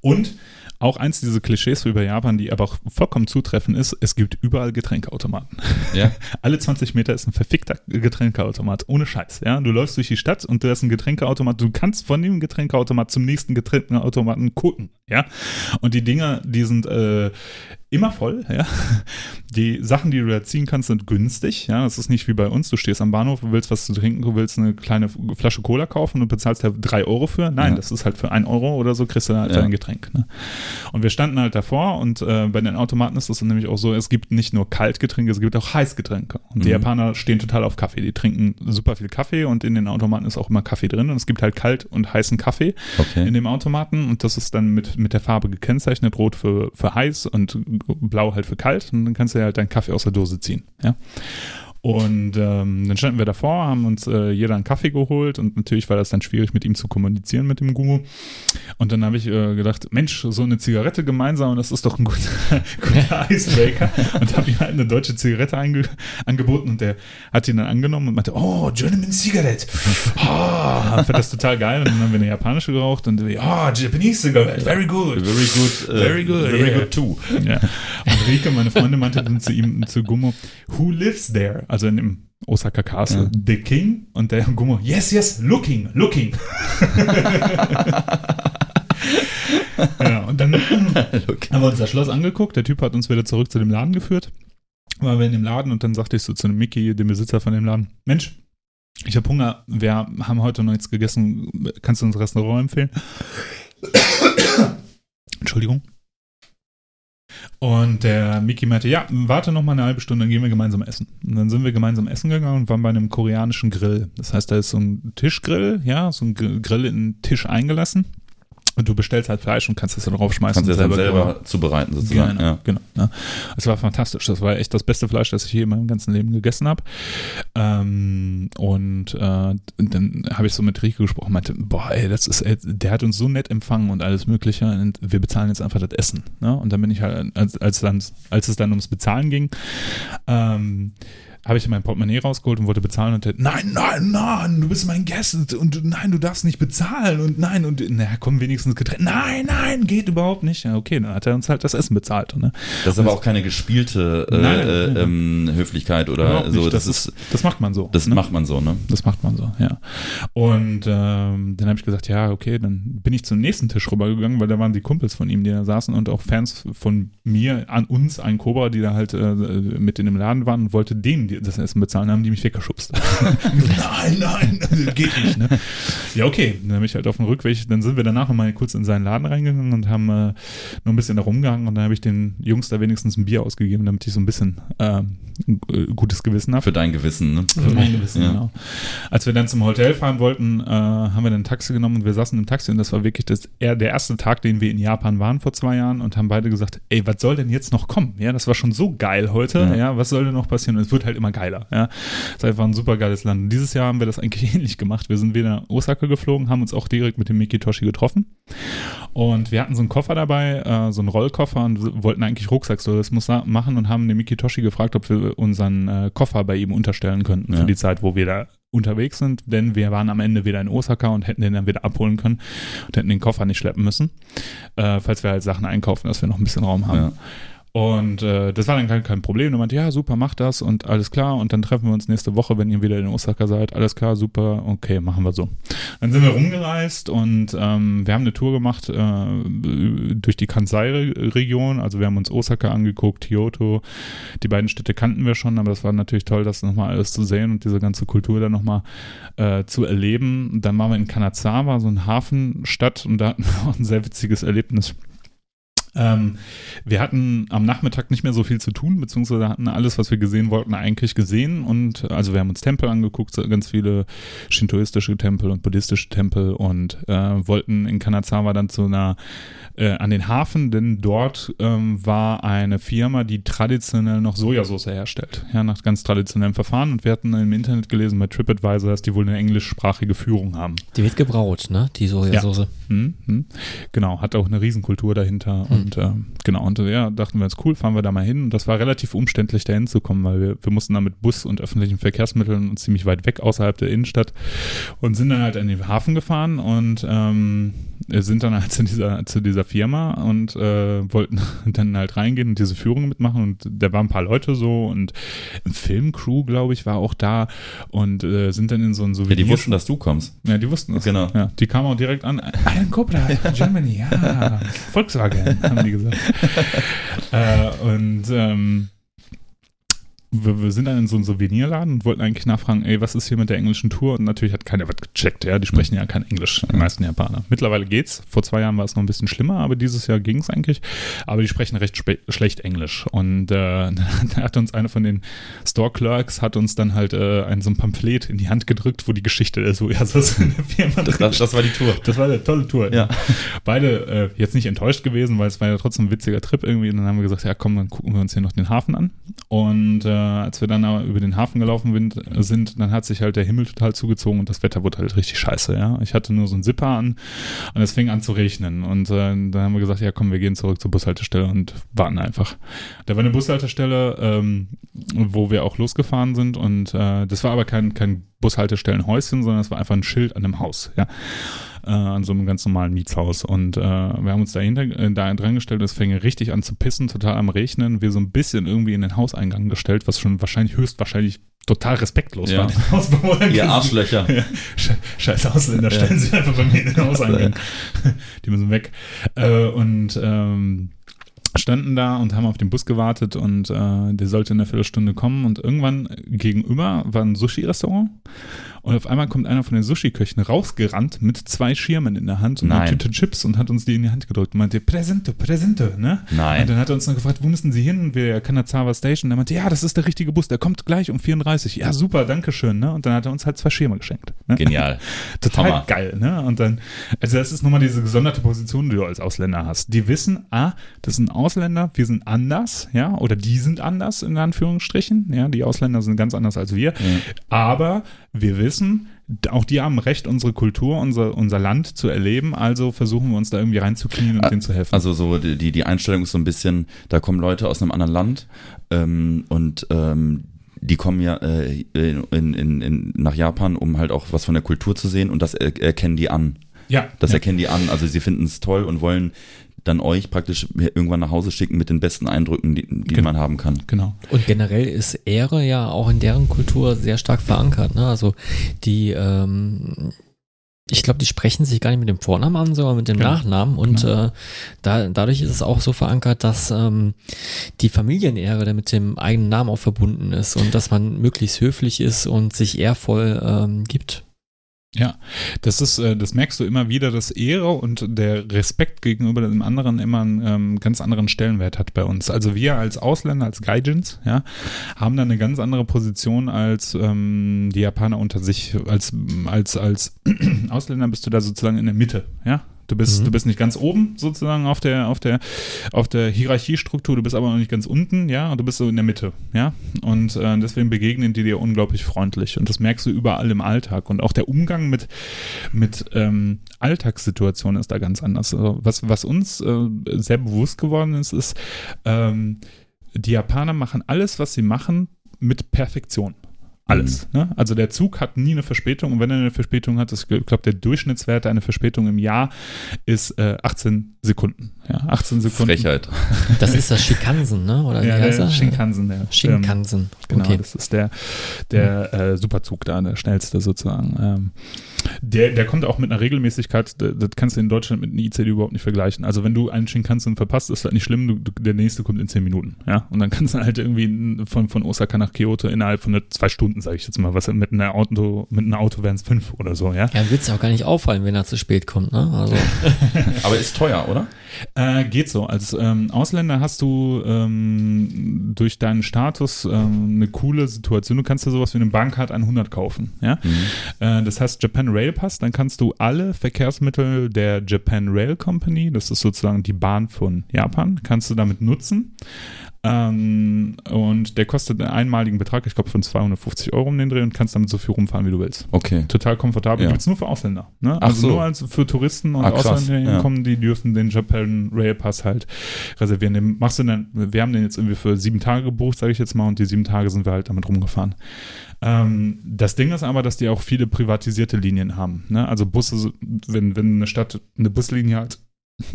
Speaker 1: Und auch eins dieser Klischees über Japan, die aber auch vollkommen zutreffen ist, es gibt überall Getränkeautomaten. Ja. Alle 20 Meter ist ein verfickter Getränkeautomat, ohne Scheiß. Ja, du läufst durch die Stadt und du hast einen Getränkeautomat, du kannst von dem Getränkeautomat zum nächsten Getränkeautomaten gucken. Ja, und die Dinger, die sind äh, immer voll, ja. Die Sachen, die du da ziehen kannst, sind günstig, ja. Das ist nicht wie bei uns. Du stehst am Bahnhof, du willst was zu trinken, du willst eine kleine Flasche Cola kaufen und bezahlst da drei Euro für. Nein, ja. das ist halt für ein Euro oder so, kriegst du halt ja. ein Getränk. Ne? Und wir standen halt davor und äh, bei den Automaten ist es nämlich auch so, es gibt nicht nur Kaltgetränke, es gibt auch Heißgetränke. Und die mhm. Japaner stehen total auf Kaffee. Die trinken super viel Kaffee und in den Automaten ist auch immer Kaffee drin und es gibt halt kalt und heißen Kaffee okay. in dem Automaten und das ist dann mit, mit der Farbe gekennzeichnet, rot für, für heiß und blau halt für kalt und dann kannst du ja halt deinen Kaffee aus der Dose ziehen. Ja. Und ähm, dann standen wir davor, haben uns äh, jeder einen Kaffee geholt und natürlich war das dann schwierig, mit ihm zu kommunizieren, mit dem Guru. Und dann habe ich äh, gedacht, Mensch, so eine Zigarette gemeinsam, das ist doch ein guter, guter Icebreaker. und habe ihm halt eine deutsche Zigarette angeboten und der hat ihn dann angenommen und meinte, oh, German Cigarette. Oh, fand das total geil. Und dann haben wir eine japanische geraucht und oh, Japanese Cigarette, very good.
Speaker 3: Very good.
Speaker 1: Uh, very good. Very yeah. good too. Ja. Und Rike, meine Freundin, meinte dann zu ihm, zu Gummo, who lives there? also in dem Osaka Castle, ja. The King und der Gummo, yes, yes, looking, looking. ja, und dann haben wir uns das Schloss angeguckt, der Typ hat uns wieder zurück zu dem Laden geführt, waren wir in dem Laden und dann sagte ich so zu dem Mickey, dem Besitzer von dem Laden, Mensch, ich habe Hunger, wir haben heute noch nichts gegessen, kannst du uns Restaurant empfehlen? Entschuldigung. Und der Miki meinte, ja, warte noch mal eine halbe Stunde, dann gehen wir gemeinsam essen. Und dann sind wir gemeinsam essen gegangen und waren bei einem koreanischen Grill. Das heißt, da ist so ein Tischgrill, ja, so ein Grill in den Tisch eingelassen. Und du bestellst halt Fleisch und kannst es dann draufschmeißen.
Speaker 3: Kannst es selber, selber zubereiten sozusagen.
Speaker 1: Genau, ja. genau. Ja. Es war fantastisch. Das war echt das beste Fleisch, das ich je in meinem ganzen Leben gegessen habe. Ähm, und äh, dann habe ich so mit Rico gesprochen, meinte, boah, ey, das ist, ey, der hat uns so nett empfangen und alles Mögliche. Und wir bezahlen jetzt einfach das Essen. Ne? Und dann bin ich halt, als, als, dann, als es dann ums Bezahlen ging, ähm, habe ich mein Portemonnaie rausgeholt und wollte bezahlen und der, nein, nein, nein, du bist mein Gast und nein, du darfst nicht bezahlen und nein und na komm wenigstens getrennt. Nein, nein, geht überhaupt nicht. Ja, okay, dann hat er uns halt das Essen bezahlt. Ne?
Speaker 3: Das ist aber auch keine gespielte äh, nein, äh, ähm, Höflichkeit oder so. Das, das, ist,
Speaker 1: das macht man so.
Speaker 3: Das ne? macht man so, ne?
Speaker 1: Das macht man so, ja. Und ähm, dann habe ich gesagt, ja, okay, dann bin ich zum nächsten Tisch rübergegangen, weil da waren die Kumpels von ihm, die da saßen und auch Fans von mir, an uns, ein Cobra, die da halt äh, mit in dem Laden waren und wollte denen die die, das Essen bezahlen, haben die mich weggeschubst. nein, nein, das geht nicht. Ne? Ja, okay. Dann bin ich halt auf dem Rückweg. Dann sind wir danach nochmal kurz in seinen Laden reingegangen und haben äh, noch ein bisschen da rumgehangen und dann habe ich den Jungs da wenigstens ein Bier ausgegeben, damit ich so ein bisschen äh, gutes Gewissen habe.
Speaker 3: Für dein Gewissen, ne?
Speaker 1: Für mein Gewissen, ja. genau. Als wir dann zum Hotel fahren wollten, äh, haben wir dann ein Taxi genommen und wir saßen im Taxi und das war wirklich das, der erste Tag, den wir in Japan waren vor zwei Jahren und haben beide gesagt, ey, was soll denn jetzt noch kommen? Ja, das war schon so geil heute. Ja, ja was soll denn noch passieren? Und es wird halt immer geiler. Ja, es ist einfach ein super geiles Land. Und dieses Jahr haben wir das eigentlich ähnlich gemacht. Wir sind wieder nach Osaka geflogen, haben uns auch direkt mit dem Mikitoshi getroffen und wir hatten so einen Koffer dabei, äh, so einen Rollkoffer und wollten eigentlich Rucksack so das muss machen und haben den Mikitoshi gefragt, ob wir unseren äh, Koffer bei ihm unterstellen könnten ja. für die Zeit, wo wir da unterwegs sind, denn wir waren am Ende wieder in Osaka und hätten den dann wieder abholen können und hätten den Koffer nicht schleppen müssen, äh, falls wir halt Sachen einkaufen, dass wir noch ein bisschen Raum haben. Ja. Und äh, das war dann kein, kein Problem. Und meinte, ja, super, mach das und alles klar. Und dann treffen wir uns nächste Woche, wenn ihr wieder in Osaka seid. Alles klar, super, okay, machen wir so. Dann sind wir rumgereist und ähm, wir haben eine Tour gemacht äh, durch die Kansai-Region. Also wir haben uns Osaka angeguckt, Kyoto. Die beiden Städte kannten wir schon, aber das war natürlich toll, das nochmal alles zu sehen und diese ganze Kultur dann nochmal äh, zu erleben. Dann waren wir in Kanazawa, so eine Hafenstadt, und da hatten wir auch ein sehr witziges Erlebnis. Ähm, wir hatten am Nachmittag nicht mehr so viel zu tun, beziehungsweise hatten alles, was wir gesehen wollten, eigentlich gesehen. Und also wir haben uns Tempel angeguckt, ganz viele shintoistische Tempel und buddhistische Tempel und äh, wollten in Kanazawa dann zu einer äh, an den Hafen, denn dort ähm, war eine Firma, die traditionell noch Sojasauce herstellt, ja, nach ganz traditionellem Verfahren. Und wir hatten im Internet gelesen bei TripAdvisor, dass die wohl eine englischsprachige Führung haben.
Speaker 2: Die wird gebraut, ne? Die Sojasauce. Ja.
Speaker 1: Hm, hm. Genau, hat auch eine Riesenkultur dahinter. Hm. Und äh, genau, und ja, dachten wir uns, cool, fahren wir da mal hin. Und das war relativ umständlich, da hinzukommen, weil wir, wir mussten da mit Bus und öffentlichen Verkehrsmitteln ziemlich weit weg außerhalb der Innenstadt und sind dann halt in den Hafen gefahren und ähm, sind dann halt zu dieser, zu dieser Firma und äh, wollten dann halt reingehen und diese Führung mitmachen und da waren ein paar Leute so und Filmcrew, glaube ich, war auch da und äh, sind dann in so ein Souvenir.
Speaker 3: Ja, die wussten, dass du kommst.
Speaker 1: Ja, die wussten das.
Speaker 3: Genau.
Speaker 1: Ja, die kamen auch direkt an. Ein Cobra, Germany, ja. Volkswagen, haben die gesagt. äh, und ähm, wir, wir, sind dann in so einem Souvenirladen und wollten eigentlich nachfragen, ey, was ist hier mit der englischen Tour? Und natürlich hat keiner was gecheckt, ja, die sprechen ja kein Englisch, die meisten Japaner. Mittlerweile geht's. Vor zwei Jahren war es noch ein bisschen schlimmer, aber dieses Jahr ging es eigentlich. Aber die sprechen recht schlecht Englisch. Und äh, da hat uns einer von den Store Clerks hat uns dann halt äh, ein so ein Pamphlet in die Hand gedrückt, wo die Geschichte der Sojasauce in der
Speaker 3: Firma das, das, das war die Tour.
Speaker 1: Das war eine tolle Tour. Ja. Beide äh, jetzt nicht enttäuscht gewesen, weil es war ja trotzdem ein witziger Trip irgendwie. Und dann haben wir gesagt, ja komm, dann gucken wir uns hier noch den Hafen an. Und äh, als wir dann über den Hafen gelaufen sind, dann hat sich halt der Himmel total zugezogen und das Wetter wurde halt richtig scheiße, ja. Ich hatte nur so einen Zipper an und es fing an zu regnen und äh, dann haben wir gesagt, ja komm, wir gehen zurück zur Bushaltestelle und warten einfach. Da war eine Bushaltestelle, ähm, wo wir auch losgefahren sind und äh, das war aber kein, kein Bushaltestellenhäuschen, sondern es war einfach ein Schild an einem Haus, ja äh, an so einem ganz normalen Mietshaus. Und äh, wir haben uns dahinter, äh, da dran gestellt, es fängt richtig an zu pissen, total am Regnen. Wir so ein bisschen irgendwie in den Hauseingang gestellt, was schon wahrscheinlich höchstwahrscheinlich total respektlos
Speaker 3: ja. war den Hausbewohnern. Ihr Arschlöcher. Ja.
Speaker 1: Scheiß Ausländer, stellen ja. sich einfach bei mir in den Hauseingang. Die müssen weg. Äh, und ähm, standen da und haben auf den Bus gewartet und äh, der sollte in einer Viertelstunde kommen und irgendwann gegenüber war ein Sushi-Restaurant und auf einmal kommt einer von den Sushi-Köchen rausgerannt mit zwei Schirmen in der Hand und Nein. einer Tüte Chips und hat uns die in die Hand gedrückt und meinte, Präsente, Präsente, ne?
Speaker 3: Nein.
Speaker 1: Und dann hat er uns noch gefragt, wo müssen Sie hin? Wir Kanazawa Station. Er meinte, ja, das ist der richtige Bus, der kommt gleich um 34. Ja, super, danke schön, ne? Und dann hat er uns halt zwei Schirme geschenkt.
Speaker 3: Ne? Genial.
Speaker 1: Total Hammer. geil, ne? Und dann, also das ist nochmal diese gesonderte Position, die du als Ausländer hast. Die wissen, ah, das sind Ausländer, wir sind anders, ja, oder die sind anders, in Anführungsstrichen, ja, die Ausländer sind ganz anders als wir. Mhm. Aber wir wissen, auch die haben Recht, unsere Kultur, unser, unser Land zu erleben, also versuchen wir uns da irgendwie reinzuknien und ah, denen zu helfen.
Speaker 3: Also so die, die Einstellung ist so ein bisschen, da kommen Leute aus einem anderen Land ähm, und ähm, die kommen ja äh, in, in, in, nach Japan, um halt auch was von der Kultur zu sehen und das er, erkennen die an.
Speaker 1: Ja.
Speaker 3: Das
Speaker 1: ja.
Speaker 3: erkennen die an. Also sie finden es toll und wollen dann euch praktisch irgendwann nach Hause schicken mit den besten Eindrücken, die, die genau. man haben kann.
Speaker 1: Genau.
Speaker 2: Und generell ist Ehre ja auch in deren Kultur sehr stark verankert. Ne? Also die ähm, ich glaube, die sprechen sich gar nicht mit dem Vornamen an, sondern mit dem ja. Nachnamen. Und ja. äh, da, dadurch ist es auch so verankert, dass ähm, die Familienehre der mit dem eigenen Namen auch verbunden ist und dass man möglichst höflich ist und sich ehrvoll ähm, gibt.
Speaker 1: Ja, das ist, äh, das merkst du immer wieder, dass Ehre und der Respekt gegenüber dem anderen immer einen ähm, ganz anderen Stellenwert hat bei uns. Also wir als Ausländer, als Gaijins, ja, haben da eine ganz andere Position als ähm, die Japaner unter sich. Als, als, als Ausländer bist du da sozusagen in der Mitte, ja. Du bist, mhm. du bist nicht ganz oben sozusagen auf der, auf der, auf der Hierarchiestruktur, du bist aber noch nicht ganz unten, ja, und du bist so in der Mitte, ja. Und äh, deswegen begegnen die dir unglaublich freundlich. Und das merkst du überall im Alltag. Und auch der Umgang mit, mit ähm, Alltagssituationen ist da ganz anders. Also was, was uns äh, sehr bewusst geworden ist, ist, ähm, die Japaner machen alles, was sie machen, mit Perfektion. Alles. Mhm. Ne? Also der Zug hat nie eine Verspätung und wenn er eine Verspätung hat, ich glaube, der Durchschnittswert einer Verspätung im Jahr ist äh, 18 Sekunden. Ja, 18 Sekunden.
Speaker 3: Frechheit.
Speaker 2: Das ist das Shinkansen, ne? Oder
Speaker 1: ja, der Shinkansen. Der,
Speaker 2: Shinkansen. Ähm,
Speaker 1: genau, okay. das ist der, der äh, Superzug da, der schnellste sozusagen. Ähm, der, der kommt auch mit einer Regelmäßigkeit, das kannst du in Deutschland mit einem ICD überhaupt nicht vergleichen. Also wenn du einen Shinkansen verpasst, ist das nicht schlimm, du, der nächste kommt in 10 Minuten. Ja, und dann kannst du halt irgendwie von, von Osaka nach Kyoto innerhalb von zwei Stunden, sage ich jetzt mal, was mit, einer Auto, mit einem Auto wären es fünf oder so, ja.
Speaker 2: Ja, wird es auch gar nicht auffallen, wenn er zu spät kommt, ne? Also.
Speaker 3: Aber ist teuer, oder?
Speaker 1: Äh, geht so. Als ähm, Ausländer hast du ähm, durch deinen Status ähm, eine coole Situation. Du kannst dir sowas wie eine Bankkarte an 100 kaufen. Ja? Mhm. Äh, das heißt Japan Rail Pass. Dann kannst du alle Verkehrsmittel der Japan Rail Company, das ist sozusagen die Bahn von Japan, kannst du damit nutzen. Ähm, und der kostet einen einmaligen Betrag, ich glaube von 250 Euro um den Dreh und kannst damit so viel rumfahren, wie du willst.
Speaker 3: Okay.
Speaker 1: Total komfortabel. Ja. Gibt es nur für Ausländer. Ne? Also so. nur als für Touristen und ah, Ausländer, die ja. kommen, die dürfen den Japan Rail Pass halt reservieren. Den machst du dann, wir haben den jetzt irgendwie für sieben Tage gebucht, sage ich jetzt mal, und die sieben Tage sind wir halt damit rumgefahren. Ähm, das Ding ist aber, dass die auch viele privatisierte Linien haben. Ne? Also Busse, wenn, wenn eine Stadt eine Buslinie hat,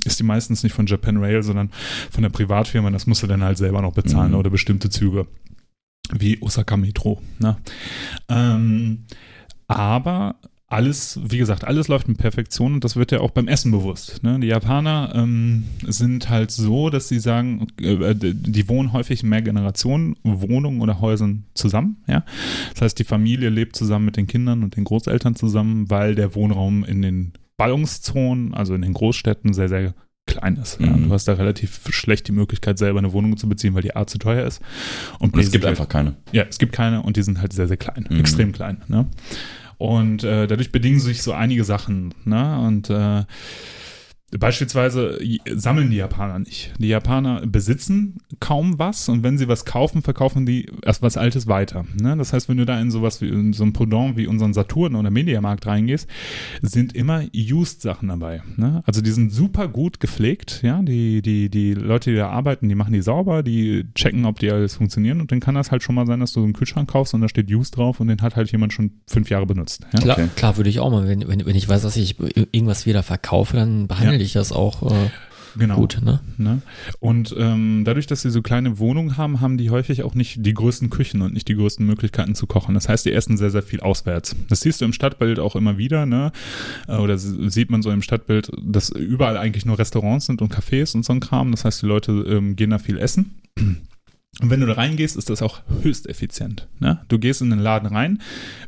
Speaker 1: ist die meistens nicht von Japan Rail, sondern von der Privatfirma. Das musst du dann halt selber noch bezahlen mhm. oder bestimmte Züge. Wie Osaka Metro. Ne? Ähm, aber alles, wie gesagt, alles läuft in Perfektion und das wird ja auch beim Essen bewusst. Ne? Die Japaner ähm, sind halt so, dass sie sagen, äh, die wohnen häufig in mehr Generationen, Wohnungen oder Häusern zusammen. Ja? Das heißt, die Familie lebt zusammen mit den Kindern und den Großeltern zusammen, weil der Wohnraum in den Ballungszonen, also in den Großstädten, sehr, sehr klein ist. Mhm. Ja. Du hast da relativ schlecht die Möglichkeit, selber eine Wohnung zu beziehen, weil die A zu teuer ist.
Speaker 3: Und, und es gibt einfach keine.
Speaker 1: Ja, es gibt keine und die sind halt sehr, sehr klein, mhm. extrem klein. Ne? Und äh, dadurch bedingen sich so einige Sachen. Ne? Und äh, Beispielsweise sammeln die Japaner nicht. Die Japaner besitzen kaum was und wenn sie was kaufen, verkaufen die erst was Altes weiter. Ne? Das heißt, wenn du da in sowas wie in so ein Pendant wie unseren Saturn oder Mediamarkt reingehst, sind immer Used-Sachen dabei. Ne? Also die sind super gut gepflegt, ja. Die, die, die Leute, die da arbeiten, die machen die sauber, die checken, ob die alles funktionieren und dann kann das halt schon mal sein, dass du so einen Kühlschrank kaufst und da steht Used drauf und den hat halt jemand schon fünf Jahre benutzt.
Speaker 2: Ja? Klar, okay. klar würde ich auch mal, wenn, wenn, wenn ich weiß, dass ich irgendwas wieder verkaufe, dann behandle ja ich das auch äh, genau. gut. Ne?
Speaker 1: ne? Und ähm, dadurch, dass sie so kleine Wohnungen haben, haben die häufig auch nicht die größten Küchen und nicht die größten Möglichkeiten zu kochen. Das heißt, die essen sehr, sehr viel auswärts. Das siehst du im Stadtbild auch immer wieder, ne? Äh, oder sieht man so im Stadtbild, dass überall eigentlich nur Restaurants sind und Cafés und so ein Kram. Das heißt, die Leute ähm, gehen da viel essen. Und wenn du da reingehst, ist das auch höchst effizient. Ne? Du gehst in den Laden rein,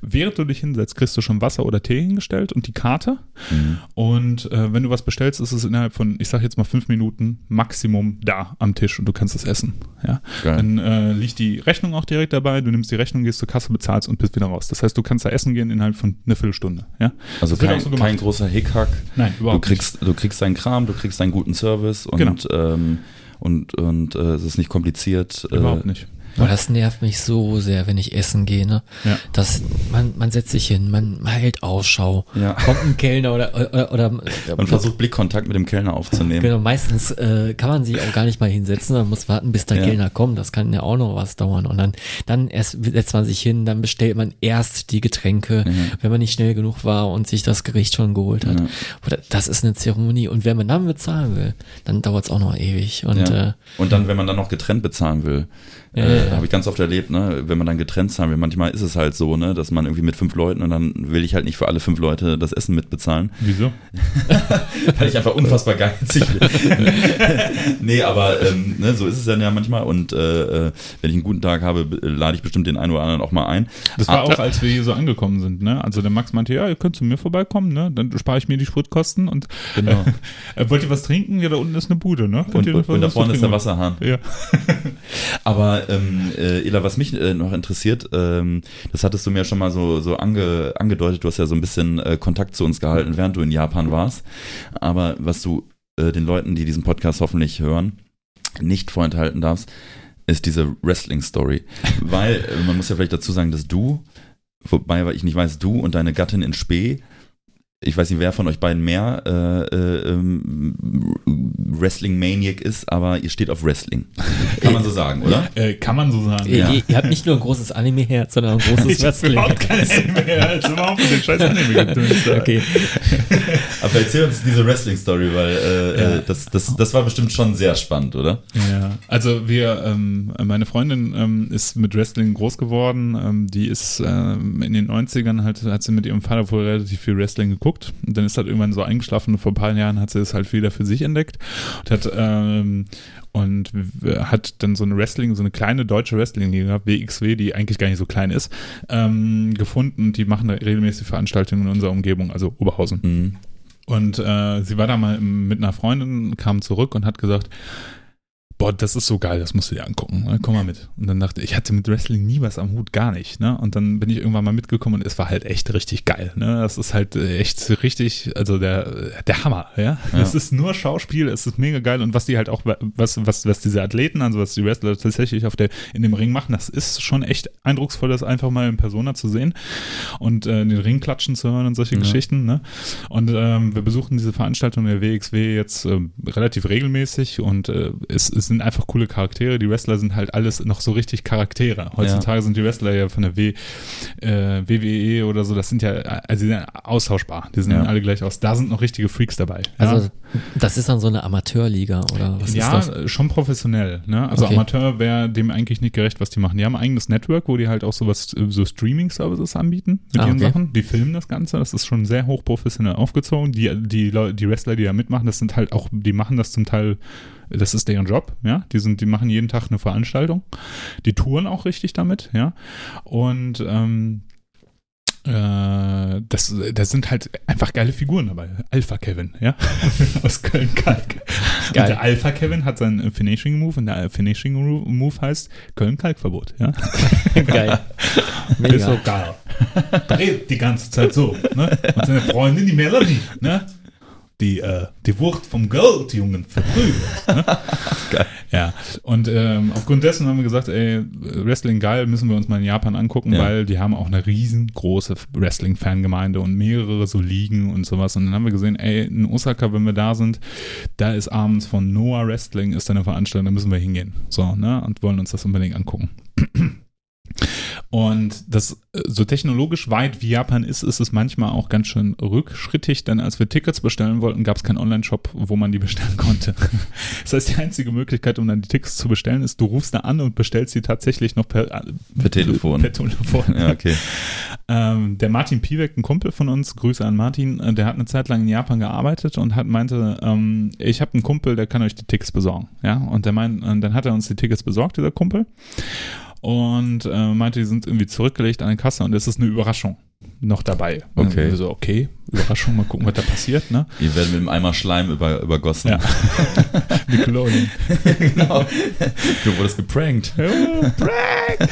Speaker 1: während du dich hinsetzt, kriegst du schon Wasser oder Tee hingestellt und die Karte. Mhm. Und äh, wenn du was bestellst, ist es innerhalb von, ich sag jetzt mal fünf Minuten Maximum da am Tisch und du kannst es essen. Ja? Dann äh, liegt die Rechnung auch direkt dabei, du nimmst die Rechnung, gehst zur Kasse, bezahlst und bist wieder raus. Das heißt, du kannst da essen gehen innerhalb von einer Viertelstunde. Ja?
Speaker 3: Also kein, so kein, großer Hickhack.
Speaker 1: Nein,
Speaker 3: überhaupt du kriegst, nicht. Du kriegst deinen Kram, du kriegst deinen guten Service und genau. ähm, und, und äh, es ist nicht kompliziert.
Speaker 1: Äh, Überhaupt nicht.
Speaker 2: Boah, das nervt mich so sehr, wenn ich essen gehe. Ne? Ja. Das, man, man setzt sich hin, man, hält Ausschau,
Speaker 3: ja.
Speaker 2: kommt ein Kellner oder oder, oder
Speaker 3: man versucht Blickkontakt mit dem Kellner aufzunehmen.
Speaker 2: Genau, meistens äh, kann man sich auch gar nicht mal hinsetzen, man muss warten, bis der ja. Kellner kommt. Das kann ja auch noch was dauern. Und dann, dann erst setzt man sich hin, dann bestellt man erst die Getränke, mhm. wenn man nicht schnell genug war und sich das Gericht schon geholt hat. Oder das ist eine Zeremonie. Und wenn man dann bezahlen will, dann dauert es auch noch ewig. Und, äh,
Speaker 3: und dann, wenn man dann noch getrennt bezahlen will, äh, äh, habe ich ganz oft erlebt, ne, wenn man dann getrennt sein will, manchmal ist es halt so, ne, dass man irgendwie mit fünf Leuten und dann will ich halt nicht für alle fünf Leute das Essen mitbezahlen.
Speaker 1: Wieso?
Speaker 3: Weil ich einfach unfassbar geizig bin. nee, aber ähm, ne, so ist es dann ja manchmal und äh, äh wenn ich einen guten Tag habe, lade ich bestimmt den einen oder anderen auch mal ein.
Speaker 1: Das war auch, als wir hier so angekommen sind, ne? Also der Max meinte, ja, ihr könnt zu mir vorbeikommen, ne? Dann spare ich mir die Spritkosten und genau. äh, wollt ihr was trinken? Ja, da unten ist eine Bude, ne?
Speaker 3: und, und, und da vorne ist der Wasserhahn.
Speaker 1: Ja.
Speaker 3: Aber ähm, äh, Ela, was mich äh, noch interessiert, ähm, das hattest du mir schon mal so, so ange, angedeutet, du hast ja so ein bisschen äh, Kontakt zu uns gehalten, während du in Japan warst. Aber was du äh, den Leuten, die diesen Podcast hoffentlich hören, nicht vorenthalten darfst, ist diese Wrestling-Story. Weil, äh, man muss ja vielleicht dazu sagen, dass du, wobei ich nicht weiß, du und deine Gattin in Spee ich weiß nicht, wer von euch beiden mehr äh, äh, ähm, Wrestling-Maniac ist, aber ihr steht auf Wrestling. Kann man so sagen, oder?
Speaker 1: Äh, kann man so sagen.
Speaker 2: Ihr, ja. ihr, ihr habt nicht nur ein großes Anime-Herz, sondern ein großes ich Wrestling.
Speaker 1: Überhaupt kein Anime-Herz, überhaupt den scheiß Anime.
Speaker 2: Okay.
Speaker 3: aber erzähl uns diese Wrestling-Story, weil äh, ja. Äh, das, das, das war bestimmt schon sehr spannend, oder?
Speaker 1: Ja, also wir, ähm, meine Freundin ähm, ist mit Wrestling groß geworden. Ähm, die ist ähm, in den 90ern halt, hat sie mit ihrem Vater wohl relativ viel Wrestling geguckt geguckt und dann ist halt irgendwann so eingeschlafen und vor ein paar Jahren hat sie es halt wieder für sich entdeckt und hat ähm, und hat dann so eine Wrestling, so eine kleine deutsche Wrestling-Liga, WXW, die eigentlich gar nicht so klein ist, ähm, gefunden. Die machen da regelmäßig Veranstaltungen in unserer Umgebung, also Oberhausen. Mhm. Und äh, sie war da mal mit einer Freundin, kam zurück und hat gesagt, boah, das ist so geil, das musst du dir angucken. Ne? Komm mal mit. Und dann dachte ich, ich hatte mit Wrestling nie was am Hut, gar nicht. Ne? Und dann bin ich irgendwann mal mitgekommen und es war halt echt richtig geil. Ne? Das ist halt echt richtig, also der, der Hammer. Ja? ja. Es ist nur Schauspiel, es ist mega geil. Und was die halt auch, was, was, was diese Athleten, also was die Wrestler tatsächlich auf der, in dem Ring machen, das ist schon echt eindrucksvoll, das einfach mal in Persona zu sehen und äh, den Ring klatschen zu hören und solche ja. Geschichten. Ne? Und ähm, wir besuchen diese Veranstaltung der WXW jetzt äh, relativ regelmäßig und äh, es ist es sind einfach coole Charaktere. Die Wrestler sind halt alles noch so richtig Charaktere. Heutzutage ja. sind die Wrestler ja von der w, äh, WWE oder so, das sind ja, also die sind austauschbar. Die sehen ja. alle gleich aus. Da sind noch richtige Freaks dabei.
Speaker 2: Also das ist dann so eine Amateurliga oder was
Speaker 1: ja,
Speaker 2: ist das?
Speaker 1: schon professionell. Ne? Also okay. Amateur wäre dem eigentlich nicht gerecht, was die machen. Die haben ein eigenes Network, wo die halt auch sowas, so Streaming-Services anbieten mit ah, ihren okay. Sachen. Die filmen das Ganze. Das ist schon sehr hoch professionell aufgezogen. Die, die, die Wrestler, die da mitmachen, das sind halt auch, die machen das zum Teil das ist deren Job, ja. Die sind, die machen jeden Tag eine Veranstaltung. Die touren auch richtig damit, ja. Und ähm, äh, das, das sind halt einfach geile Figuren dabei. Alpha Kevin, ja, aus Köln-Kalk. Und der Alpha Kevin hat seinen Finishing Move und der Finishing Move heißt Köln-Kalk-Verbot, ja.
Speaker 2: Geil.
Speaker 1: Mega. Ist so geil. Dreht die ganze Zeit so, ne? Und seine Freundin, die Melanie, ne? Die, äh, die Wucht vom Goldjungen verprügelt. Ne? Geil. Ja, und ähm, aufgrund dessen haben wir gesagt, ey, Wrestling geil, müssen wir uns mal in Japan angucken, ja. weil die haben auch eine riesengroße Wrestling-Fangemeinde und mehrere so Ligen und sowas. Und dann haben wir gesehen, ey, in Osaka, wenn wir da sind, da ist abends von Noah Wrestling ist eine Veranstaltung, da müssen wir hingehen. So, ne? Und wollen uns das unbedingt angucken. Und das äh, so technologisch weit wie Japan ist, ist es manchmal auch ganz schön rückschrittig, denn als wir Tickets bestellen wollten, gab es keinen Online-Shop, wo man die bestellen konnte. Das heißt, die einzige Möglichkeit, um dann die Tickets zu bestellen, ist, du rufst da an und bestellst sie tatsächlich noch per,
Speaker 3: äh, per Telefon.
Speaker 1: Per Telefon.
Speaker 3: Ja, okay.
Speaker 1: ähm, der Martin Piewek, ein Kumpel von uns, Grüße an Martin, äh, der hat eine Zeit lang in Japan gearbeitet und hat meinte, ähm, ich habe einen Kumpel, der kann euch die Tickets besorgen. Ja, und der meint, dann hat er uns die Tickets besorgt, dieser Kumpel und äh, meinte, die sind irgendwie zurückgelegt an der Kasse und es ist eine Überraschung noch dabei.
Speaker 3: Okay.
Speaker 1: So, okay, Überraschung, mal gucken, was da passiert, ne?
Speaker 3: Die werden mit einem Eimer Schleim über, übergossen. Ja.
Speaker 1: Nickelodeon.
Speaker 3: genau. Du wurdest geprankt.
Speaker 1: Ja, prank!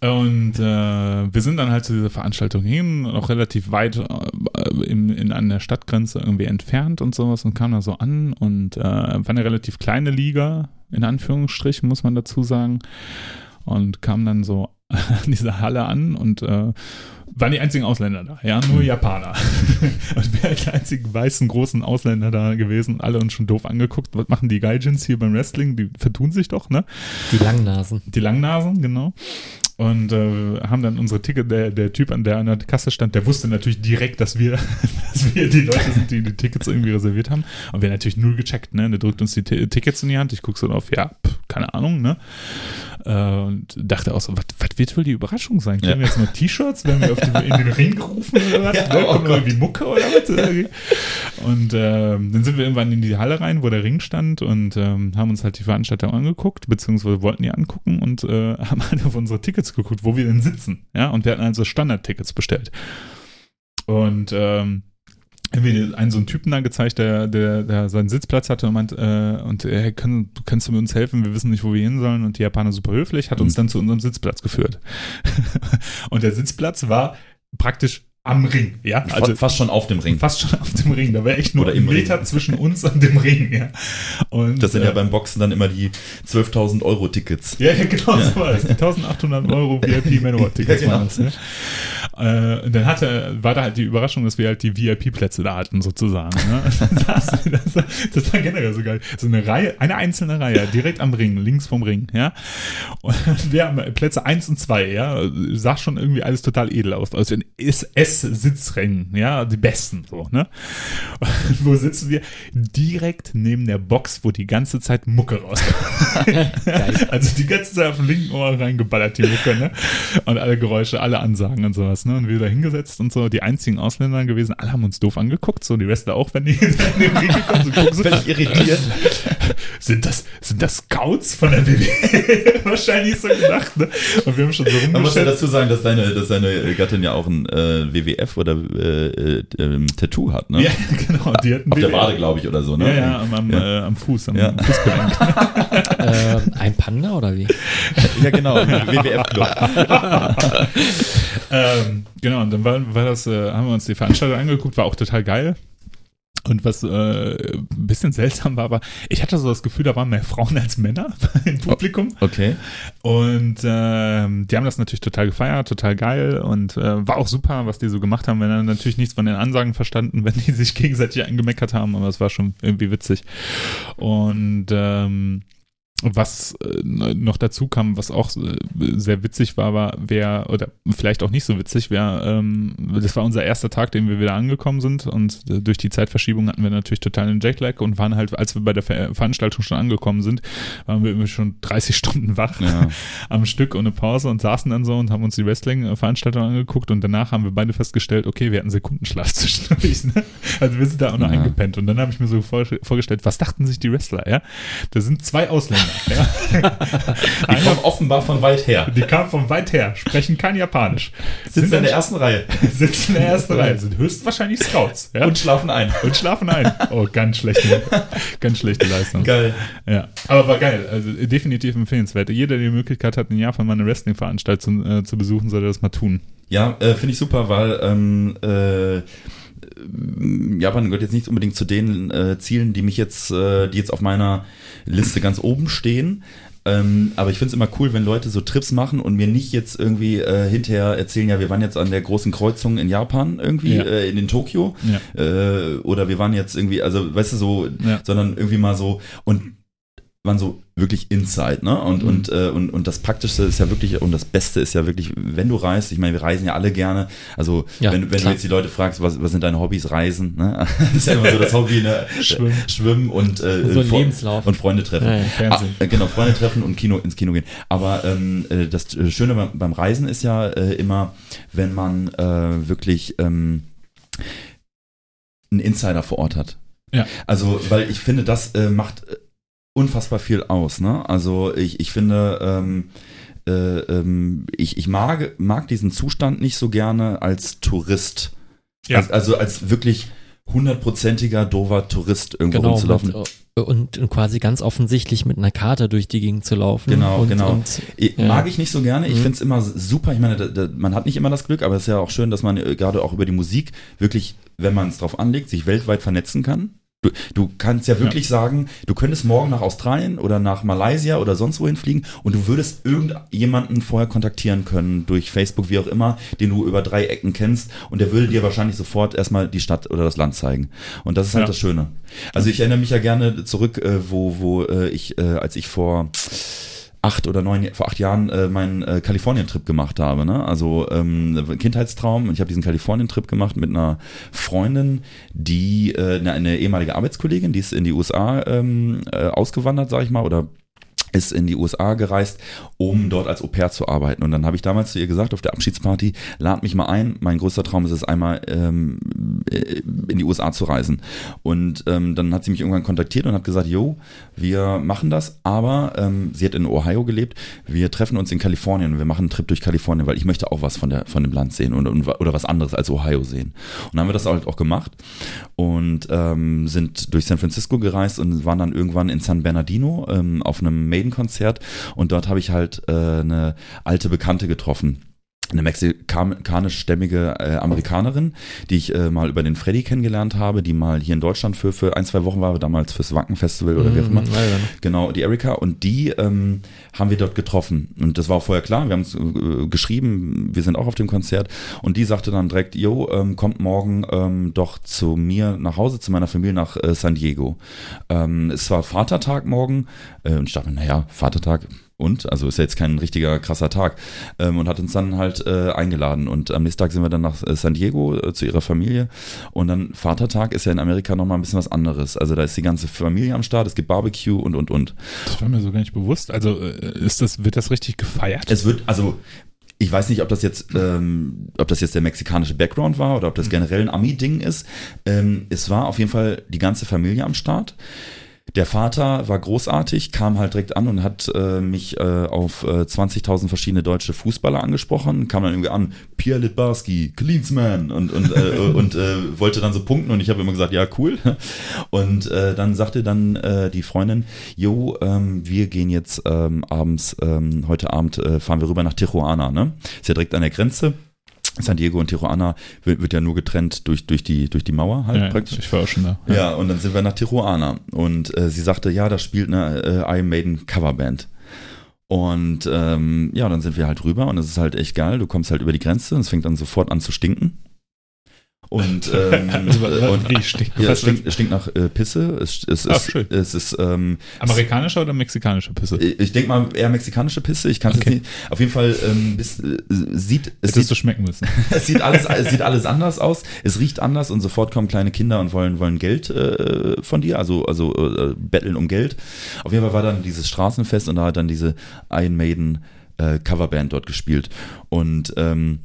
Speaker 1: Und äh, wir sind dann halt zu dieser Veranstaltung hin, auch relativ weit äh, in, in an der Stadtgrenze irgendwie entfernt und sowas und kamen da so an und äh, war eine relativ kleine Liga, in Anführungsstrichen, muss man dazu sagen und kam dann so an dieser Halle an und äh, waren die einzigen Ausländer da, ja, nur hm. Japaner. und wir als die einzigen weißen großen Ausländer da gewesen, alle uns schon doof angeguckt. Was machen die Gaijins hier beim Wrestling? Die vertun sich doch, ne?
Speaker 2: Die Langnasen.
Speaker 1: Die Langnasen, genau. Und äh, haben dann unsere Ticket, der, der Typ, an der an der Kasse stand, der wusste natürlich direkt, dass wir, dass wir die Leute sind, die die Tickets irgendwie reserviert haben. Und wir haben natürlich null gecheckt, ne? Der drückt uns die T Tickets in die Hand. Ich gucke so drauf, ja, pff, keine Ahnung, ne? Äh, und dachte auch so, was, wird wohl die Überraschung sein? Kriegen
Speaker 3: Ja.
Speaker 1: wir jetzt nur T-Shirts? Werden wir auf den, in den Ring gerufen oder was?
Speaker 3: Ja,
Speaker 1: ne?
Speaker 3: oh
Speaker 1: irgendwie Mucke oder was? Und ähm, dann sind wir irgendwann in die Halle rein, wo der Ring stand und ähm, haben uns halt die Veranstaltung angeguckt, beziehungsweise wollten die angucken und äh, haben halt auf unsere Tickets geguckt, wo wir denn sitzen. Ja, und wir hatten also Standard-Tickets bestellt. Und ähm, irgendwie einen so einen Typen da gezeigt, der, der, der seinen Sitzplatz hatte und meint, äh, und hey, können, kannst du mir uns helfen? Wir wissen nicht, wo wir hin sollen. Und die Japaner super höflich, hat uns
Speaker 3: Mhm.
Speaker 1: dann zu unserem Sitzplatz geführt. und der Sitzplatz war praktisch am Ring, ja.
Speaker 3: Also fast schon auf dem Ring.
Speaker 1: Fast schon auf dem Ring. Da wäre echt nur ein Meter
Speaker 3: Ring.
Speaker 1: zwischen uns und dem Ring, ja. Und,
Speaker 3: Das sind ja
Speaker 1: äh,
Speaker 3: beim Boxen dann immer die 12.000 Euro Tickets.
Speaker 1: ja, ja, genau so war das. Die 1800 Euro VIP Manowar-Tickets
Speaker 3: Ja, genau.
Speaker 1: waren das. Ne? Äh, dann hatte, war da halt die Überraschung, dass wir halt die VIP-Plätze da hatten, sozusagen. Ne? Das, das, das war generell so geil. So eine Reihe, eine einzelne Reihe, direkt am Ring, links vom Ring, ja. Und wir haben Plätze 1 und 2, ja. Sah schon irgendwie alles total edel aus. Also in S-Sitzrängen, ja, die besten, so, ne? Und wo sitzen wir? Direkt neben der Box, wo die ganze Zeit Mucke rauskommt. Also die ganze Zeit auf dem linken Ohr reingeballert, die Mucke, ne? Und alle Geräusche, alle Ansagen und sowas, ne? Und wir da hingesetzt und so, die einzigen Ausländer gewesen, alle haben uns doof angeguckt, so die Wrestler auch, wenn die in den Ring gekommen sind, gucken so,
Speaker 3: Völlig irritiert.
Speaker 1: sind das, sind das Scouts von der WWE? Wahrscheinlich so gedacht, ne? Und wir haben schon so
Speaker 3: Man muss ja dazu sagen, dass deine, dass deine Gattin ja auch ein äh, WWF oder äh, äh, ähm, Tattoo hat, ne?
Speaker 1: Ja, genau, die hatten
Speaker 3: Auf der
Speaker 1: WWE.
Speaker 3: Wade, glaube ich, oder so, ne?
Speaker 1: Ja, ja, am, am,
Speaker 3: Ja.
Speaker 1: Äh, am Fuß, am
Speaker 3: Ja.
Speaker 1: Fußgelenk.
Speaker 2: äh, ein Panda oder wie?
Speaker 3: ja genau. WWF-Club.
Speaker 1: ähm, genau, und dann war, war das, äh, haben wir uns die Veranstaltung angeguckt, war auch total geil. Und was äh, ein bisschen seltsam war, war, ich hatte so das Gefühl, da waren mehr Frauen als Männer im Publikum.
Speaker 3: Okay.
Speaker 1: Und ähm, die haben das natürlich total gefeiert, total geil und äh, war auch super, was die so gemacht haben. Wir haben natürlich nichts von den Ansagen verstanden, wenn die sich gegenseitig angemeckert haben, aber es war schon irgendwie witzig. Und ähm, was äh, noch dazu kam, was auch äh, sehr witzig war, war, wer, oder vielleicht auch nicht so witzig, wer, ähm, das war unser erster Tag, den wir wieder angekommen sind und äh, durch die Zeitverschiebung hatten wir natürlich total einen Jetlag und waren halt, als wir bei der Ver Veranstaltung schon angekommen sind, waren wir irgendwie schon 30 Stunden wach
Speaker 3: Ja.
Speaker 1: am Stück ohne Pause und saßen dann so und haben uns die Wrestling-Veranstaltung angeguckt und danach haben wir beide festgestellt, okay, wir hatten Sekundenschlaf zwischendurch. Ne? Also wir sind da auch noch
Speaker 3: Ja.
Speaker 1: eingepennt und dann habe ich mir so vor, vorgestellt, was dachten sich die Wrestler, ja? Da sind zwei Ausländer, ja?
Speaker 3: Die kommen offenbar von weit her.
Speaker 1: die kamen von weit her, sprechen kein Japanisch,
Speaker 3: Sitzen in der ersten Reihe
Speaker 1: sitzen in der ersten Reihe, sind höchstwahrscheinlich Scouts, ja?
Speaker 3: und schlafen ein.
Speaker 1: und schlafen ein. Oh, ganz schlechte, ganz schlechte Leistung.
Speaker 3: Geil.
Speaker 1: Ja, aber war geil. Also definitiv empfehlenswert. Jeder, der die Möglichkeit hat, in Japan mal eine Wrestling-Veranstaltung äh, zu besuchen, sollte das mal tun.
Speaker 3: Ja, äh, finde ich super, weil ähm, äh, Japan gehört jetzt nicht unbedingt zu den äh, Zielen, die mich jetzt, äh, die jetzt auf meiner Liste ganz oben stehen. Ähm, aber ich finde es immer cool, wenn Leute so Trips machen und mir nicht jetzt irgendwie äh, hinterher erzählen, ja, wir waren jetzt an der großen Kreuzung in Japan irgendwie,
Speaker 1: Ja.
Speaker 3: äh, in den Tokio.
Speaker 1: Ja.
Speaker 3: Äh, oder wir waren jetzt irgendwie, also weißt du, so,
Speaker 1: Ja.
Speaker 3: sondern irgendwie mal so und waren so wirklich inside, ne? Und,
Speaker 1: Mhm.
Speaker 3: und, äh, und, und das Praktischste ist ja wirklich, und das Beste ist ja wirklich, wenn du reist, ich meine, wir reisen ja alle gerne. Also
Speaker 2: Ja,
Speaker 3: wenn, wenn du jetzt die Leute fragst, was, was sind deine Hobbys, Reisen, ne? Das ist ja immer so das Hobby, ne?
Speaker 1: Schwimmen.
Speaker 3: Schwimmen und, äh,
Speaker 2: So ein
Speaker 3: Fre-
Speaker 2: Lebenslauf.
Speaker 3: und Freunde treffen.
Speaker 2: Ja, ja.
Speaker 1: Fernsehen.
Speaker 3: Ah, genau, Freunde treffen und Kino, ins Kino gehen. Aber ähm, äh, das äh, Schöne beim, beim Reisen ist ja äh, immer, wenn man äh, wirklich ähm, einen Insider vor Ort hat.
Speaker 1: Ja.
Speaker 3: Also, weil ich finde, das äh, macht unfassbar viel aus. Ne? Also ich, ich finde, ähm, äh, ähm, ich, ich mag, mag diesen Zustand nicht so gerne als Tourist.
Speaker 1: Ja.
Speaker 3: Also, also als wirklich hundertprozentiger dover Tourist irgendwo
Speaker 2: Genau,
Speaker 3: rumzulaufen.
Speaker 2: mit, und, und quasi ganz offensichtlich mit einer Karte durch die Gegend zu laufen.
Speaker 3: Genau,
Speaker 2: und,
Speaker 3: genau.
Speaker 2: Und, Ja.
Speaker 3: Mag ich nicht so gerne. Ich
Speaker 2: Mhm.
Speaker 3: finde es immer super. Ich meine, da, da, man hat nicht immer das Glück, aber es ist ja auch schön, dass man äh, gerade auch über die Musik wirklich, wenn man es drauf anlegt, sich weltweit vernetzen kann. Du, du kannst ja wirklich sagen, du könntest morgen nach Australien oder nach Malaysia oder sonst wohin fliegen und du würdest irgendjemanden vorher kontaktieren können, durch Facebook, wie auch immer, den du über drei Ecken kennst und der würde dir wahrscheinlich sofort erstmal die Stadt oder das Land zeigen. Und das ist halt
Speaker 1: Ja.
Speaker 3: das Schöne. Also ich erinnere mich ja gerne zurück, äh, wo, wo äh, ich, äh, als ich vor acht oder neun, vor acht Jahren äh, meinen äh, Kalifornien-Trip gemacht habe. Ne? Also ähm, Kindheitstraum. Ich habe diesen Kalifornien-Trip gemacht mit einer Freundin, die äh, eine, eine ehemalige Arbeitskollegin, die ist in die USA ähm, äh, ausgewandert, sag ich mal, oder ist in die USA gereist, um dort als Au pair zu arbeiten. Und dann habe ich damals zu ihr gesagt, auf der Abschiedsparty, lad mich mal ein. Mein größter Traum ist es, einmal ähm, äh, in die USA zu reisen. Und ähm, dann hat sie mich irgendwann kontaktiert und hat gesagt, jo, wir machen das, aber ähm, sie hat in Ohio gelebt, wir treffen uns in Kalifornien und wir machen einen Trip durch Kalifornien, weil ich möchte auch was von, der, von dem Land sehen und, und, oder was anderes als Ohio sehen. Und dann haben wir das halt auch gemacht und ähm, sind durch San Francisco gereist und waren dann irgendwann in San Bernardino ähm, auf einem Maiden-Konzert und dort habe ich halt äh, eine alte Bekannte getroffen eine mexikanischstämmige äh, Amerikanerin, die ich äh, mal über den Freddy kennengelernt habe, die mal hier in Deutschland für, für ein, zwei Wochen war, damals fürs Wacken-Festival oder mm, wie auch immer. Ja, ja. Genau, die Erika und die ähm, haben wir dort getroffen. Und das war auch vorher klar, wir haben äh, geschrieben, wir sind auch auf dem Konzert und die sagte dann direkt, jo, ähm, kommt morgen ähm, doch zu mir nach Hause, zu meiner Familie nach äh, San Diego. Ähm, es war Vatertag morgen äh, und ich dachte, naja, Vatertag, und, also ist ja jetzt kein richtiger krasser Tag, ähm, und hat uns dann halt äh, eingeladen. Und am nächsten Tag sind wir dann nach äh, San Diego äh, zu ihrer Familie. Und dann Vatertag ist ja in Amerika nochmal ein bisschen was anderes. Also da ist die ganze Familie am Start, es gibt Barbecue und, und, und.
Speaker 1: Das war mir so gar nicht bewusst. Also äh, ist das, wird das richtig gefeiert?
Speaker 3: Es wird, also ich weiß nicht, ob das jetzt, ähm, ob das jetzt der mexikanische Background war oder ob das mhm. generell ein Ami-Ding ist. Ähm, es war auf jeden Fall die ganze Familie am Start. Der Vater war großartig, kam halt direkt an und hat äh, mich äh, auf äh, 20.000 verschiedene deutsche Fußballer angesprochen, kam dann irgendwie an, Pierre Litbarski, Cleansman und, und, äh, und äh, wollte dann so punkten und ich habe immer gesagt, ja, cool. Und äh, dann sagte dann äh, die Freundin, jo, ähm, wir gehen jetzt ähm, abends, ähm, heute Abend äh, fahren wir rüber nach Tijuana, ne? Ist ja direkt an der Grenze. San Diego und Tijuana wird, wird ja nur getrennt durch, durch, die, durch die Mauer halt
Speaker 1: ja, praktisch. Ich war auch schon da.
Speaker 3: Ja. ja, und dann sind wir nach Tijuana und äh, sie sagte, ja, da spielt eine äh, Iron Maiden Coverband. Und ähm, ja, dann sind wir halt rüber und es ist halt echt geil. Du kommst halt über die Grenze und es fängt dann sofort an zu stinken. Und, ähm, und wie stinkt, ja, es stinkt, es stinkt nach äh, Pisse. Es, es, Ach, schön. es ist ähm,
Speaker 1: amerikanische oder mexikanische Pisse?
Speaker 3: Ich, ich denke mal eher mexikanische Pisse. Ich kann es okay. jetzt nicht. Auf jeden Fall ähm, bis, äh, sieht es
Speaker 1: sieht, du schmecken müssen.
Speaker 3: es sieht alles es sieht alles anders aus. Es riecht anders und sofort kommen kleine Kinder und wollen wollen Geld äh, von dir, also also äh, betteln um Geld. Auf jeden Fall war dann dieses Straßenfest und da hat dann diese Iron Maiden äh, Coverband dort gespielt und ähm,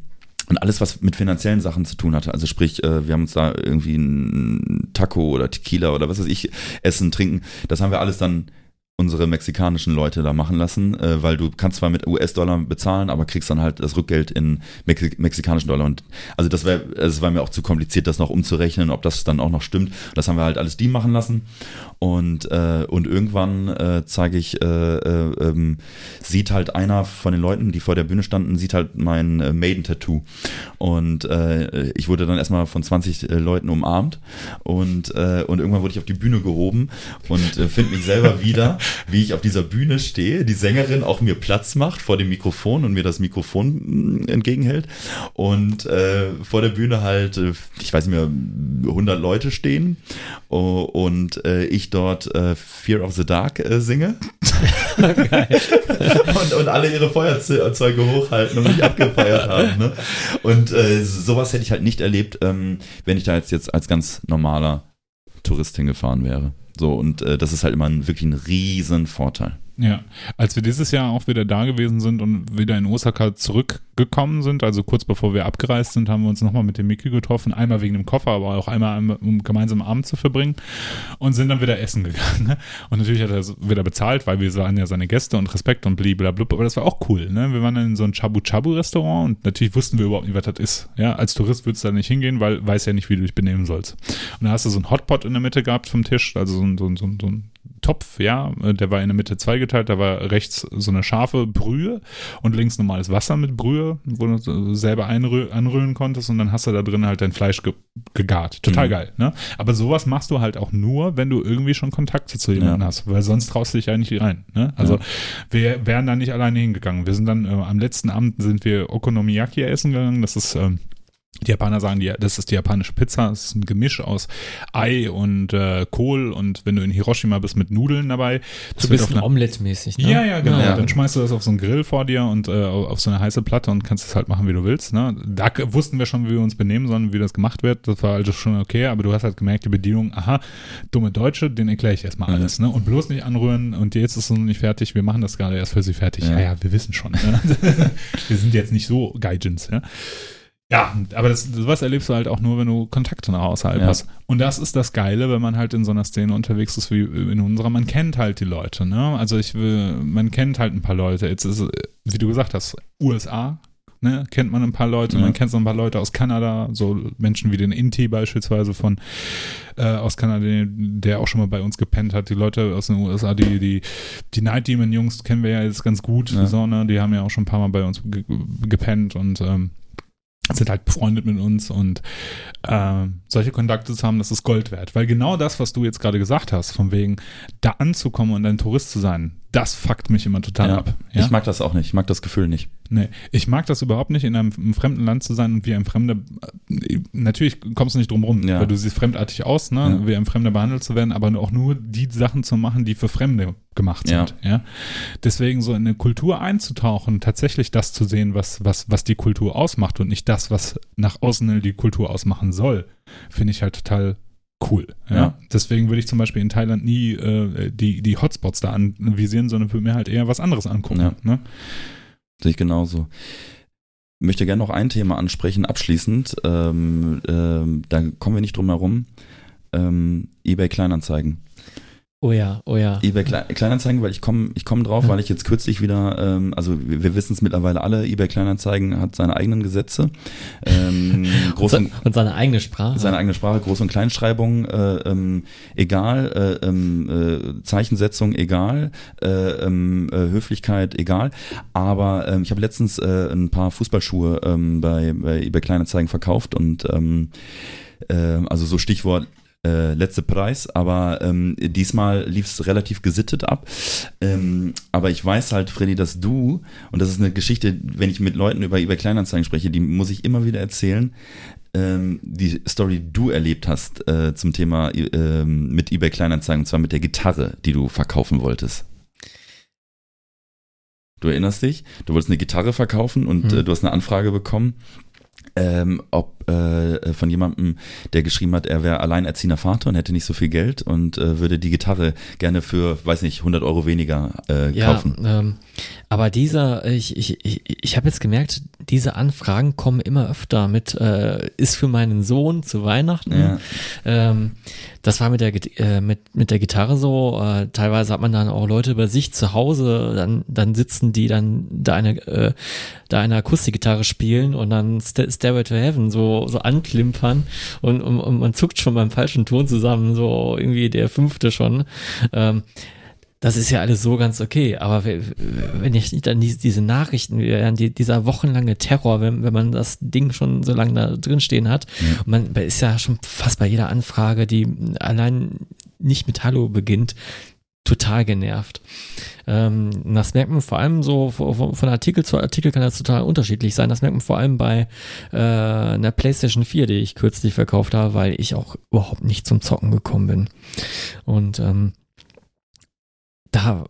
Speaker 3: und alles, was mit finanziellen Sachen zu tun hatte, also sprich, äh, wir haben uns da irgendwie ein Taco oder Tequila oder was weiß ich, essen, trinken, das haben wir alles dann unsere mexikanischen Leute da machen lassen, äh, weil du kannst zwar mit US-Dollar bezahlen, aber kriegst dann halt das Rückgeld in Mexi mexikanischen Dollar. Und also das wäre, es war mir auch zu kompliziert, das noch umzurechnen, ob das dann auch noch stimmt. Das haben wir halt alles die machen lassen. Und äh, und irgendwann äh, zeige ich, äh, äh, ähm, sieht halt einer von den Leuten, die vor der Bühne standen, sieht halt mein äh, Maiden-Tattoo. Und äh, ich wurde dann erstmal von 20 äh, Leuten umarmt und äh, und irgendwann wurde ich auf die Bühne gehoben und finde mich selber wieder wie ich auf dieser Bühne stehe, die Sängerin auch mir Platz macht vor dem Mikrofon und mir das Mikrofon mm, entgegenhält und äh, vor der Bühne halt, äh, ich weiß nicht mehr, 100 Leute stehen und äh, ich dort äh, Fear of the Dark äh, singe und, und alle ihre Feuerzeuge hochhalten und mich abgefeiert haben. Ne? Und äh, sowas hätte ich halt nicht erlebt, ähm, wenn ich da jetzt, jetzt als ganz normaler Tourist hingefahren wäre. So, und äh, das ist halt immer ein, wirklich ein riesen Vorteil.
Speaker 1: Ja, als wir dieses Jahr auch wieder da gewesen sind und wieder in Osaka zurückgekommen sind, also kurz bevor wir abgereist sind, haben wir uns nochmal mit dem Miki getroffen, einmal wegen dem Koffer, aber auch einmal, um gemeinsam Abend zu verbringen und sind dann wieder essen gegangen. Ne? Und natürlich hat er wieder bezahlt, weil wir waren ja seine Gäste und Respekt und blablabla, aber das war auch cool. Ne? Wir waren dann in so ein Chabu-Chabu-Restaurant und natürlich wussten wir überhaupt nicht, was das ist. Ja, als Tourist würdest du da nicht hingehen, weil weiß ja nicht, wie du dich benehmen sollst. Und da hast du so ein Hotpot in der Mitte gehabt vom Tisch, also so ein, so ein, so ein Topf, ja, der war in der Mitte zweigeteilt, da war rechts so eine scharfe Brühe und links normales Wasser mit Brühe, wo du selber anrühren konntest und dann hast du da drin halt dein Fleisch ge gegart. Total mhm. geil, ne? Aber sowas machst du halt auch nur, wenn du irgendwie schon Kontakte zu jemandem ja. hast, weil sonst traust du dich ja nicht rein, ne? Also ja. wir wären da nicht alleine hingegangen. Wir sind dann, äh, am letzten Abend sind wir Okonomiyaki essen gegangen, das ist, ähm, Die Japaner sagen, die, das ist die japanische Pizza. Es ist ein Gemisch aus Ei und äh, Kohl und wenn du in Hiroshima bist mit Nudeln dabei.
Speaker 2: So ein bisschen Omelette-mäßig,
Speaker 1: ne? Ja, ja, genau. Ja. Dann schmeißt du das auf so einen Grill vor dir und äh, auf so eine heiße Platte und kannst es halt machen, wie du willst. Ne? Da wussten wir schon, wie wir uns benehmen sollen, wie das gemacht wird. Das war also schon okay, aber du hast halt gemerkt, die Bedienung, aha, dumme Deutsche, den erkläre ich erstmal mhm. alles. Ne? Und bloß nicht anrühren und jetzt ist es noch nicht fertig, wir machen das gerade erst für sie fertig. Ja, ja, ja wir wissen schon. Ne? wir sind jetzt nicht so Gaijins, ja. Ja, aber das, sowas erlebst du halt auch nur, wenn du Kontakte nach außerhalb ja. hast. Und das ist das Geile, wenn man halt in so einer Szene unterwegs ist wie in unserer. Man kennt halt die Leute, ne? Also ich will, man kennt halt ein paar Leute. Jetzt ist, wie du gesagt hast, USA, ne? Kennt man ein paar Leute. Ja. Man kennt so ein paar Leute aus Kanada, so Menschen wie den Inti beispielsweise von äh, aus Kanada, der auch schon mal bei uns gepennt hat. Die Leute aus den USA, die, die, die Night Demon Jungs kennen wir ja jetzt ganz gut, ja. so, ne? Die haben ja auch schon ein paar Mal bei uns ge gepennt und ähm, sind halt befreundet mit uns und äh, solche Kontakte zu haben, das ist Gold wert. Weil genau das, was du jetzt gerade gesagt hast, von wegen da anzukommen und ein Tourist zu sein, das fuckt mich immer total ja, ab.
Speaker 3: Ja? Ich mag das auch nicht, ich mag das Gefühl nicht.
Speaker 1: Nee, ich mag das überhaupt nicht, in einem, einem fremden Land zu sein und wie ein Fremder, äh, natürlich kommst du nicht drum rum, ja. weil du siehst fremdartig aus, ne, wie ein Fremder behandelt zu werden, aber auch nur die Sachen zu machen, die für Fremde gemacht sind. Ja. ja. Deswegen so in eine Kultur einzutauchen, tatsächlich das zu sehen, was, was, was die Kultur ausmacht und nicht das, was nach außen die Kultur ausmachen soll, finde ich halt total cool. Ja? ja. Deswegen würde ich zum Beispiel in Thailand nie äh, die, die Hotspots da anvisieren, sondern würde mir halt eher was anderes angucken. Ja. Ne?
Speaker 3: Sehe ich genauso. Ich möchte gerne noch ein Thema ansprechen, abschließend. Ähm, ähm, da kommen wir nicht drum herum. Ähm, eBay Kleinanzeigen.
Speaker 2: Oh ja, oh ja.
Speaker 3: eBay Kleinanzeigen, weil ich komme ich komm drauf, ja. weil ich jetzt kürzlich wieder, ähm, also wir, wir wissen es mittlerweile alle, eBay Kleinanzeigen hat seine eigenen Gesetze. Ähm,
Speaker 2: groß und, und, seine eigene Sprache.
Speaker 3: Seine eigene Sprache, Groß- und Kleinschreibung, äh, ähm, egal, äh, ähm, äh, Zeichensetzung egal, äh, ähm, äh, Höflichkeit egal. Aber ähm, ich habe letztens äh, ein paar Fußballschuhe bei, bei eBay Kleinanzeigen verkauft und also so Stichwort äh, letzte Preis, aber ähm, diesmal lief es relativ gesittet ab. Ähm, aber ich weiß halt, Freddy, dass du, und das ist eine Geschichte, wenn ich mit Leuten über eBay Kleinanzeigen spreche, die muss ich immer wieder erzählen, ähm, die Story, die du erlebt hast äh, zum Thema äh, mit eBay Kleinanzeigen, und zwar mit der Gitarre, die du verkaufen wolltest. Du erinnerst dich? Du wolltest eine Gitarre verkaufen und mhm. äh, du hast eine Anfrage bekommen ähm, ob äh, von jemandem, der geschrieben hat, er wäre alleinerziehender Vater und hätte nicht so viel Geld und äh, würde die Gitarre gerne für, weiß nicht, 100 Euro weniger äh, ja, kaufen.
Speaker 2: Ähm, aber dieser, ich, ich, ich, ich habe jetzt gemerkt, diese Anfragen kommen immer öfter mit, äh, ist für meinen Sohn zu Weihnachten. Ja. Ähm, das war mit der, äh, mit, mit der Gitarre so. Äh, teilweise hat man dann auch Leute bei sich zu Hause, dann, dann sitzen die dann da eine, äh, da eine Akustikgitarre spielen und dann St Stairway to Heaven so, so anklimpern und, und, und man zuckt schon beim falschen Ton zusammen, so irgendwie der fünfte schon. Ähm, das ist ja alles so ganz okay, aber wenn ich dann diese Nachrichten, dieser wochenlange Terror, wenn, wenn man das Ding schon so lange da drin stehen hat, und man ist ja schon fast bei jeder Anfrage, die allein nicht mit Hallo beginnt, total genervt. Ähm, das merkt man vor allem so von Artikel zu Artikel kann das total unterschiedlich sein. Das merkt man vor allem bei äh, einer PlayStation 4, die ich kürzlich verkauft habe, weil ich auch überhaupt nicht zum Zocken gekommen bin. Und ähm, da,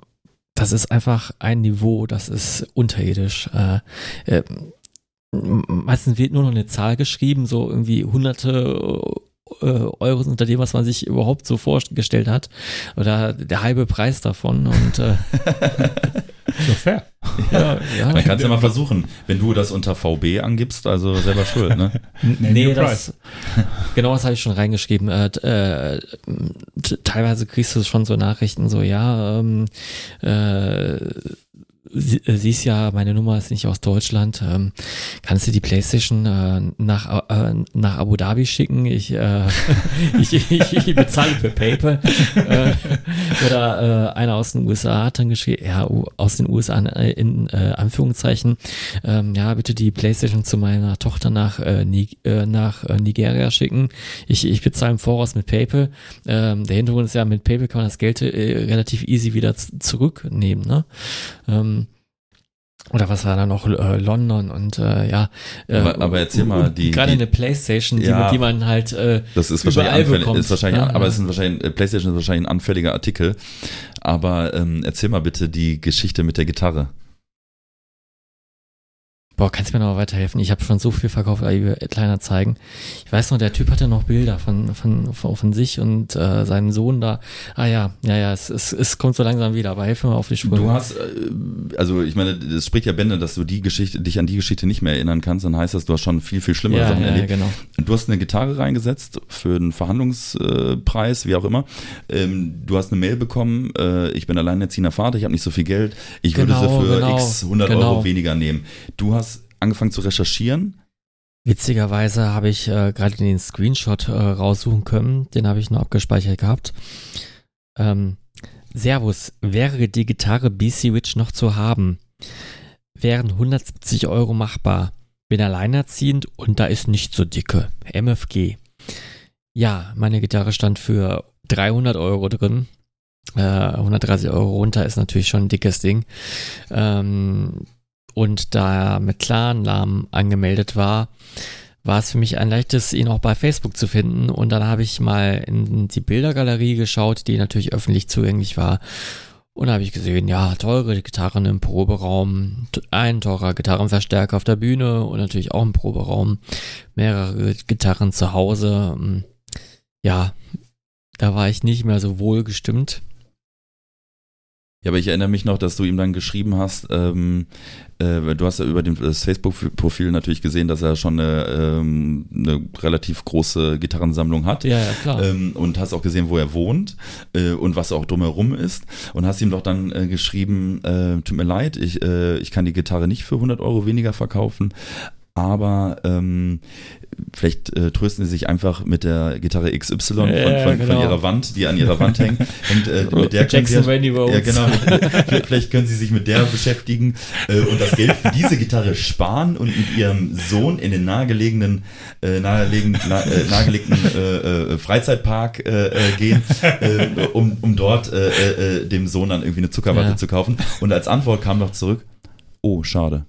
Speaker 2: das ist einfach ein Niveau, das ist unterirdisch. Äh, äh, meistens wird nur noch eine Zahl geschrieben, so irgendwie hunderte äh, Euro unter dem, was man sich überhaupt so vorgestellt hat. Oder der halbe Preis davon. Und äh,
Speaker 1: so fair.
Speaker 3: Ja, ja. Dann kannst du ja mal versuchen, wenn du das unter VB angibst, also selber schuld, ne?
Speaker 2: nee, das, genau das habe ich schon reingeschrieben. Äh, äh, teilweise kriegst du schon so Nachrichten, so, ja, ähm, äh, sie, äh, siehst ja, meine Nummer ist nicht aus Deutschland. Ähm, kannst du die Playstation äh, nach, äh, nach Abu Dhabi schicken? Ich, äh, ich, ich, ich bezahle für PayPal. äh, oder äh, einer aus den USA hat dann geschrieben, ja, aus den USA äh, in äh, Anführungszeichen, ähm, ja, bitte die Playstation zu meiner Tochter nach, äh, äh, nach Nigeria schicken. Ich, ich bezahle im Voraus mit PayPal. Ähm, der Hintergrund ist ja, mit PayPal kann man das Geld relativ easy wieder zurücknehmen. Ne? Oder was war da noch, äh, London und äh, ja. Äh,
Speaker 3: aber, aber erzähl mal, die.
Speaker 2: Gerade eine Playstation, die,
Speaker 3: Ja.
Speaker 2: die man halt äh,
Speaker 3: Das ist wahrscheinlich, anfällig,
Speaker 2: bekommt.
Speaker 3: ist wahrscheinlich
Speaker 2: Ja,
Speaker 3: aber
Speaker 2: ja.
Speaker 3: es sind wahrscheinlich, äh, PlayStation ist wahrscheinlich ein anfälliger Artikel. Aber ähm, erzähl mal bitte die Geschichte mit der Gitarre.
Speaker 2: Boah, kannst du mir noch mal weiterhelfen? Ich habe schon so viel verkauft über Kleinanzeigen. Ich weiß noch, der Typ hatte noch Bilder von, von, von, von sich und äh, seinem Sohn da. Ah ja, ja, ja, es, es, es kommt so langsam wieder, aber helf mir mal auf die Spur.
Speaker 3: Du hast, äh, also ich meine, das spricht ja Bände, dass du die Geschichte, dich an die Geschichte nicht mehr erinnern kannst, dann heißt das, du hast schon viel, viel schlimmere
Speaker 2: ja,
Speaker 3: Sachen
Speaker 2: ja, ja,
Speaker 3: erlebt.
Speaker 2: genau.
Speaker 3: Du hast eine Gitarre reingesetzt für einen Verhandlungspreis, wie auch immer. Ähm, du hast eine Mail bekommen, äh, ich bin alleinerziehender Vater, ich habe nicht so viel Geld, ich würde
Speaker 2: Genau,
Speaker 3: sie für
Speaker 2: genau,
Speaker 3: x 100
Speaker 2: genau.
Speaker 3: Euro weniger nehmen. Du hast angefangen zu recherchieren.
Speaker 2: Witzigerweise habe ich äh, gerade den Screenshot äh, raussuchen können, den habe ich noch abgespeichert gehabt. Ähm, Servus, wäre die Gitarre BC Witch noch zu haben? Wären 170 Euro machbar. Bin alleinerziehend und da ist nicht so dicke. MFG. Ja, meine Gitarre stand für 300 Euro drin. Äh, 130 Euro runter ist natürlich schon ein dickes Ding. Ähm, und da er mit Clan-Namen angemeldet war, war es für mich ein leichtes, ihn auch bei Facebook zu finden. Und dann habe ich mal in die Bildergalerie geschaut, die natürlich öffentlich zugänglich war. Und habe ich gesehen, ja, teure Gitarren im Proberaum, ein teurer Gitarrenverstärker auf der Bühne und natürlich auch im Proberaum, mehrere Gitarren zu Hause. Hm, Ja, da war ich nicht mehr so wohl gestimmt.
Speaker 3: Ja, aber ich erinnere mich noch, dass du ihm dann geschrieben hast, ähm, äh, du hast ja über das Facebook-Profil natürlich gesehen, dass er schon eine, ähm, eine relativ große Gitarrensammlung hat.
Speaker 2: Ja, ja, klar.
Speaker 3: Ähm, und hast auch gesehen, wo er wohnt äh, und was auch drumherum ist. Und hast ihm doch dann äh, geschrieben, äh, tut mir leid, ich, äh, ich kann die Gitarre nicht für 100 Euro weniger verkaufen, aber ähm, vielleicht äh, trösten sie sich einfach mit der Gitarre XY von,
Speaker 2: Ja,
Speaker 3: von,
Speaker 2: genau.
Speaker 3: von ihrer Wand, die an ihrer Wand hängt. Und äh, mit der können sie
Speaker 2: Jackson
Speaker 3: ja, genau. Vielleicht können sie sich mit der beschäftigen äh, und das Geld für diese Gitarre sparen und mit ihrem Sohn in den nahegelegenen, äh, nahegelegenen, na, äh, nahegelegten äh, äh, Freizeitpark äh, äh, gehen, äh, um, um dort äh, äh, dem Sohn dann irgendwie eine Zuckerwatte
Speaker 2: Ja.
Speaker 3: zu kaufen. Und als Antwort kam noch zurück, oh, schade.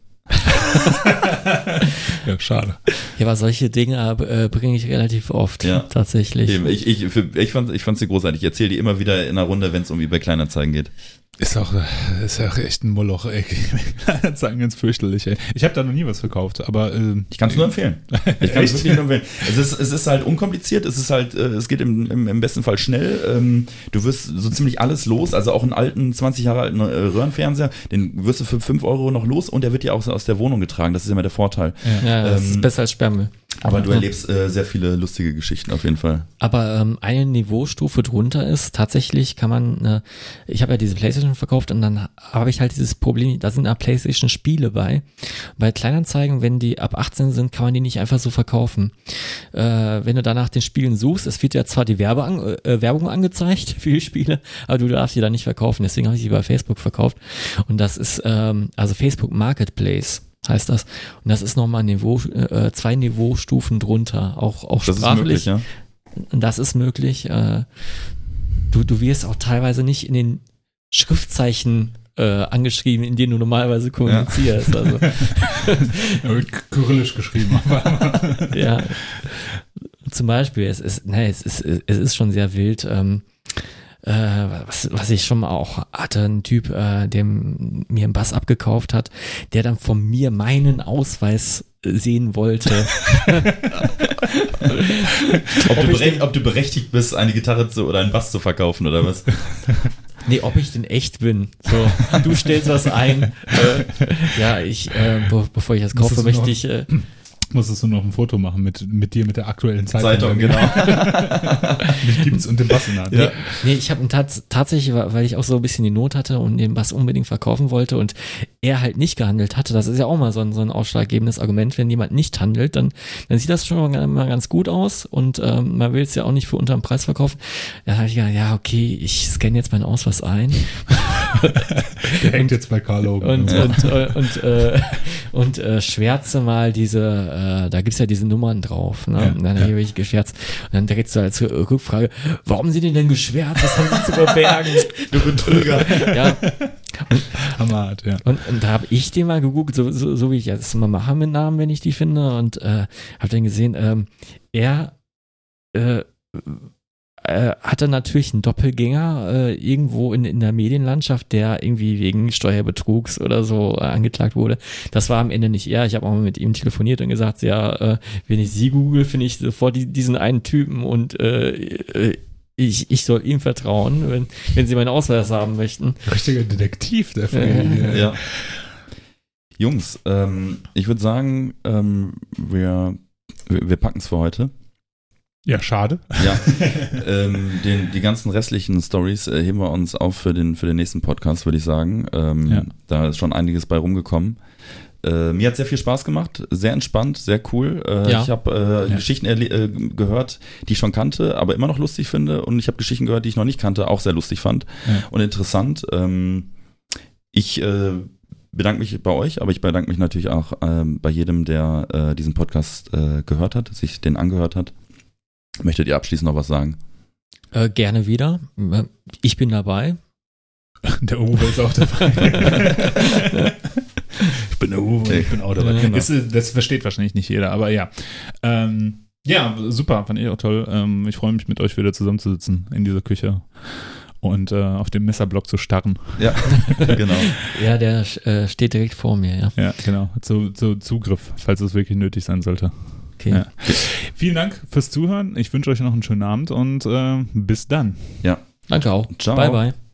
Speaker 1: Ja, schade.
Speaker 2: Ja, aber solche Dinge äh, bringe ich relativ oft,
Speaker 3: Ja.
Speaker 2: tatsächlich.
Speaker 3: Eben, ich, ich, für, ich fand ich fand's sie großartig. Ich erzähle die immer wieder in einer Runde, wenn es um eBay Kleinanzeigen geht.
Speaker 1: Ist auch, äh, ist auch echt ein Moloch, ey. sagen ganz fürchterlich, ey. Ich habe da noch nie was verkauft, aber ähm,
Speaker 3: Ich kann es nur empfehlen. Ich kann es wirklich nur empfehlen. Es ist, es ist halt unkompliziert, es ist halt, äh, es geht im, im, im besten Fall schnell. Ähm, du wirst so ziemlich alles los, also auch einen alten, 20 Jahre alten äh, Röhrenfernseher, den wirst du für 5 Euro noch los und der wird dir auch so aus der Wohnung getragen. Das ist immer der Vorteil.
Speaker 2: Ja, das
Speaker 3: Ähm,
Speaker 2: ist besser als Sperrmüll.
Speaker 3: Aber du erlebst äh, sehr viele lustige Geschichten auf jeden Fall.
Speaker 2: Aber ähm, eine Niveaustufe drunter ist, tatsächlich kann man, äh, ich habe ja diese Playstation verkauft und dann habe ich halt dieses Problem, da sind ja Playstation Spiele bei. Bei Kleinanzeigen, wenn die ab 18 sind, kann man die nicht einfach so verkaufen. Äh, wenn du danach den Spielen suchst, es wird ja zwar die Werbe an, äh, Werbung angezeigt für die Spiele, aber du darfst die dann nicht verkaufen. Deswegen habe ich sie bei Facebook verkauft. Und das ist ähm, also Facebook Marketplace heißt das. Und das ist nochmal ein Niveau, äh, zwei Niveaustufen drunter, auch, auch
Speaker 3: Das ist
Speaker 2: sprachlich.
Speaker 3: möglich, ja.
Speaker 2: Das ist möglich. Äh, du, du wirst auch teilweise nicht in den Schriftzeichen äh, angeschrieben, in denen du normalerweise kommunizierst. Also,
Speaker 1: ja, wird kyrillisch geschrieben. Aber
Speaker 2: ja. Zum Beispiel, es ist, ne, es ist, es ist schon sehr wild. Ähm, äh, was, was ich schon mal auch hatte, ein Typ, äh, der mir einen Bass abgekauft hat, der dann von mir meinen Ausweis sehen wollte.
Speaker 3: Ob, du berech- ob du berechtigt bist, eine Gitarre zu oder einen Bass zu verkaufen oder was?
Speaker 2: Nee, ob ich denn echt bin. So, du stellst was ein. Äh, ja, ich, äh, be bevor ich das kaufe, möchte ich. Äh,
Speaker 1: musstest du noch ein Foto machen mit, mit dir, mit der aktuellen Zeitung.
Speaker 3: Zeitung, genau.
Speaker 1: Mit Gibt's und dem Bass in der Hand.
Speaker 3: Ja.
Speaker 2: nee, ich habe tats tatsächlich, weil ich auch so ein bisschen die Not hatte und den Bass unbedingt verkaufen wollte und er halt nicht gehandelt hatte. Das ist ja auch mal so ein, so ein ausschlaggebendes Argument. Wenn jemand nicht handelt, dann, dann sieht das schon mal, ganz gut aus und ähm, man will es ja auch nicht für unterm Preis verkaufen. Dann habe ich gedacht, ja, okay, ich scanne jetzt meinen Ausweis ein
Speaker 1: Der hängt jetzt bei Carl Logan.
Speaker 2: und,
Speaker 1: Ja.
Speaker 2: und, äh, und, äh, und äh, schwärze mal diese, äh, da gibt's ja diese Nummern drauf. Ne?
Speaker 1: Ja,
Speaker 2: und dann
Speaker 1: ja.
Speaker 2: habe ich geschwärzt. Und dann direkt so als Rückfrage, warum sind die denn geschwärzt? Was haben sie zu verbergen?
Speaker 3: Du Betrüger.
Speaker 2: ja. Hammerhart, ja. Und, und da habe ich den mal gegoogelt, so, so, so wie ich das immer mache mit Namen, wenn ich die finde. Und äh, habe dann gesehen, ähm, er äh, äh, hatte natürlich einen Doppelgänger äh, irgendwo in, in der Medienlandschaft, der irgendwie wegen Steuerbetrugs oder so äh, angeklagt wurde. Das war am Ende nicht er. Ich habe auch mal mit ihm telefoniert und gesagt, ja, wenn ich sie google, finde ich sofort die, diesen einen Typen und ich, ich soll ihm vertrauen, wenn, wenn sie meinen Ausweis haben möchten.
Speaker 1: Richtiger Detektiv der
Speaker 3: Familie. ja. Jungs, ähm, ich würde sagen, ähm, wir, wir, wir packen es für heute.
Speaker 1: Ja, schade.
Speaker 3: Ja, ähm, den, die ganzen restlichen Stories äh, heben wir uns auf für den, für den nächsten Podcast, würde ich sagen. Ähm, ja. Da ist schon einiges bei rumgekommen. Äh, mir hat sehr viel Spaß gemacht, sehr entspannt, sehr cool. Äh, ja. Ich habe äh, ja. Geschichten äh, gehört, die ich schon kannte, aber immer noch lustig finde. Und ich habe Geschichten gehört, die ich noch nicht kannte, auch sehr lustig fand und interessant. Ähm, ich äh, bedanke mich bei euch, aber ich bedanke mich natürlich auch ähm, bei jedem, der äh, diesen Podcast äh, gehört hat, sich den angehört hat. Möchtet ihr abschließend noch was sagen?
Speaker 2: Äh, gerne wieder. Ich bin dabei.
Speaker 1: Der Uwe ist auch dabei. ich bin der Uwe, ich bin auch dabei. Genau. Das, das, versteht wahrscheinlich nicht jeder, aber ja. Ähm, ja, super, fand ich auch toll. Ähm, ich freue mich, mit euch wieder zusammenzusitzen in dieser Küche und äh, auf dem Messerblock zu starren.
Speaker 3: Ja, genau.
Speaker 2: ja, der äh, steht direkt vor mir, ja.
Speaker 1: Ja, genau. Zu, zu Zugriff, falls es wirklich nötig sein sollte. Okay. Ja. Vielen Dank fürs Zuhören. Ich wünsche euch noch einen schönen Abend und äh, bis dann.
Speaker 3: Ja.
Speaker 2: Danke auch.
Speaker 3: Ciao.
Speaker 2: Bye, bye.